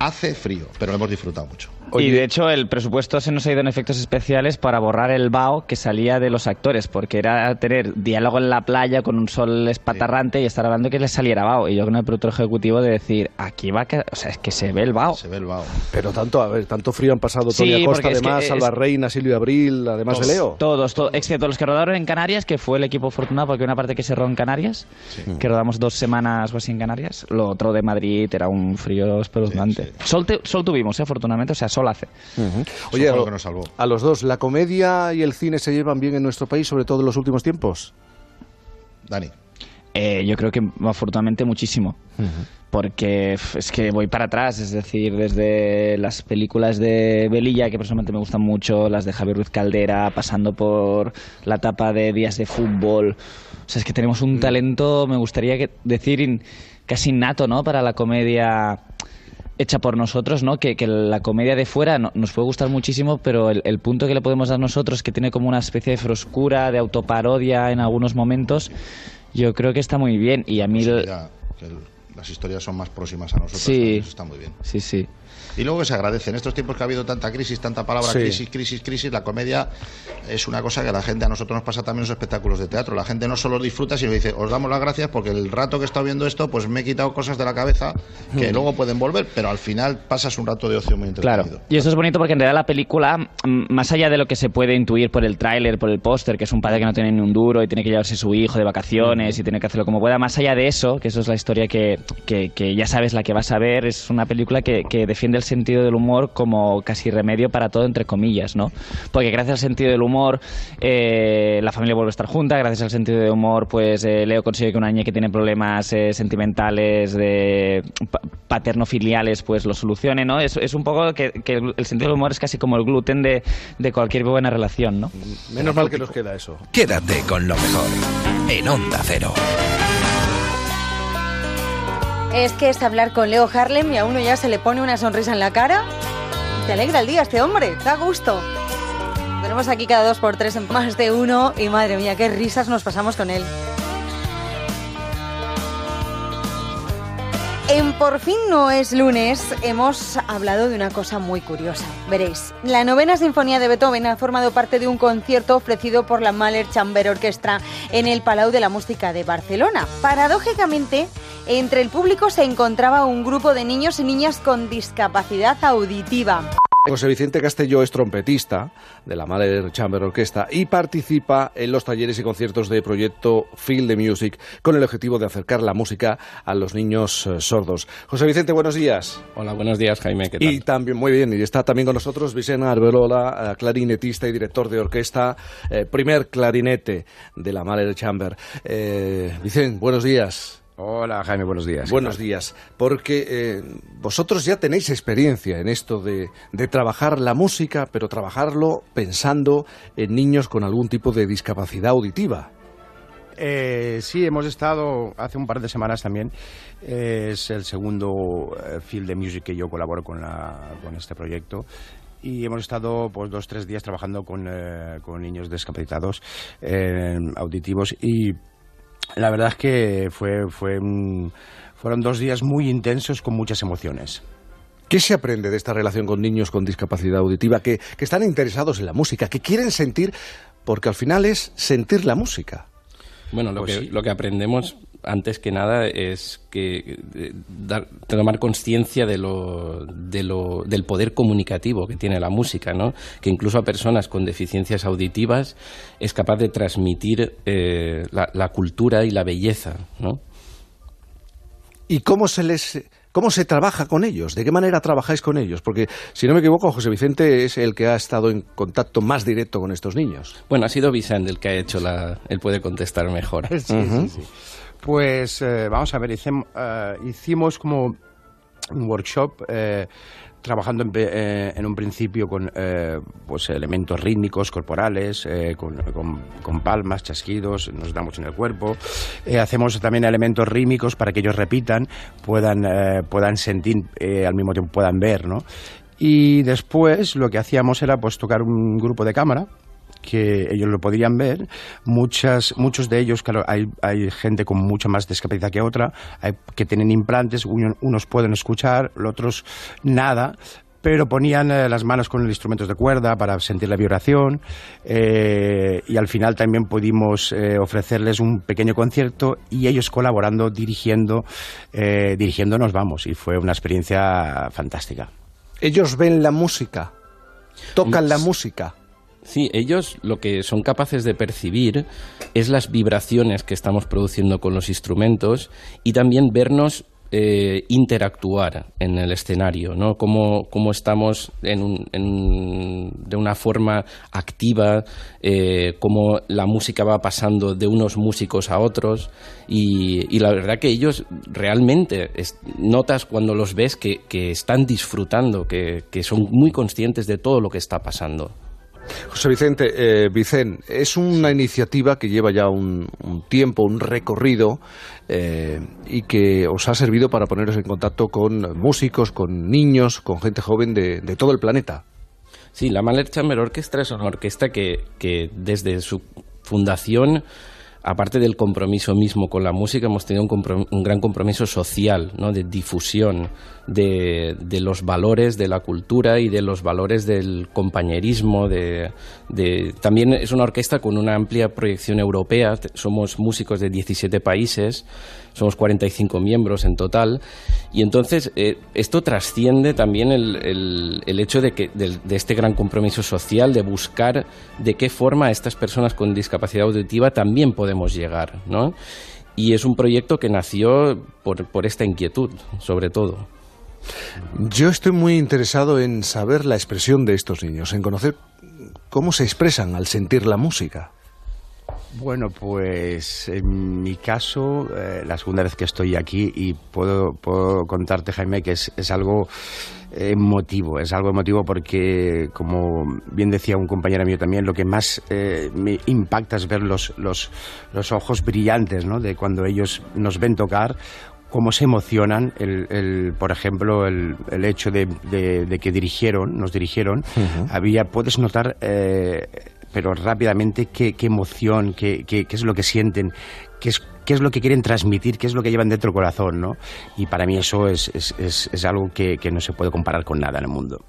Hace frío, pero lo hemos disfrutado mucho. Y de hecho el presupuesto se nos ha ido en efectos especiales para borrar el vaho que salía de los actores, porque era tener diálogo en la playa con un sol espatarrante y estar hablando que les saliera vaho. Y yo con el productor ejecutivo de decir, aquí va a quedar, o sea, es que se ve el vaho. Se ve el vaho. Pero tanto, a ver, tanto frío han pasado Sí, Tony Acosta, porque es que además, es- Reina, Silvio Abril, además de Leo. Todos, todos, excepto los que rodaron en Canarias, que fue el equipo afortunado, porque una parte que se rodó en Canarias, que rodamos dos semanas o así en Canarias, lo otro de Madrid era un frío espeluznante. Sol, te- sol tuvimos, eh, afortunadamente, o sea, sol hace. Oye, a, lo lo- que nos salvó. a los dos, ¿la comedia y el cine se llevan bien en nuestro país, sobre todo en los últimos tiempos? Dani. Eh, yo creo que afortunadamente muchísimo. Porque es que voy para atrás, es decir, desde las películas de Belilla, que personalmente me gustan mucho, las de Javier Ruiz Caldera, pasando por la etapa de Días de Fútbol. O sea, es que tenemos un talento, me gustaría que- decir, in- casi innato, ¿no? Para la comedia hecha por nosotros, ¿no? Que, que la comedia de fuera no- nos puede gustar muchísimo, pero el, el punto que le podemos dar nosotros, que tiene como una especie de froscura, de autoparodia en algunos momentos, yo creo que está muy bien. Y a mí... que el- las historias son más próximas a nosotros. Sí. Eso está muy bien. Sí, sí. Y luego que se agradece. En estos tiempos que ha habido tanta crisis, tanta palabra Sí. crisis, crisis, crisis, la comedia es una cosa que a la gente, a nosotros nos pasa también los espectáculos de teatro. La gente no solo disfruta, sino dice, os damos las gracias porque el rato que he estado viendo esto, pues me he quitado cosas de la cabeza que Hmm. luego pueden volver, pero al final pasas un rato de ocio muy entretenido. Claro. Y esto es bonito porque en realidad la película, mm, más allá de lo que se puede intuir por el tráiler, por el póster, que es un padre que no tiene ni un duro y tiene que llevarse su hijo de vacaciones y tiene que hacerlo como pueda, más allá de eso, que eso es la historia que, que- que ya sabes la que vas a ver, es una película que, que defiende el sentido del humor como casi remedio para todo, entre comillas, ¿no? Porque gracias al sentido del humor, eh, la familia vuelve a estar junta, gracias al sentido del humor, pues eh, Leo consigue que una niña que tiene problemas eh, sentimentales de pa- paterno-filiales, pues lo solucione, ¿no? Es, es un poco que, el sentido del humor es casi como el gluten de, de cualquier buena relación, ¿no? Menos mal que nos queda eso. Quédate con lo mejor en Onda Cero. Es que es hablar con Leo Harlem y a uno ya se le pone una sonrisa en la cara. Te alegra el día este hombre, da gusto. Tenemos aquí cada dos por tres en más de uno y madre mía, qué risas nos pasamos con él. En Por fin no es lunes hemos hablado de una cosa muy curiosa. Veréis, la novena sinfonía de Beethoven ha formado parte de un concierto ofrecido por la Mahler Chamber Orchestra en el Palau de la Música de Barcelona. Paradójicamente, entre el público se encontraba un grupo de niños y niñas con discapacidad auditiva. José Vicente Castelló es trompetista de la Mahler Chamber Orquesta y participa en los talleres y conciertos de proyecto Feel the Music con el objetivo de acercar la música a los niños eh, sordos. José Vicente, buenos días. Hola, buenos días, Jaime. ¿Qué tal? Y también, muy bien, y está también con nosotros Vicente Arbelola, eh, clarinetista y director de orquesta, eh, primer clarinete de la Mahler Chamber. Eh, Vicente, buenos días. Hola, Jaime, buenos días. Buenos días, porque eh, vosotros ya tenéis experiencia en esto de, de trabajar la música, pero trabajarlo pensando en niños con algún tipo de discapacidad auditiva. Eh, sí, hemos estado hace un par de semanas también. eh, es el segundo eh, Field de Music que yo colaboro con, la, con este proyecto. Y hemos estado pues, dos tres días trabajando con, eh, con niños discapacitados eh, auditivos y la verdad es que fue, fue fueron dos días muy intensos con muchas emociones. ¿Qué se aprende de esta relación con niños con discapacidad auditiva que, que están interesados en la música, que quieren sentir, porque al final es sentir la música? Bueno, lo, Pues que, sí. lo que aprendemos antes que nada es que eh, dar- tomar conciencia de lo, de lo- del poder comunicativo que tiene la música, ¿no? Que incluso a personas con deficiencias auditivas es capaz de transmitir eh, la, la cultura y la belleza, ¿no? ¿Y cómo se les cómo se trabaja con ellos? ¿De qué manera trabajáis con ellos? Porque si no me equivoco, José Vicente es el que ha estado en contacto más directo con estos niños. Bueno, ha sido Vicente el que ha hecho la... Él puede contestar mejor. Sí, sí, sí. Pues eh, vamos a ver, hicim- eh, hicimos como un workshop eh, trabajando en, eh, en un principio con eh, pues elementos rítmicos, corporales, eh, con, con- con palmas, chasquidos, nos damos en el cuerpo. Hacemos también elementos rítmicos para que ellos repitan, puedan, puedan sentir, al mismo tiempo puedan ver, ¿no? Y después lo que hacíamos era pues tocar un grupo de cámara que ellos lo podían ver. Muchas, muchos de ellos, claro, hay, hay gente con mucha más discapacidad que otra, hay que tienen implantes, uno- unos pueden escuchar, los otros nada. Pero ponían eh, las manos con instrumentos de cuerda para sentir la vibración eh, y al final también pudimos eh, ofrecerles un pequeño concierto y ellos colaborando, dirigiendo, eh, dirigiéndonos, vamos, y fue una experiencia fantástica. Ellos ven la música, tocan la música. Sí, ellos lo que son capaces de percibir es las vibraciones que estamos produciendo con los instrumentos y también vernos eh, interactuar en el escenario, ¿no? Cómo, cómo estamos en un- en- de una forma activa, eh, cómo la música va pasando de unos músicos a otros y, la verdad que ellos realmente es- notas cuando los ves que, que están disfrutando, que, que son muy conscientes de todo lo que está pasando. José Vicente, eh, Vicen, es una iniciativa que lleva ya un, un tiempo, un recorrido eh, y que os ha servido para poneros en contacto con músicos, con niños, con gente joven de, de todo el planeta. Sí, la Mahler Chamber Orchestra es una orquesta que, que desde su fundación, aparte del compromiso mismo con la música, hemos tenido un, un gran compromiso social, ¿no? de difusión de, los valores de la cultura y de los valores del compañerismo. De, de- También es una orquesta con una amplia proyección europea, somos músicos de 17 países, somos 45 miembros en total, y entonces eh, esto trasciende también el, el- el hecho de, que, del- de este gran compromiso social, de buscar de qué forma a estas personas con discapacidad auditiva también podemos llegar, ¿no? Y es un proyecto que nació por, por esta inquietud, sobre todo. Yo estoy muy interesado en saber la expresión de estos niños, en conocer cómo se expresan al sentir la música. Bueno, pues en mi caso, eh, la segunda vez que estoy aquí y puedo, puedo contarte, Jaime, que es, es algo emotivo, es algo emotivo porque, como bien decía un compañero mío también, lo que más eh, me impacta es ver los, los, los ojos brillantes, ¿no? De cuando ellos nos ven tocar cómo se emocionan, el, el- por ejemplo, el, el hecho de, de- de que dirigieron, nos dirigieron, había, puedes notar, eh, pero rápidamente, qué, emoción, qué, qué- es lo que sienten, qué es, qué es lo que quieren transmitir, qué es lo que llevan dentro del corazón, ¿no? Y para mí eso es, es, es- algo que, que no se puede comparar con nada en el mundo.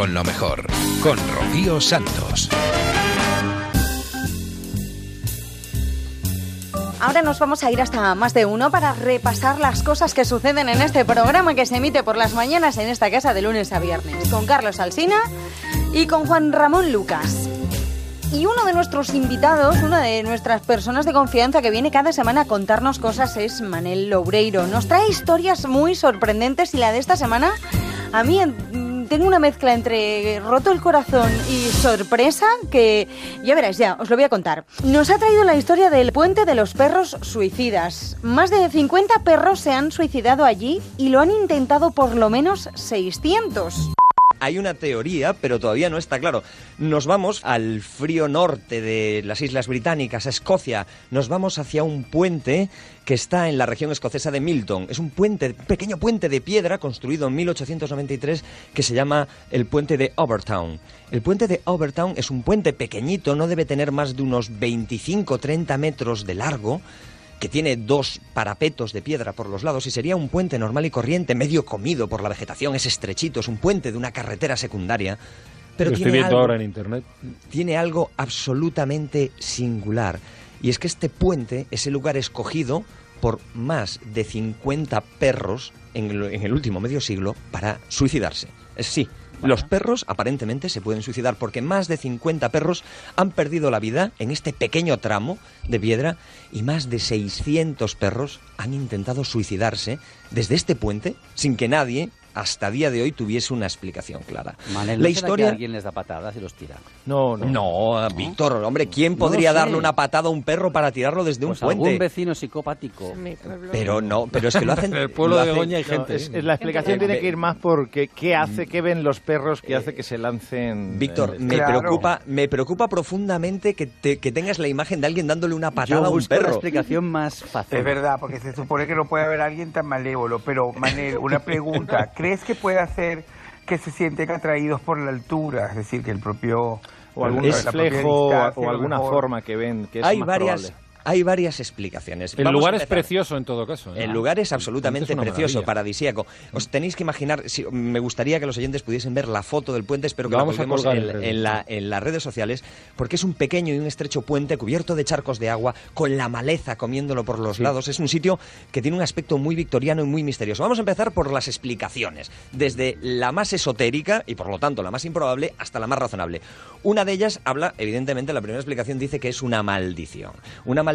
Con lo mejor, con Rocío Santos. Ahora nos vamos a ir hasta más de uno para repasar las cosas que suceden en este programa que se emite por las mañanas en esta casa de lunes a viernes, con Carlos Alsina y con Juan Ramón Lucas. Y uno de nuestros invitados, una de nuestras personas de confianza que viene cada semana a contarnos cosas es Manel Loureiro. Nos trae historias muy sorprendentes y la de esta semana a mí tengo una mezcla entre roto el corazón y sorpresa que ya verás, ya, os lo voy a contar. Nos ha traído la historia del puente de los perros suicidas. Más de 50 perros se han suicidado allí y lo han intentado por lo menos 600. Hay una teoría, pero todavía no está claro. Nos vamos al frío norte de las Islas Británicas, a Escocia. Nos vamos hacia un puente que está en la región escocesa de Milton. Es un puente, pequeño puente de piedra construido en 1893 que se llama el puente de Overtown. El puente de Overtown es un puente pequeñito, no debe tener más de unos 25-30 metros de largo que tiene dos parapetos de piedra por los lados y sería un puente normal y corriente, medio comido por la vegetación, es estrechito, es un puente de una carretera secundaria. Pero Lo estoy tiene viendo algo, ahora en internet. tiene algo absolutamente singular. Y es que este puente es el lugar escogido por más de 50 perros en el, en el último medio siglo para suicidarse. Es sí, los perros aparentemente se pueden suicidar porque más de 50 perros han perdido la vida en este pequeño tramo de piedra y más de 600 perros han intentado suicidarse desde este puente sin que nadie hasta día de hoy tuviese una explicación clara. Manel, ¿no la será que historia alguien les da patadas y los tira. no, no. Víctor, hombre, ¿quién No podría sé. darle una patada a un perro para tirarlo desde Pues un puente? algún vecino psicopático. Pero no, pero es que lo hacen. En el pueblo lo de Begoña hay No, gente. es- es la explicación tiene que ir más porque qué hace, qué ven los perros que hace que se lancen. Víctor, el- me preocupa, me preocupa profundamente que, te- que tengas la imagen de alguien dándole una patada Yo a un busco la perro. explicación más fácil. Es verdad, porque se supone que no puede haber alguien tan malévolo. Pero, Manel, una pregunta. ¿Crees que puede hacer que se sienten atraídos por la altura? Es decir, que el propio... o algún reflejo distancia, o alguna forma que ven que es hay más varias, probable. Hay varias explicaciones. El Vamos lugar es precioso en todo caso. ¿eh? El lugar es absolutamente Es precioso, maravilla. paradisíaco. Os tenéis que imaginar, si- me gustaría que los oyentes pudiesen ver la foto del puente, espero que la vamos a colguemos en, la- las redes sociales, porque es un pequeño y un estrecho puente cubierto de charcos de agua, con la maleza comiéndolo por los Sí. lados. Es un sitio que tiene un aspecto muy victoriano y muy misterioso. Vamos a empezar por las explicaciones, desde la más esotérica y por lo tanto la más improbable hasta la más razonable. Una de ellas habla, evidentemente, la primera explicación dice que es una maldición. Una maldición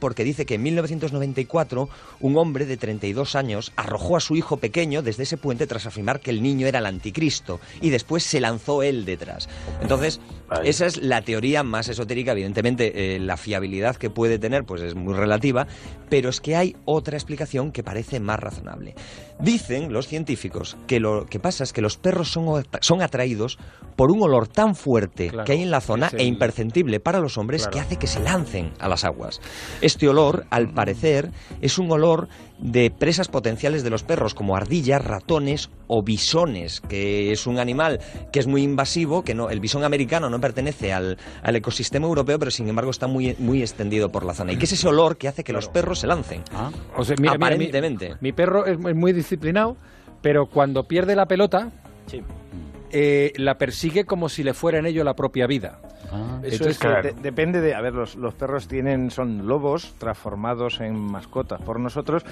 porque dice que en 1994 un hombre de 32 años arrojó a su hijo pequeño desde ese puente tras afirmar que el niño era el anticristo y después se lanzó él detrás. Entonces, esa es la teoría más esotérica. Evidentemente, eh, la fiabilidad que puede tener pues es muy relativa, pero es que hay otra explicación que parece más razonable. Dicen los científicos que lo que pasa es que los perros son, son atraídos por un olor tan fuerte Claro, que hay en la zona el- e imperceptible para los hombres Claro. que hace que se lancen a las aguas. Este olor, al parecer, es un olor de presas potenciales de los perros, como ardillas, ratones o bisones, que es un animal que es muy invasivo, que no, el bisón americano no pertenece al, al ecosistema europeo, pero sin embargo está muy, muy extendido por la zona. Y que es ese olor que hace que los perros se lancen. O sea, mira, mira, mi- Aparentemente. Mi, perro es muy muy disciplinado, pero cuando pierde la pelota, eh, la persigue como si le fuera en ello la propia vida. Eso Entonces, es que de- depende de, a ver, los, los perros tienen, son lobos transformados en mascotas por nosotros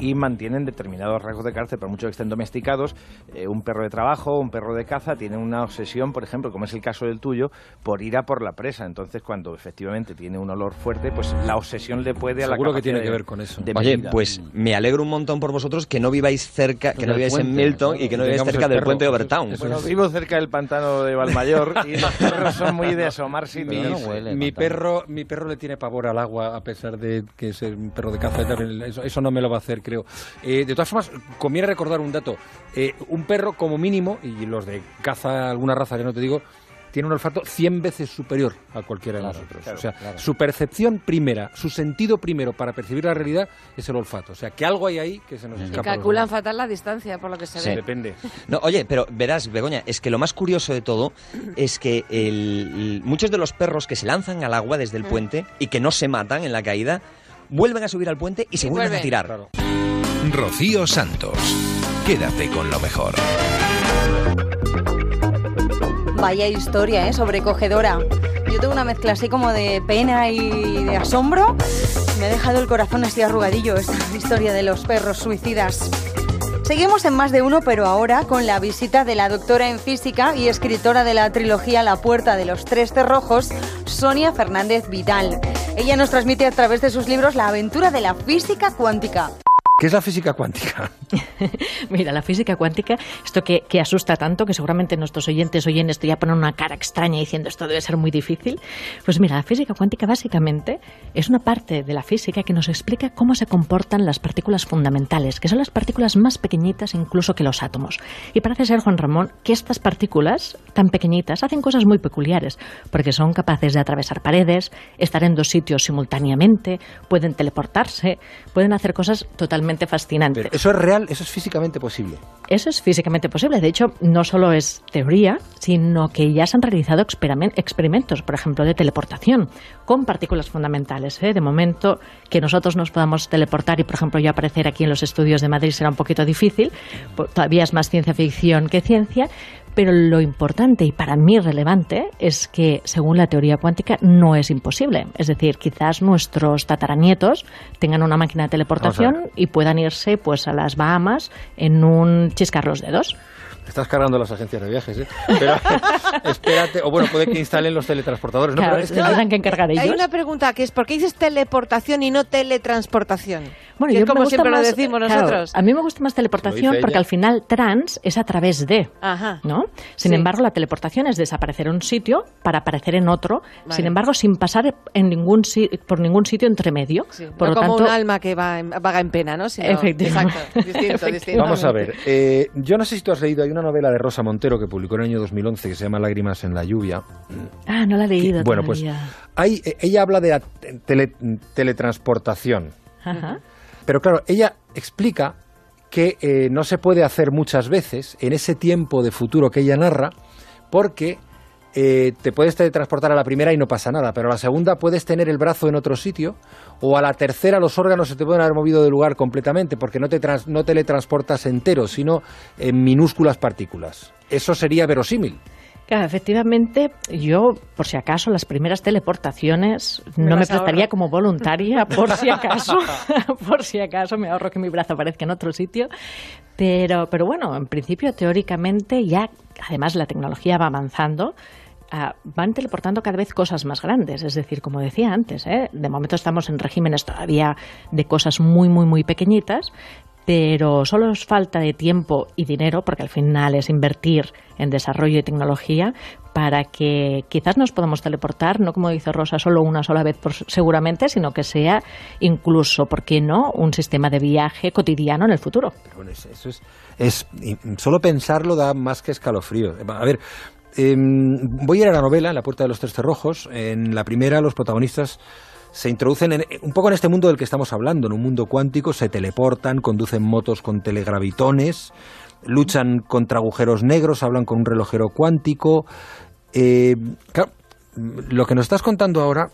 y mantienen determinados rasgos de carácter, por mucho que estén domesticados. Eh, un perro de trabajo, un perro de caza, tiene una obsesión, por ejemplo, como es el caso del tuyo, por ir a por la presa. Entonces, cuando efectivamente tiene un olor fuerte, pues la obsesión le puede a la Seguro que tiene de- que ver con eso. de Oye, medida. pues me alegro un montón por vosotros que no viváis cerca, que no viváis en puente, Milton y que no viváis cerca el del puente de Overtown. Bueno, vivo cerca del pantano de Valmayor y los perros son muy de asomarse y Mi, ni- mi perro, mi perro le tiene pavor al agua, a pesar de que es un perro de caza. Eso, eso no me lo va a hacer, creo. Eh, de todas formas, conviene recordar un dato. Eh, un perro, como mínimo, y los de caza, alguna raza que no te digo, tiene un olfato 100 veces superior a cualquiera de Claro, nosotros. claro, o sea, claro. su percepción primera, su sentido primero para percibir la realidad es el olfato. O sea, que algo hay ahí que se nos escapa. los calculan fatal la distancia, por lo que se Sí. ve. Depende. No, oye, pero verás, Begoña, es que lo más curioso de todo es que el- el- muchos de los perros que se lanzan al agua desde el Mm. puente y que no se matan en la caída, vuelven a subir al puente y se Y vuelven a tirar. Rocío Santos. Quédate con lo mejor. Vaya historia, ¿eh? Sobrecogedora. Yo tengo una mezcla así como de pena y de asombro. Me ha dejado el corazón así arrugadillo esta historia de los perros suicidas. Seguimos en más de uno, pero ahora con la visita de la doctora en física y escritora de la trilogía La puerta de los tres cerrojos, Sonia Fernández Vidal. Ella nos transmite a través de sus libros la aventura de la física cuántica. ¿Qué es la física cuántica? Mira, la física cuántica, esto que, que asusta tanto, que seguramente nuestros oyentes oyen esto ya ponen una cara extraña diciendo esto debe ser muy difícil. Pues mira, la física cuántica básicamente es una parte de la física que nos explica cómo se comportan las partículas fundamentales, que son las partículas más pequeñitas incluso que los átomos. Y parece ser, Juan Ramón, que estas partículas tan pequeñitas hacen cosas muy peculiares, porque son capaces de atravesar paredes, estar en dos sitios simultáneamente, pueden teleportarse, pueden hacer cosas totalmente fascinantes. Pero ¿Eso es real? ¿Eso es físicamente posible? Eso es físicamente posible. De hecho, no solo es teoría, sino que ya se han realizado experimen- experimentos, por ejemplo, de teleportación con partículas fundamentales. ¿eh? De momento, que nosotros nos podamos teleportar y, por ejemplo, yo aparecer aquí en los estudios de Madrid será un poquito difícil. Todavía es más ciencia ficción que ciencia. Pero lo importante y para mí relevante es que, según la teoría cuántica, no es imposible. Es decir, quizás nuestros tataranietos tengan una máquina de teleportación y puedan irse pues a las Bahamas en un chiscar los dedos. Te estás cargando las agencias de viajes, ¿eh? Pero espérate, o bueno, puede que instalen los teletransportadores. No, pero es que- tendrán que encargar Hay ellos. una pregunta que es ¿por qué dices teleportación y no teletransportación? Bueno, que yo es como me gusta siempre lo más- decimos claro, nosotros. a mí me gusta más Lo teleportación porque al final trans es a través de, Ajá. ¿no? Sin Sí. embargo, la teleportación es desaparecer en un sitio para aparecer en otro, Vale. sin embargo, sin pasar en ningún si- por ningún sitio entre medio. Por no lo como tanto, un alma que va en- vaga en pena, ¿no? Sino- Efectivamente. Exacto, distinto, distinto. Vamos a ver, eh, yo no sé si tú has leído, hay una novela de Rosa Montero que publicó en el año 2011 que se llama Lágrimas en la lluvia. Ah, no la he leído Bueno, pues hay, ella habla de la tele- teletransportación, Ajá. Pero claro, ella explica que eh, no se puede hacer muchas veces en ese tiempo de futuro que ella narra, porque eh, te puedes teletransportar a la primera y no pasa nada, pero a la segunda puedes tener el brazo en otro sitio, o a la tercera los órganos se te pueden haber movido de lugar completamente, porque no te trans- no teletransportas entero, sino en minúsculas partículas. Eso sería verosímil. Claro, efectivamente, yo, por si acaso, las primeras teleportaciones Me no me ahorro. prestaría como voluntaria, por si acaso, por si acaso me ahorro que mi brazo aparezca en otro sitio. Pero, pero bueno, en principio, teóricamente, ya, además la tecnología va avanzando, ah, van teleportando cada vez cosas más grandes. Es decir, como decía antes, ¿eh? de momento estamos en regímenes todavía de cosas muy, muy, muy pequeñitas, pero solo es falta de tiempo y dinero, porque al final es invertir en desarrollo y tecnología, para que quizás nos podamos teleportar, no como dice Rosa, solo una sola vez por, seguramente, sino que sea incluso, ¿por qué no?, un sistema de viaje cotidiano en el futuro. Bueno, es- eso es, es solo pensarlo da más que escalofrío. A ver, em, voy a ir a la novela, La puerta de los tres cerrojos. En la primera, los protagonistas se introducen en- un poco en este mundo del que estamos hablando, en un mundo cuántico, se teleportan, conducen motos con telegravitones, luchan contra agujeros negros, hablan con un relojero cuántico. Eh, claro, lo que nos estás contando ahora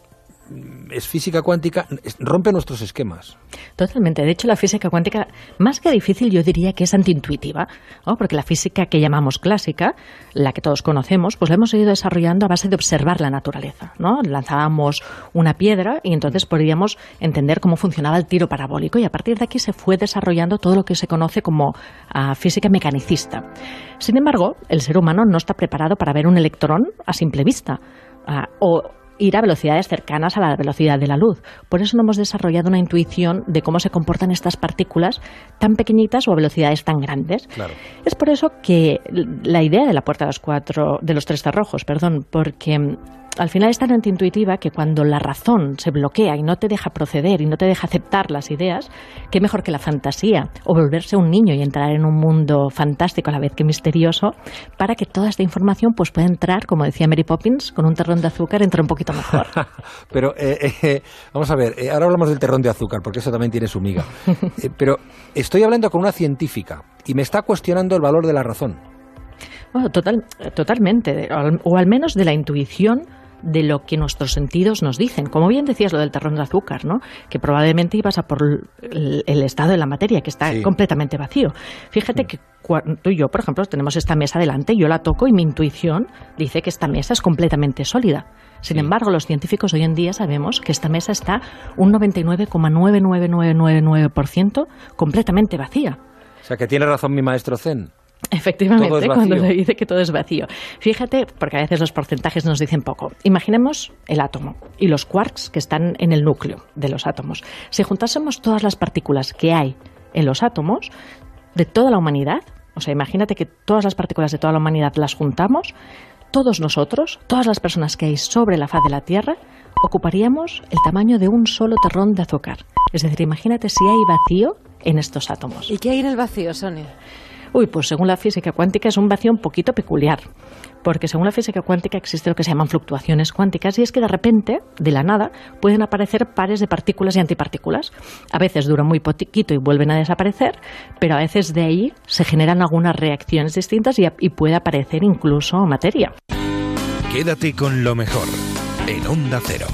es física cuántica, rompe nuestros esquemas. Totalmente. De hecho, la física cuántica, más que difícil, yo diría que es antiintuitiva, ¿no? porque la física que llamamos clásica, la que todos conocemos, pues la hemos ido desarrollando a base de observar la naturaleza. ¿no? Lanzábamos una piedra y entonces podríamos entender cómo funcionaba el tiro parabólico y a partir de aquí se fue desarrollando todo lo que se conoce como ah, física mecanicista. Sin embargo, el ser humano no está preparado para ver un electrón a simple vista. ah, o ir a velocidades cercanas a la velocidad de la luz. Por eso no hemos desarrollado una intuición de cómo se comportan estas partículas tan pequeñitas o a velocidades tan grandes. Claro. Es por eso que la idea de la puerta de los cuatro, de los tres cerrojos, perdón, porque mm, al final es tan antiintuitiva que cuando la razón se bloquea y no te deja proceder y no te deja aceptar las ideas, qué mejor que la fantasía o volverse un niño y entrar en un mundo fantástico a la vez que misterioso para que toda esta información pues pueda entrar, como decía Mary Poppins, con un terrón de azúcar entre un poquito mejor. Pero eh, eh, vamos a ver, eh, ahora hablamos del terrón de azúcar, porque eso también tiene su miga. Eh, pero estoy hablando con una científica y me está cuestionando el valor de la razón. Bueno, total, totalmente, o al, o al menos de la intuición de lo que nuestros sentidos nos dicen. Como bien decías lo del terrón de azúcar, ¿no? Que probablemente ibas a por el, el estado de la materia, que está Sí. completamente vacío. Fíjate que cua- tú y yo, por ejemplo, tenemos esta mesa delante, yo la toco y mi intuición dice que esta mesa es completamente sólida. Sin embargo, los científicos hoy en día sabemos que esta mesa está un 99,99999% completamente vacía. O sea, que tiene razón mi maestro Zen. Efectivamente, Todo es cuando le dice que todo es vacío. Fíjate, porque a veces los porcentajes nos dicen poco. Imaginemos el átomo y los quarks que están en el núcleo de los átomos. Si juntásemos todas las partículas que hay en los átomos de toda la humanidad, o sea, imagínate que todas las partículas de toda la humanidad las juntamos, todos nosotros, todas las personas que hay sobre la faz de la Tierra, ocuparíamos el tamaño de un solo terrón de azúcar. Es decir, imagínate si hay vacío en estos átomos. ¿Y qué hay en el vacío, Sonia? Uy, pues según la física cuántica es un vacío un poquito peculiar, porque según la física cuántica existe lo que se llaman fluctuaciones cuánticas y es que de repente, de la nada, pueden aparecer pares de partículas y antipartículas. A veces duran muy poquito y vuelven a desaparecer, pero a veces de ahí se generan algunas reacciones distintas y, y puede aparecer incluso materia. Quédate con lo mejor en Onda Cero.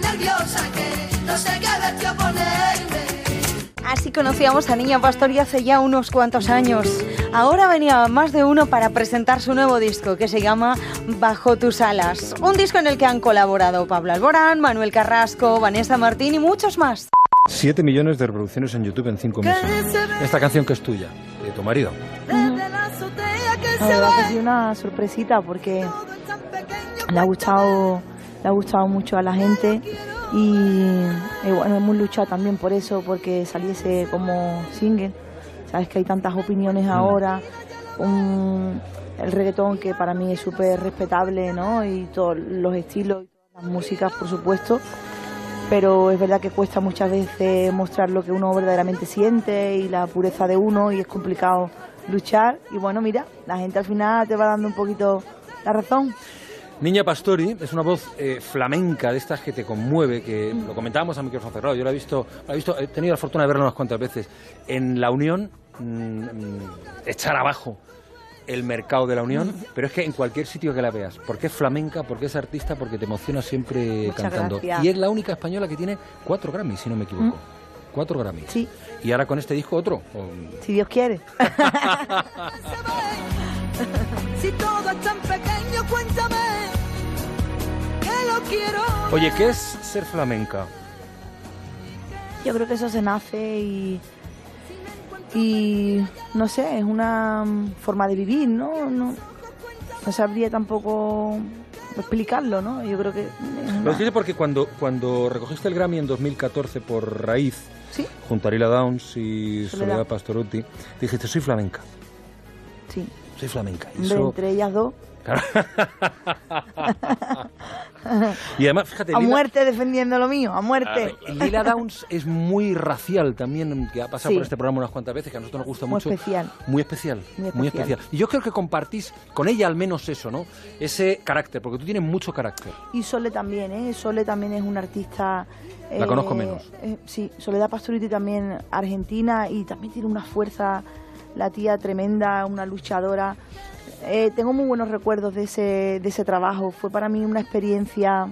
Nerviosa que no sé. Así conocíamos a Niña Pastori hace ya unos cuantos años. Ahora venía más de uno para presentar su nuevo disco que se llama Bajo tus alas. Un disco en el que han colaborado Pablo Alborán, Manuel Carrasco, Vanessa Martín y muchos más. 7 millones de reproducciones en YouTube en 5 meses. Esta canción que es tuya, de tu marido. La verdad que ha sido una sorpresita porque le ha gustado, le ha gustado mucho a la gente y, y bueno, hemos luchado también por eso, porque saliese como single. Sabes que hay tantas opiniones ahora, un- el reggaetón que para mí es súper respetable, ¿no? Y todos los estilos y todas las músicas, por supuesto. Pero es verdad que cuesta muchas veces mostrar lo que uno verdaderamente siente y la pureza de uno y es complicado luchar. Y bueno, mira, la gente al final te va dando un poquito la razón. Niña Pastori es una voz eh, flamenca de estas que te conmueve, que lo comentábamos a micrófono cerrado. Yo la he visto, la he visto, he tenido la fortuna de verla unas cuantas veces. En la Unión, mm, mm, echar abajo el mercado de la Unión, pero es que en cualquier sitio que la veas, porque es flamenca, porque es artista, porque te emociona siempre Muchas cantando. gracias. Y es la única española que tiene cuatro Grammys, si no me equivoco. Cuatro Grammys. Sí. Y ahora con este disco otro. o- Si Dios quiere. Si todo es tan pequeño, cuéntame. Oye, ¿qué es ser flamenca? Yo creo que eso se nace y, y no sé, es una forma de vivir, ¿no? No, no sabría tampoco explicarlo, ¿no? Yo creo que una- Lo dices porque cuando, cuando recogiste el Grammy en 2014 por Raíz, Sí. junto a Arila Downs y Soledad. Soledad Pastoruti, dijiste, soy flamenca, Sí. soy flamenca. Eso- entre ellas dos. Y además, fíjate, a Lila, muerte defendiendo lo mío, a muerte. Lila Downs es muy racial también, que ha pasado Sí. por este programa unas cuantas veces, que a nosotros nos gusta Muy mucho. especial. Muy especial. Muy Muy especial. especial. Y yo creo que compartís con ella al menos eso, ¿no? Ese carácter, porque tú tienes mucho carácter. Y Sole también, ¿eh? Sole también es una artista... La conozco menos. eh, sí, Soledad Pastoriti también argentina y también tiene una fuerza, la tía tremenda, una luchadora. Eh, tengo muy buenos recuerdos de ese, de ese trabajo. Fue para mí una experiencia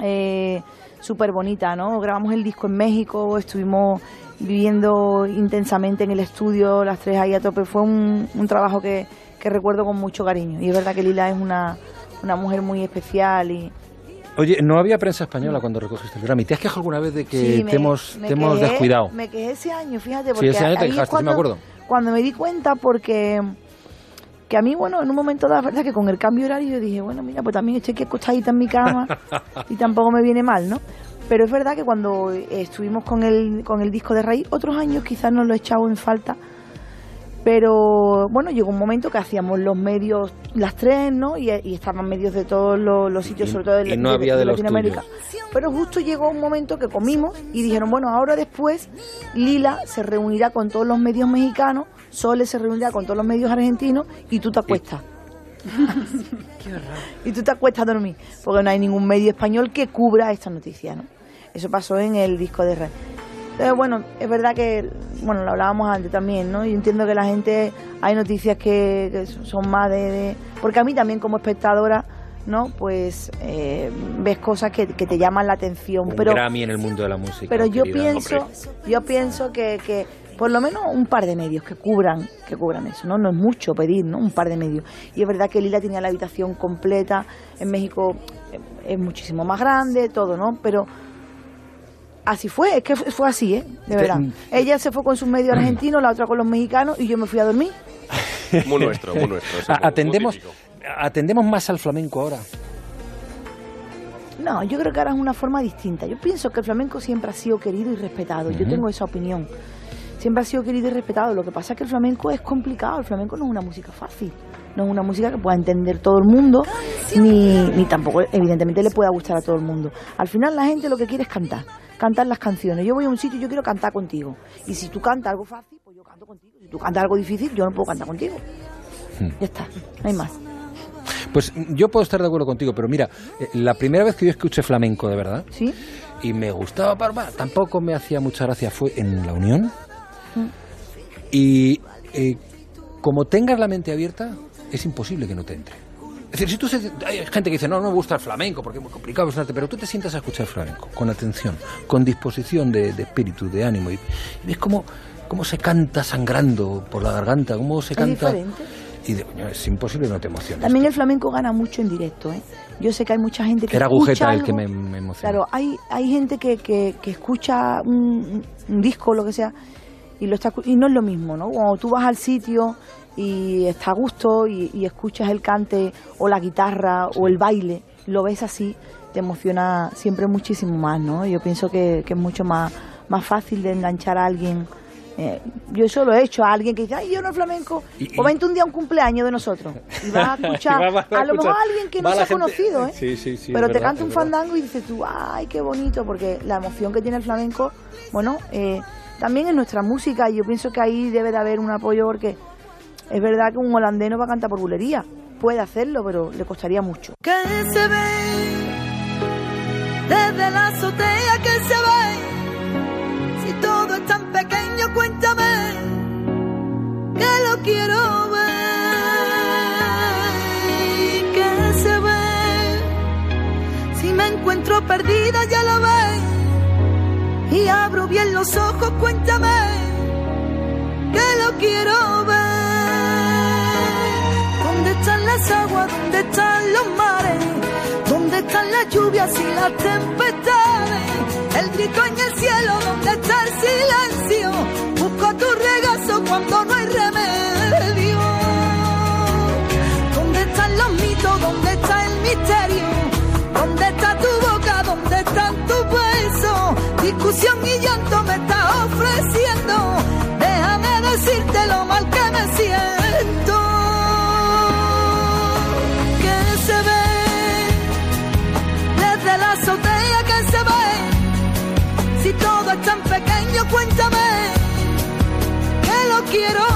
eh, súper bonita, ¿no? Grabamos el disco en México, estuvimos viviendo intensamente en el estudio, las tres ahí a tope. Fue un, un trabajo que, que recuerdo con mucho cariño. Y es verdad que Lila es una, una mujer muy especial y, Oye, no había prensa española cuando recogiste el Grammy. ¿Te has quejado alguna vez de que Sí, te hemos, me te hemos quejé- descuidado? Me quejé ese año, fíjate, Sí, porque ese año te quejaste, sí me cuando, acuerdo. Cuando me di cuenta, porque que a mí, bueno, en un momento dado, la verdad que con el cambio horario yo dije, bueno, mira, pues también estoy aquí acostadita en mi cama y tampoco me viene mal, ¿no? Pero es verdad que cuando eh, estuvimos con el, con el disco de raíz, otros años quizás nos lo he echado en falta, pero bueno, llegó un momento que hacíamos los medios, las tres, ¿no? Y, y estaban medios de todos los, los sitios, Y- sobre todo de, y no había de los Latinoamérica. Pero justo llegó un momento que comimos y dijeron, bueno, ahora después Lila se reunirá con todos los medios mexicanos, Sole se reunirá con todos los medios argentinos y tú te acuestas. y tú te acuestas a dormir, porque no hay ningún medio español que cubra esta noticia, ¿no? Eso pasó en el disco de Red. Entonces, bueno, es verdad que, bueno, lo hablábamos antes también, ¿no? Yo entiendo que la gente, hay noticias que, que son más de, de- Porque a mí también como espectadora, ¿no? Pues eh, ves cosas que, que te llaman la atención. Un pero Grammy en el mundo de la música. pero yo querida. pienso, yo pienso que, que por lo menos un par de medios que cubran, que cubran eso, ¿no? No es mucho pedir, ¿no? Un par de medios. Y es verdad que Lila tenía la habitación completa, en México eh, es muchísimo más grande, todo, ¿no? Pero así fue, es que fue así, ¿eh? De verdad. Ella se fue con sus medios argentinos, la otra con los mexicanos y yo me fui a dormir. Muy nuestro, muy nuestro. eso es A- muy- muy atendemos, atendemos más al flamenco ahora. No, yo creo que ahora es una forma distinta. Yo pienso que el flamenco siempre ha sido querido y respetado. Yo tengo esa opinión. Siempre ha sido querido y respetado. Lo que pasa es que el flamenco es complicado. El flamenco no es una música fácil. No es una música que pueda entender todo el mundo, ni, ni tampoco, evidentemente, le pueda gustar a todo el mundo. Al final, la gente lo que quiere es cantar. Cantar las canciones. Yo voy a un sitio y yo quiero cantar contigo. Y si tú cantas algo fácil, pues yo canto contigo. Si tú cantas algo difícil, yo no puedo cantar contigo. Ya está. No hay más. Pues yo puedo estar de acuerdo contigo, pero mira, eh, la primera vez que yo escuché flamenco de verdad, ¿Sí? y me gustaba, para, tampoco me hacía mucha gracia, fue en La Unión. Y eh, como tengas la mente abierta, es imposible que no te entre. Es decir, si tú se- hay gente que dice, no, no me gusta el flamenco porque es muy complicado, es un arte", pero tú te sientas a escuchar flamenco con atención, con disposición de, de espíritu, de ánimo, y, y ves cómo, cómo se canta sangrando por la garganta, cómo se Es canta. diferente. Y de, es imposible no te emociones. También el flamenco gana mucho en directo, ¿eh? Yo sé que hay mucha gente que Era escucha agujeta el que me, me emociona. Claro, hay, hay gente que, que, que escucha un, un disco o lo que sea y, lo está, y no es lo mismo, ¿no? Cuando tú vas al sitio y está a gusto y, y escuchas el cante o la guitarra o el baile, lo ves así, te emociona siempre muchísimo más, ¿no? Yo pienso que, que es mucho más, más fácil de enganchar a alguien. Eh, yo eso lo he hecho a alguien que dice, ay, yo no es flamenco, o vente un día a un cumpleaños de nosotros y vas a escuchar Y va- va a lo mejor a alguien que no se ha gente- conocido, ¿eh? Sí, sí, sí. pero te verdad, canta un fandango y dices tú, ay, qué bonito, porque la emoción que tiene el flamenco, bueno, eh, también en nuestra música, y yo pienso que ahí debe de haber un apoyo, porque es verdad que un holandés no va a cantar por bulería, puede hacerlo, pero le costaría mucho. que se ve desde la azotea que se ve si todo es tan pequeño cuéntame que lo quiero ver. Que se ve. Si me encuentro perdida ya lo ves y abro bien los ojos cuéntame que lo quiero ver ¿Dónde están las aguas? ¿Dónde están los mares? ¿Dónde están las lluvias y las tempestades? El grito en el cielo, ¿dónde está el silencio? Busco tu regazo cuando no hay remedio. Discusión y llanto me está ofreciendo. Déjame decirte lo mal que me siento. Que se ve desde la azotea que se ve. Si todo es tan pequeño, cuéntame que lo quiero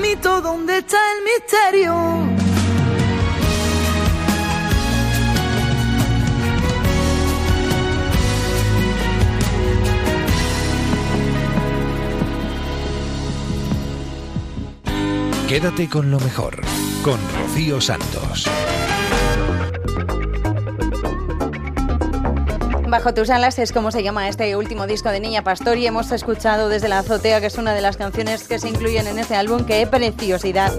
mito, ¿dónde está el misterio? Quédate con lo mejor, con Rocío Santos. Bajo tus alas es como se llama este último disco de Niña Pastor y hemos escuchado desde la azotea, que es una de las canciones que se incluyen en este álbum. ¡Qué preciosidad!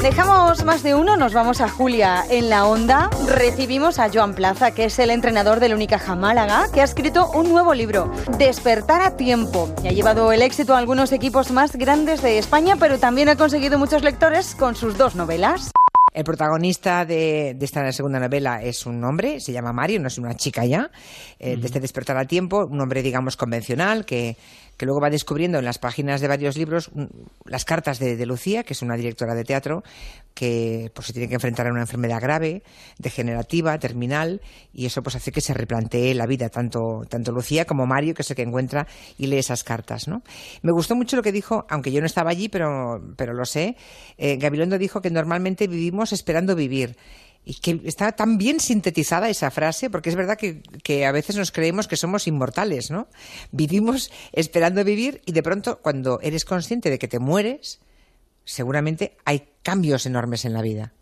Dejamos más de uno, nos vamos a Julia en la onda. Recibimos a Joan Plaza, que es el entrenador del Unicaja Málaga, que ha escrito un nuevo libro, Despertar a tiempo. Y ha llevado el éxito a algunos equipos más grandes de España, pero también ha conseguido muchos lectores con sus dos novelas. El protagonista de, de esta segunda novela es un hombre, se llama Mario, no es una chica ya, eh, de este despertar a tiempo, un hombre, digamos, convencional, que, que luego va descubriendo en las páginas de varios libros mm, las cartas de, Lucía, que es una directora de teatro, que pues, se tiene que enfrentar a una enfermedad grave, degenerativa, terminal, y eso pues hace que se replantee la vida, tanto, tanto Lucía como Mario, que es el que encuentra y lee esas cartas. ¿no? Me gustó mucho lo que dijo, aunque yo no estaba allí, pero, pero lo sé, eh, Gabilondo dijo que normalmente vivimos esperando vivir. Y que está tan bien sintetizada esa frase, porque es verdad que, a veces nos creemos que somos inmortales, ¿no? Vivimos esperando vivir y de pronto cuando eres consciente de que te mueres, seguramente hay cambios enormes en la vida.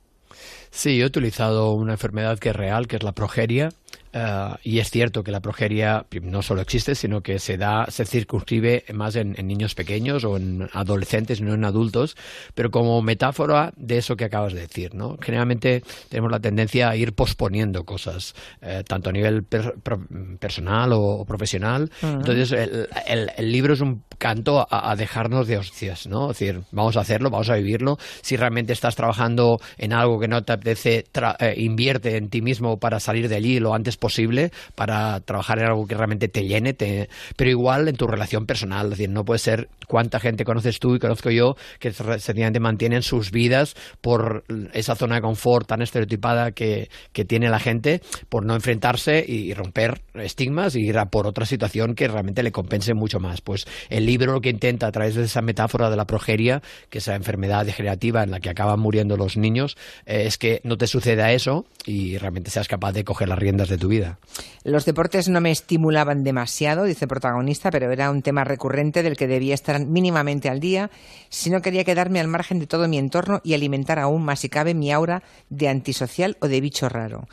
Sí, he utilizado una enfermedad que es real, que es la progeria, Uh, y es cierto que la progeria no solo existe, sino que se da, se circunscribe más en, en, niños pequeños o en adolescentes, no en adultos, pero como metáfora de eso que acabas de decir, ¿no? Generalmente tenemos la tendencia a ir posponiendo cosas, eh, tanto a nivel per, pro, personal o, o profesional. Uh -huh. Entonces, el, el, el, libro es un canto a, a, dejarnos de hostias, ¿no? Es decir, vamos a hacerlo, vamos a vivirlo. Si realmente estás trabajando en algo que no te apetece, eh, invierte en ti mismo para salir de allí lo antes posible para trabajar en algo que realmente te llene, te... pero igual en tu relación personal, es decir, no puede ser cuánta gente conoces tú y conozco yo que sencillamente mantienen sus vidas por esa zona de confort tan estereotipada que, que tiene la gente, por no enfrentarse y romper estigmas y ir a por otra situación que realmente le compense mucho más. Pues el libro lo que intenta a través de esa metáfora de la progeria, que es esa enfermedad degenerativa en la que acaban muriendo los niños, eh, es que no te suceda eso y realmente seas capaz de coger las riendas de tu vida. Los deportes no me estimulaban demasiado, dice el protagonista, pero era un tema recurrente del que debía estar mínimamente al día si no quería quedarme al margen de todo mi entorno y alimentar aún más si cabe mi aura de antisocial o de bicho raro.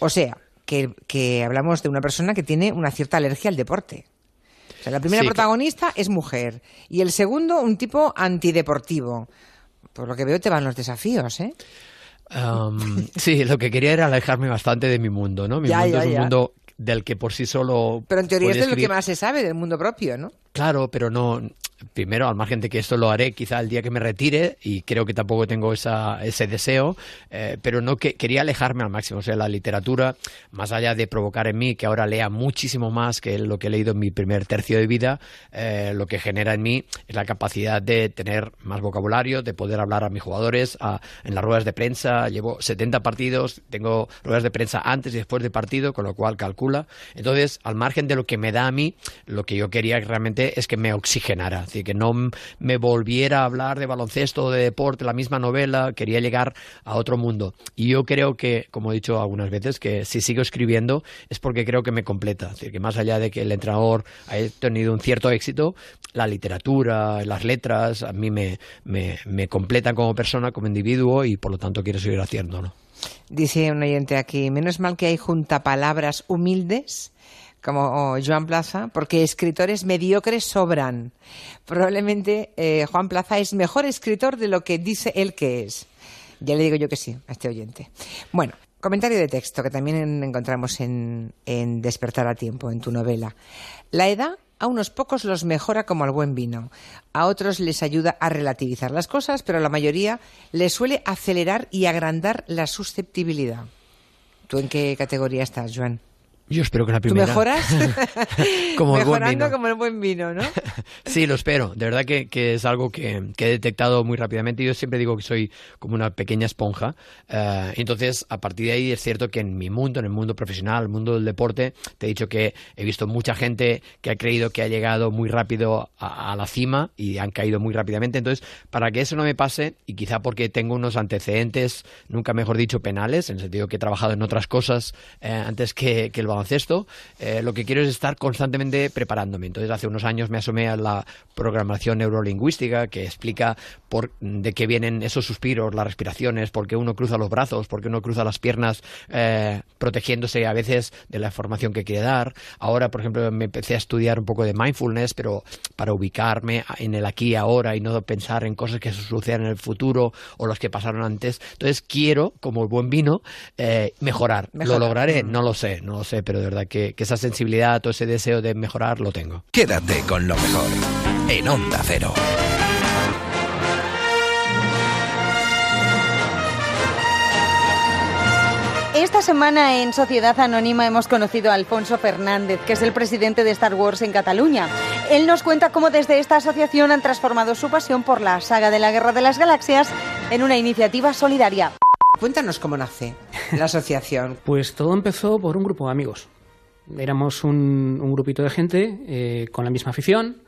O sea, que, que hablamos de una persona que tiene una cierta alergia al deporte. O sea, la primera sí, protagonista es mujer y el segundo un tipo antideportivo. Por lo que veo te van los desafíos, ¿eh? Um, sí, lo que quería era alejarme bastante de mi mundo, ¿no? Mi ya, mundo ya, es un ya. mundo del que por sí solo. Pero en teoría es de escribir... lo que más se sabe del mundo propio, ¿no? Claro, pero no. Primero, al margen de que esto lo haré quizá el día que me retire, y creo que tampoco tengo esa, ese deseo, eh, pero no que quería alejarme al máximo. O sea, la literatura, más allá de provocar en mí que ahora lea muchísimo más que lo que he leído en mi primer tercio de vida, eh, lo que genera en mí es la capacidad de tener más vocabulario, de poder hablar a mis jugadores en las ruedas de prensa. Llevo 70 partidos, tengo ruedas de prensa antes y después de partido, con lo cual calcula. Entonces, al margen de lo que me da a mí, lo que yo quería realmente es que me oxigenara, es decir, que no me volviera a hablar de baloncesto de deporte, la misma novela, quería llegar a otro mundo. Y yo creo que, como he dicho algunas veces, que si sigo escribiendo es porque creo que me completa, es decir, que más allá de que el entrenador haya tenido un cierto éxito, la literatura, las letras, a mí me, me, me completan como persona, como individuo y por lo tanto quiero seguir haciéndolo. Dice un oyente aquí, menos mal que hay junta palabras humildes como Joan Plaza, porque escritores mediocres sobran. Probablemente eh, Juan Plaza es mejor escritor de lo que dice él que es. Ya le digo yo que sí a este oyente. Bueno, comentario de texto que también encontramos en, en Despertar a tiempo, en tu novela. La edad a unos pocos los mejora como al buen vino, a otros les ayuda a relativizar las cosas, pero a la mayoría les suele acelerar y agrandar la susceptibilidad. ¿Tú en qué categoría estás, Joan? Yo espero que la ¿Tú primera. mejoras? Como el buen Mejorando vino. como el buen vino, ¿no? Sí, lo espero. De verdad que, que es algo que, que he detectado muy rápidamente. Yo siempre digo que soy como una pequeña esponja. Eh, entonces, a partir de ahí es cierto que en mi mundo, en el mundo profesional, el mundo del deporte, te he dicho que he visto mucha gente que ha creído que ha llegado muy rápido a, a la cima y han caído muy rápidamente. Entonces, para que eso no me pase, y quizá porque tengo unos antecedentes, nunca mejor dicho, penales, en el sentido que he trabajado en otras cosas eh, antes que, que el baloncesto, eh, lo que quiero es estar constantemente preparándome. Entonces, hace unos años me asomé a la programación neurolingüística que explica por, de qué vienen esos suspiros, las respiraciones, por qué uno cruza los brazos, por qué uno cruza las piernas, eh, protegiéndose a veces de la información que quiere dar. Ahora, por ejemplo, me empecé a estudiar un poco de mindfulness, pero para ubicarme en el aquí y ahora y no pensar en cosas que sucedan en el futuro o las que pasaron antes. Entonces, quiero, como el buen vino, eh, mejorar. Mejorar. ¿Lo lograré? No lo sé, no lo sé, pero de verdad que, que esa sensibilidad o ese deseo de mejorar lo tengo. Quédate con lo mejor en Onda Cero. Esta semana en Sociedad Anónima hemos conocido a Alfonso Fernández, que es el presidente de Star Wars en Cataluña. Él nos cuenta cómo desde esta asociación han transformado su pasión por la saga de la Guerra de las Galaxias en una iniciativa solidaria. Cuéntanos cómo nace la asociación. Pues todo empezó por un grupo de amigos. Éramos un, un grupito de gente eh, con la misma afición,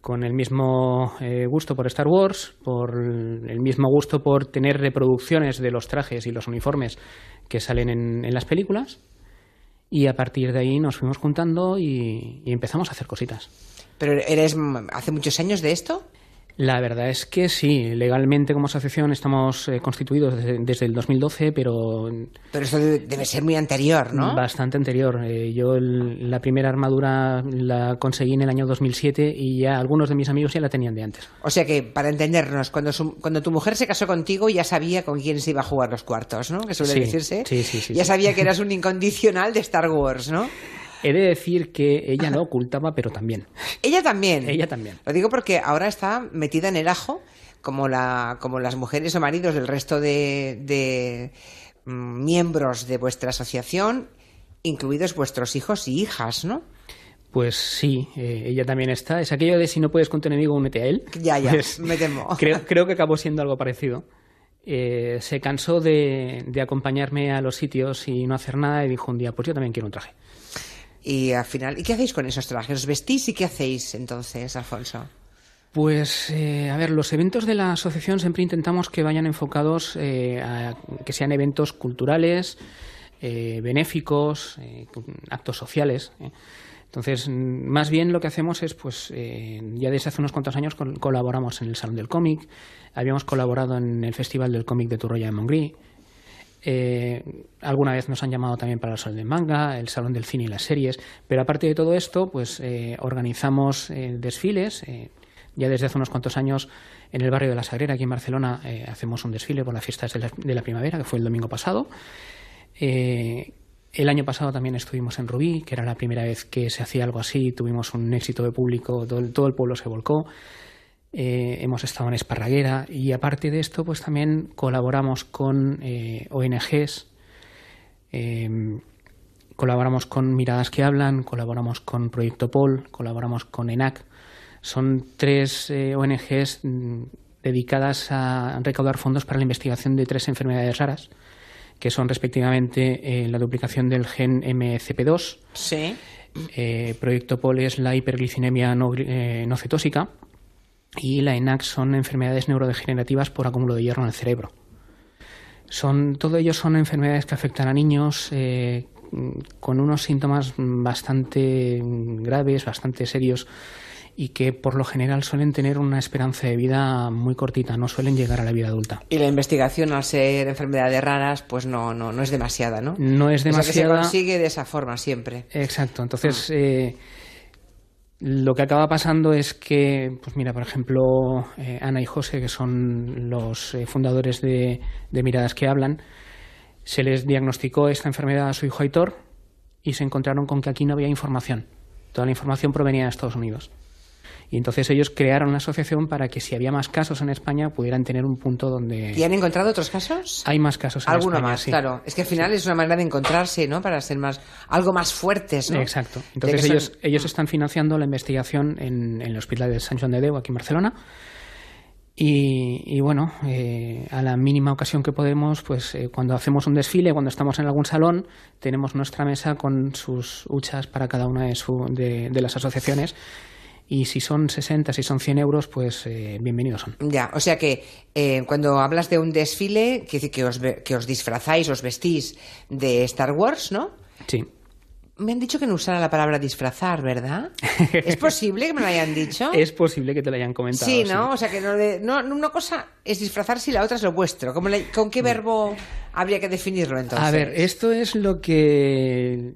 con el mismo eh, gusto por Star Wars, por el mismo gusto por tener reproducciones de los trajes y los uniformes que salen en, en las películas. Y a partir de ahí nos fuimos juntando y, y empezamos a hacer cositas. ¿Pero eres hace muchos años de esto? La verdad es que sí, legalmente como asociación estamos eh, constituidos desde, desde el 2012, pero... Pero eso debe, ser muy anterior, ¿no? Bastante anterior. Eh, yo el- la primera armadura la conseguí en el año 2007 y ya algunos de mis amigos ya la tenían de antes. O sea que, para entendernos, cuando, su- cuando tu mujer se casó contigo ya sabía con quién se iba a jugar los cuartos, ¿no? Que suele Sí, decirse. sí, sí, sí, ya sí. sabía que eras un incondicional de Star Wars, ¿no? He de decir que ella lo ocultaba, pero también. Ella también. Ella también. Lo digo porque ahora está metida en el ajo, como, la, como las mujeres o maridos del resto de, de, mm, miembros de vuestra asociación, incluidos vuestros hijos y hijas, ¿no? Pues sí, eh, ella también está. Es aquello de si no puedes con tu enemigo, únete a él. Ya, ya, Pues me temo. creo, creo que acabó siendo algo parecido. Eh, se cansó de, de acompañarme a los sitios y no hacer nada y dijo un día, pues yo también quiero un traje. Y al final, ¿y qué hacéis con esos trajes? ¿Os vestís y qué hacéis entonces, Alfonso? Pues, eh, a ver, los eventos de la asociación siempre intentamos que vayan enfocados eh, a que sean eventos culturales, eh, benéficos, eh, actos sociales. eh. Entonces, más bien lo que hacemos es, pues, eh, ya desde hace unos cuantos años col- colaboramos en el Salón del Cómic, habíamos colaborado en el Festival del Cómic de Turroya de Montgrí, eh, alguna vez nos han llamado también para el Salón del Manga, el Salón del Cine y las series, pero aparte de todo esto, pues eh, organizamos eh, desfiles. eh, ya desde hace unos cuantos años en el barrio de la Sagrera, aquí en Barcelona, hacemos un desfile por las fiestas de la, primavera, que fue el domingo pasado. El año pasado también estuvimos en Rubí, que era la primera vez que se hacía algo así, tuvimos un éxito de público, todo el pueblo se volcó. Eh, hemos estado en Esparraguera y aparte de esto, pues también colaboramos con eh, ONGs, eh, colaboramos con Miradas que Hablan, colaboramos con Proyecto Pol, colaboramos con ENAC. Son tres eh, ONGs mm, dedicadas a recaudar fondos para la investigación de tres enfermedades raras, que son respectivamente la duplicación del gen MCP2, Sí. eh, Proyecto POL es la hiperglicinemia no, no cetósica y la ENAC son enfermedades neurodegenerativas por acúmulo de hierro en el cerebro. Son, todo ello son enfermedades que afectan a niños eh, con unos síntomas bastante graves, bastante serios y que por lo general suelen tener una esperanza de vida muy cortita, no suelen llegar a la vida adulta. Y la investigación, al ser enfermedades raras, pues no, no, no es demasiada, ¿no? No es O sea, que se demasiada. consigue de esa forma siempre. Exacto. Entonces, eh, lo que acaba pasando es que, pues mira, por ejemplo, eh, Ana y José, que son los eh, fundadores de, de Miradas que Hablan, se les diagnosticó esta enfermedad a su hijo Aitor y se encontraron con que aquí no había información. Toda la información provenía de Estados Unidos. Y entonces ellos crearon la asociación para que si había más casos en España pudieran tener un punto donde... ¿Y han encontrado otros casos? Hay más casos en Alguno España, más, sí. claro. Es que al final es una manera de encontrarse, ¿no? Para ser más, algo más fuertes, ¿no? Exacto. Entonces son- ellos, ellos están financiando la investigación en, en el Hospital de Sant Joan de Déu, aquí en Barcelona. Y, y bueno, eh, a la mínima ocasión que podemos, pues eh, cuando hacemos un desfile, cuando estamos en algún salón, tenemos nuestra mesa con sus huchas para cada una de, su- de, de las asociaciones. Y si son 60, si son 100 euros, pues eh, bienvenidos son. Ya, o sea que eh, cuando hablas de un desfile, quiere decir que os, que os disfrazáis, os vestís de Star Wars, ¿no? Sí. Me han dicho que no usara la palabra disfrazar, ¿verdad? ¿Es posible que me lo hayan dicho? Es posible que te lo hayan comentado. Sí, ¿no? O sea que no, no, una cosa es disfrazarse y la otra es lo vuestro. ¿Cómo le- ¿Con qué verbo habría que definirlo entonces? A ver, esto es lo que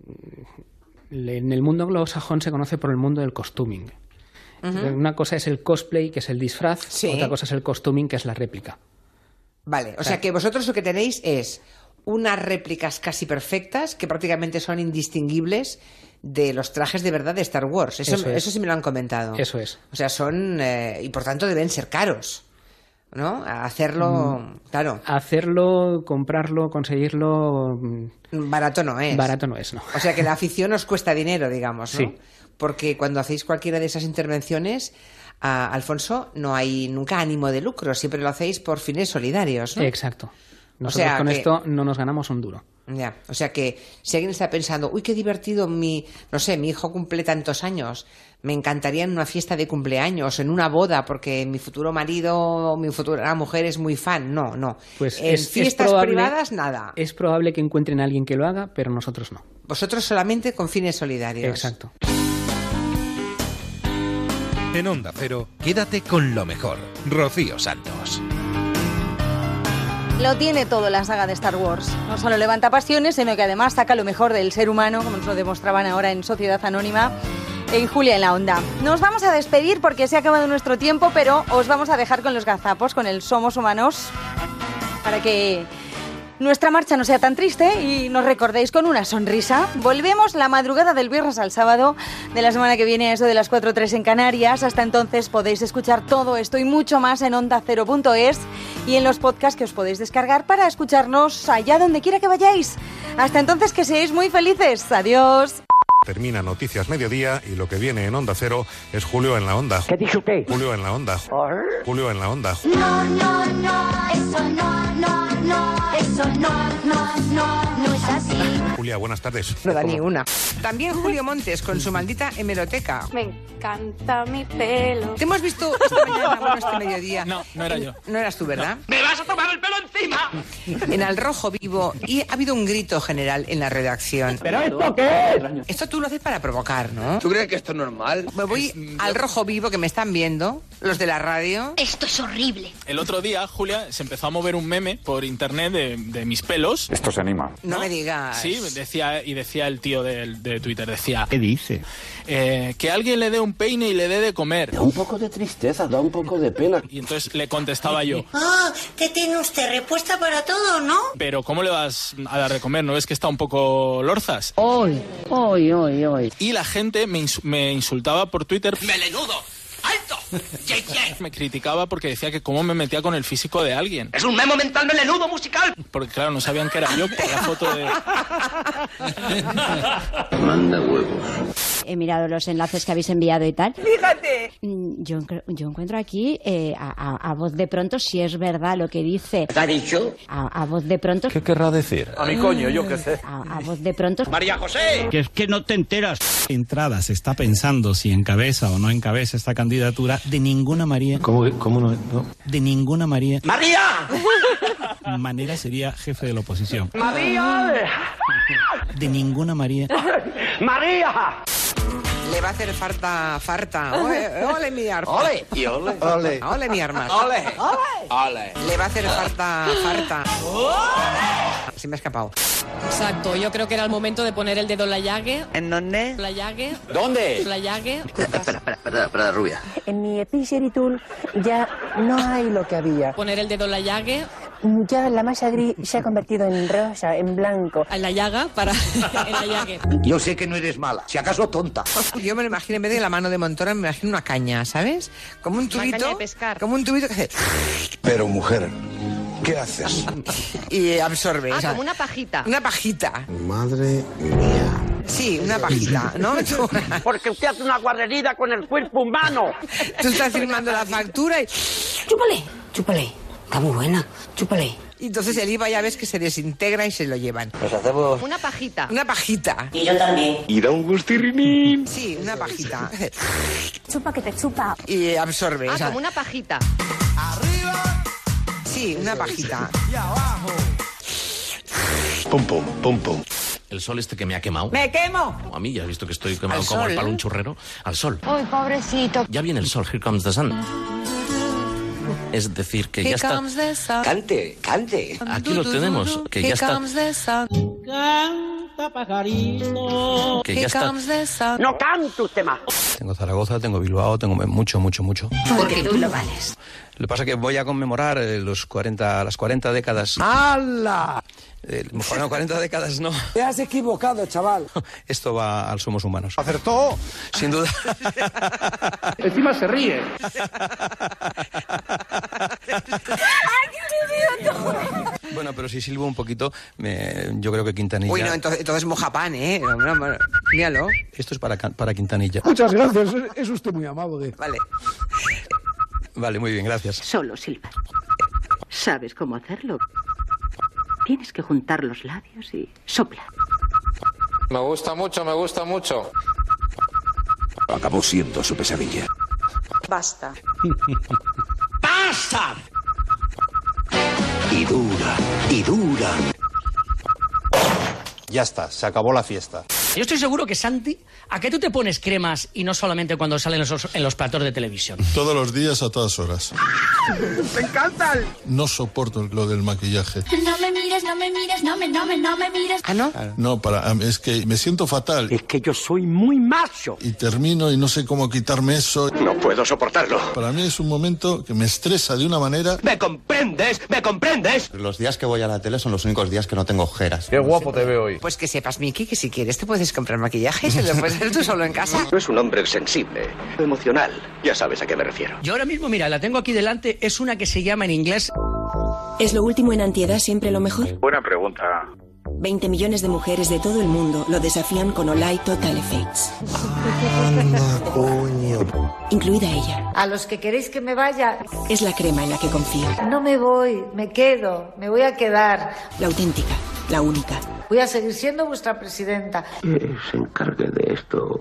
en el mundo anglosajón se conoce por el mundo del costuming. Una cosa es el cosplay, que es el disfraz, Sí. otra cosa es el costuming, que es la réplica. Vale, o sea que vosotros lo que tenéis es unas réplicas casi perfectas que prácticamente son indistinguibles de los trajes de verdad de Star Wars. Eso, Eso es. eso sí me lo han comentado. Eso es. O sea, son... eh, y por tanto deben ser caros, ¿no? Hacerlo... Mm. Claro. Hacerlo, comprarlo, conseguirlo... mm, Barato no es. Barato no es, ¿no? O sea que la afición os cuesta dinero, digamos, ¿no? Sí. Porque cuando hacéis cualquiera de esas intervenciones, a Alfonso, no hay nunca ánimo de lucro, siempre lo hacéis por fines solidarios, ¿no? Exacto. Nosotros sea con que- esto no nos ganamos un duro. Ya, o sea que si alguien está pensando, uy, qué divertido, mi, no sé, mi hijo cumple tantos años, me encantaría en una fiesta de cumpleaños, en una boda, porque mi futuro marido o mi futura mujer es muy fan. No, no. Pues en es- es fiestas probable- privadas, nada. Es probable que encuentren a alguien que lo haga, pero nosotros no. Vosotros solamente con fines solidarios. Exacto. En Onda Cero, quédate con lo mejor. Rocío Santos. Lo tiene todo la saga de Star Wars. No solo levanta pasiones, sino que además saca lo mejor del ser humano, como nos lo demostraban ahora en Sociedad Anónima, en Julia en la Onda. Nos vamos a despedir porque se ha acabado nuestro tiempo, pero os vamos a dejar con los gazapos, con el Somos Humanos, para que nuestra marcha no sea tan triste y nos recordéis con una sonrisa. Volvemos la madrugada del viernes al sábado de la semana que viene, a eso de las 4 o 3 en Canarias. Hasta entonces podéis escuchar todo esto y mucho más en ondacero.es y en los podcasts que os podéis descargar para escucharnos allá donde quiera que vayáis. Hasta entonces que seáis muy felices. Adiós. Termina Noticias Mediodía y lo que viene en Onda Cero es Julio en la Onda. ¿Qué dice usted? Julio en la Onda. Julio en la Onda. No, no, no, eso no, no, no, no, no, no, no es así. Julia, buenas tardes. No da ni una. También Julio Montes con su maldita hemeroteca. Me encanta mi pelo. Te hemos visto esta mañana, bueno, este mediodía. No, no era yo. No eras tú, ¿verdad? ¡Me vas a tomar el pelo encima! En Al Rojo Vivo y ha habido un grito general en la redacción. ¿Pero esto qué es? Esto tú lo haces para provocar, ¿no? ¿Tú crees que esto es normal? Me voy al Rojo Vivo que me están viendo, los de la radio. Esto es horrible. El otro día, Julia, se empezó a mover un meme por internet de, de mis pelos. Esto se anima. No me digas. Sí, decía, y decía el tío de, de Twitter, decía... ¿Qué dice? eh, que alguien le dé un peine y le dé de comer. Da un poco de tristeza, da un poco de pena. Y entonces le contestaba yo, Ah, que tiene usted respuesta para todo, ¿no? pero ¿cómo le vas a dar de comer? ¿No ves que está un poco lorzas? Hoy, hoy, hoy, hoy. Y la gente me, ins- me insultaba por Twitter. ¡Melenudo! ¡Alto! ¡Ye, ye! Me criticaba porque decía que cómo me metía con el físico de alguien. ¡Es un memo mental melenudo musical! Porque claro, no sabían que era yo por la foto de... Manda huevos. He mirado los enlaces que habéis enviado y tal. ¡Fíjate! Mm, Yo, yo encuentro aquí, eh, a, a- a voz de pronto, si es verdad lo que dice. ¿Te ha dicho? A, a voz de pronto. ¿Qué querrá decir? A mi coño, yo qué sé. A, a voz de pronto. María José. Que es que no te enteras. Entrada se está pensando si encabeza o no encabeza esta candidatura de ninguna María. ¿Cómo, cómo no, no? De ninguna María. ¡María! Manera sería jefe de la oposición. ¡María! De ninguna María. ¡María! Le va a hacer falta, farta. Ole, ole mi arma. Ole. Y ole. Ole. Ole mi arma. Ole. Ole. Le va a hacer falta, farta. Se me ha escapado. Exacto, yo creo que era el momento de poner el dedo en la llague. ¿En dónde? La llague. ¿Dónde? La llague. Espera, espera, espera, espera, rubia. En mi Epiceri Tool ya no hay lo que había. Poner el dedo en la llague. Ya la masa gris se ha convertido en rosa, en blanco. En la llaga para en la llague. Yo sé que no eres mala, si acaso tonta. Yo me lo imagino en vez de la mano de Montoro, me imagino una caña, ¿sabes? Como un Una caña tubito. de pescar. Como un tubito que hace. Pero mujer, ¿qué haces? Y absorbe. Ah, o sea, como una pajita. una pajita. Madre mía. Sí, una pajita, ¿no? Tú, Porque usted hace una guarrería con el cuerpo humano. tú estás firmando la factura y. Chúpale, chúpale. Está muy buena, chúpale. y entonces el IVA ya ves que se desintegra y se lo llevan. Pues hacemos... Una pajita. Una pajita. Y yo también. Y da un gustirrinín. Sí, una pajita. Chupa que te chupa. Y absorbe. Ah, o sea, como una pajita. Sí, una pajita. Pum, pum, pum, pum. El sol este que me ha quemado. ¡Me quemo! A mí ya has visto que estoy quemado Al como el palo un churrero. Al sol. ¡Ay, pobrecito! Ya viene el sol. Here comes the sun. Es decir, que ya está. Cante, cante. Aquí lo tenemos. Que ya está. the sun. Que ya está. No cante usted más. Tengo Zaragoza, tengo Bilbao, tengo mucho, mucho, mucho. Porque tú lo vales. Lo que pasa es que voy a conmemorar eh, los 40, las 40 décadas. ¡Hala! Eh, bueno, 40 décadas no. Te has equivocado, chaval. Esto va al Somos Humanos. Acertó. Sin duda. Encima se ríe. Bueno, pero si silbo un poquito, me- yo creo que Quintanilla. Uy, no, entonces, entonces moja pan, ¿eh? Míralo. Esto es para, para Quintanilla. Muchas gracias. Es usted muy amable. Vale. Vale, muy bien, gracias. Solo silba. ¿Sabes cómo hacerlo? Tienes que juntar los labios y sopla. Me gusta mucho, me gusta mucho. Acabó siendo su pesadilla. Basta. ¡Basta! Y dura, y dura. Ya está, se acabó la fiesta. Yo estoy seguro que Santi, ¿a qué tú te pones cremas y no solamente cuando salen los, en los platos de televisión? Todos los días, a todas horas. ¡Me encantan! No soporto lo del maquillaje. No me mires, no me mires, no me, no me, no me mires. ¿Ah, no? No, para, es que me siento fatal. Es que yo soy muy macho. Y termino y no sé cómo quitarme eso. No puedo soportarlo. Para mí es un momento que me estresa de una manera. ¿Me comprendes? ¿Me comprendes? Los días que voy a la tele son los únicos días que no tengo ojeras. Qué guapo te veo hoy. Pues que sepas, Miki, que si quieres te puedes comprar maquillaje y se lo puedes hacer tú solo en casa. Es un hombre sensible, emocional. Ya sabes a qué me refiero. Yo ahora mismo, mira, la tengo aquí delante, es una que se llama en inglés... ¿Es lo último en antiedad siempre lo mejor? Buena pregunta. 20 millones de mujeres de todo el mundo lo desafían con Olay Total Effects. Incluida ella. A los que queréis que me vaya, Es la crema en la que confío. no me voy, me quedo, me voy a quedar. La auténtica, la única. Voy a seguir siendo vuestra presidenta. se encargue de esto,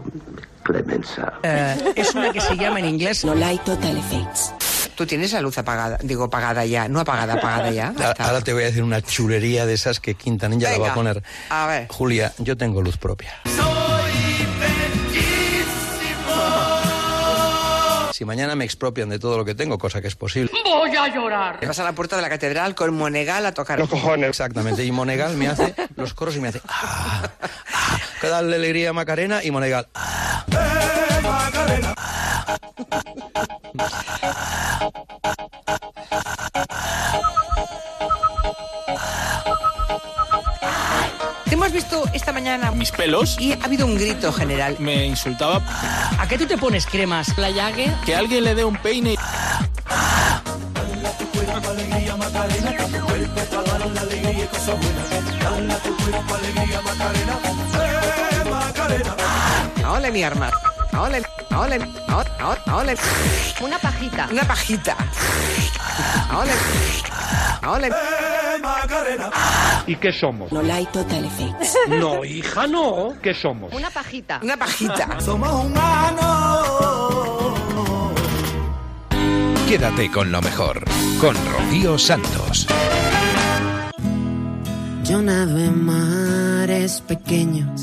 Clemenza. eh, es una que se llama en inglés... Olay Total Effects. Tú tienes la luz apagada, digo, apagada ya, no apagada, apagada ya. Ahora- Ahora te voy a decir una chulería de esas que Quintanilla la va a poner. A ver. Julia, yo tengo luz propia. Si mañana me expropian de todo lo que tengo, cosa que es posible. Voy a llorar. Te vas a la puerta de la catedral con Monegal a tocar. Los cojones. Exactamente. Y Monegal me hace los coros y me hace. Ah, ah, que darle alegría a Macarena y Monegal. ah. Te hemos visto esta mañana Mis pelos y ha habido un grito general. me insultaba ¿A qué tú te pones cremas? La llague. que alguien le dé un peine. y- Ole mi arma. Ole, ole, ole, ole. Una pajita. Una pajita. Ole. Ole. ¿Y qué somos? Olay Total Effects. No, hija, no. ¿Qué somos? Una pajita. Una pajita. Quédate con lo mejor. Con Rocío Santos. Yo nado en mares pequeños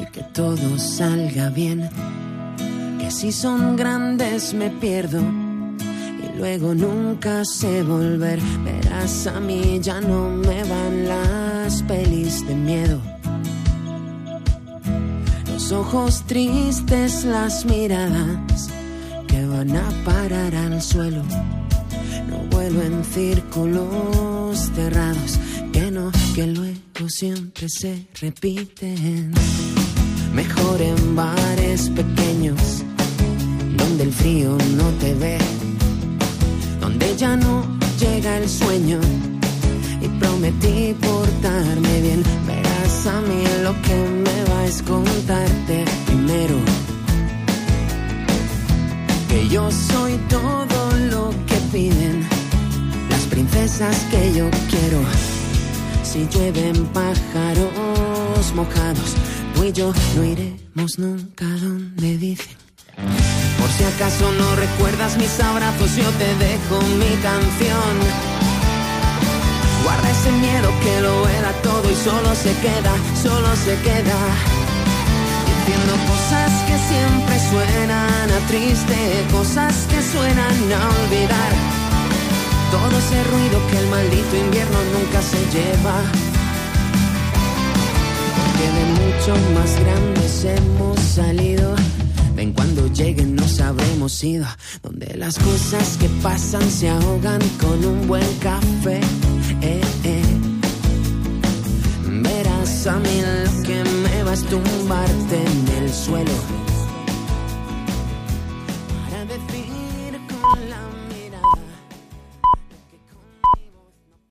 y que todo salga bien. Que si son grandes me pierdo y luego nunca sé volver. Verás, a mí ya no me van las pelis de miedo. Los ojos tristes, las miradas que van a parar al suelo. No vuelo en círculos cerrados, que no, que luego siempre se repiten. Mejor en bares pequeños, donde el frío no te ve, donde ya no llega el sueño. Y prometí portarme bien, verás a mí lo que me va es contarte primero que yo soy todo lo que piden las princesas que yo quiero. Si llueven pájaros mojados, tú y yo no iremos nunca donde dicen. Por si acaso no recuerdas mis abrazos, yo te dejo mi canción. Guarda ese miedo que lo era todo y solo se queda, solo se queda diciendo cosas que siempre suenan a triste, cosas que suenan a olvidar. Todo ese ruido que el maldito invierno nunca se lleva. Porque de mucho más grandes hemos salido. Ven cuando lleguen nos habremos ido. Donde las cosas que pasan se ahogan con un buen café. Eh, eh. Verás a mí lo que me vas a tumbarte en el suelo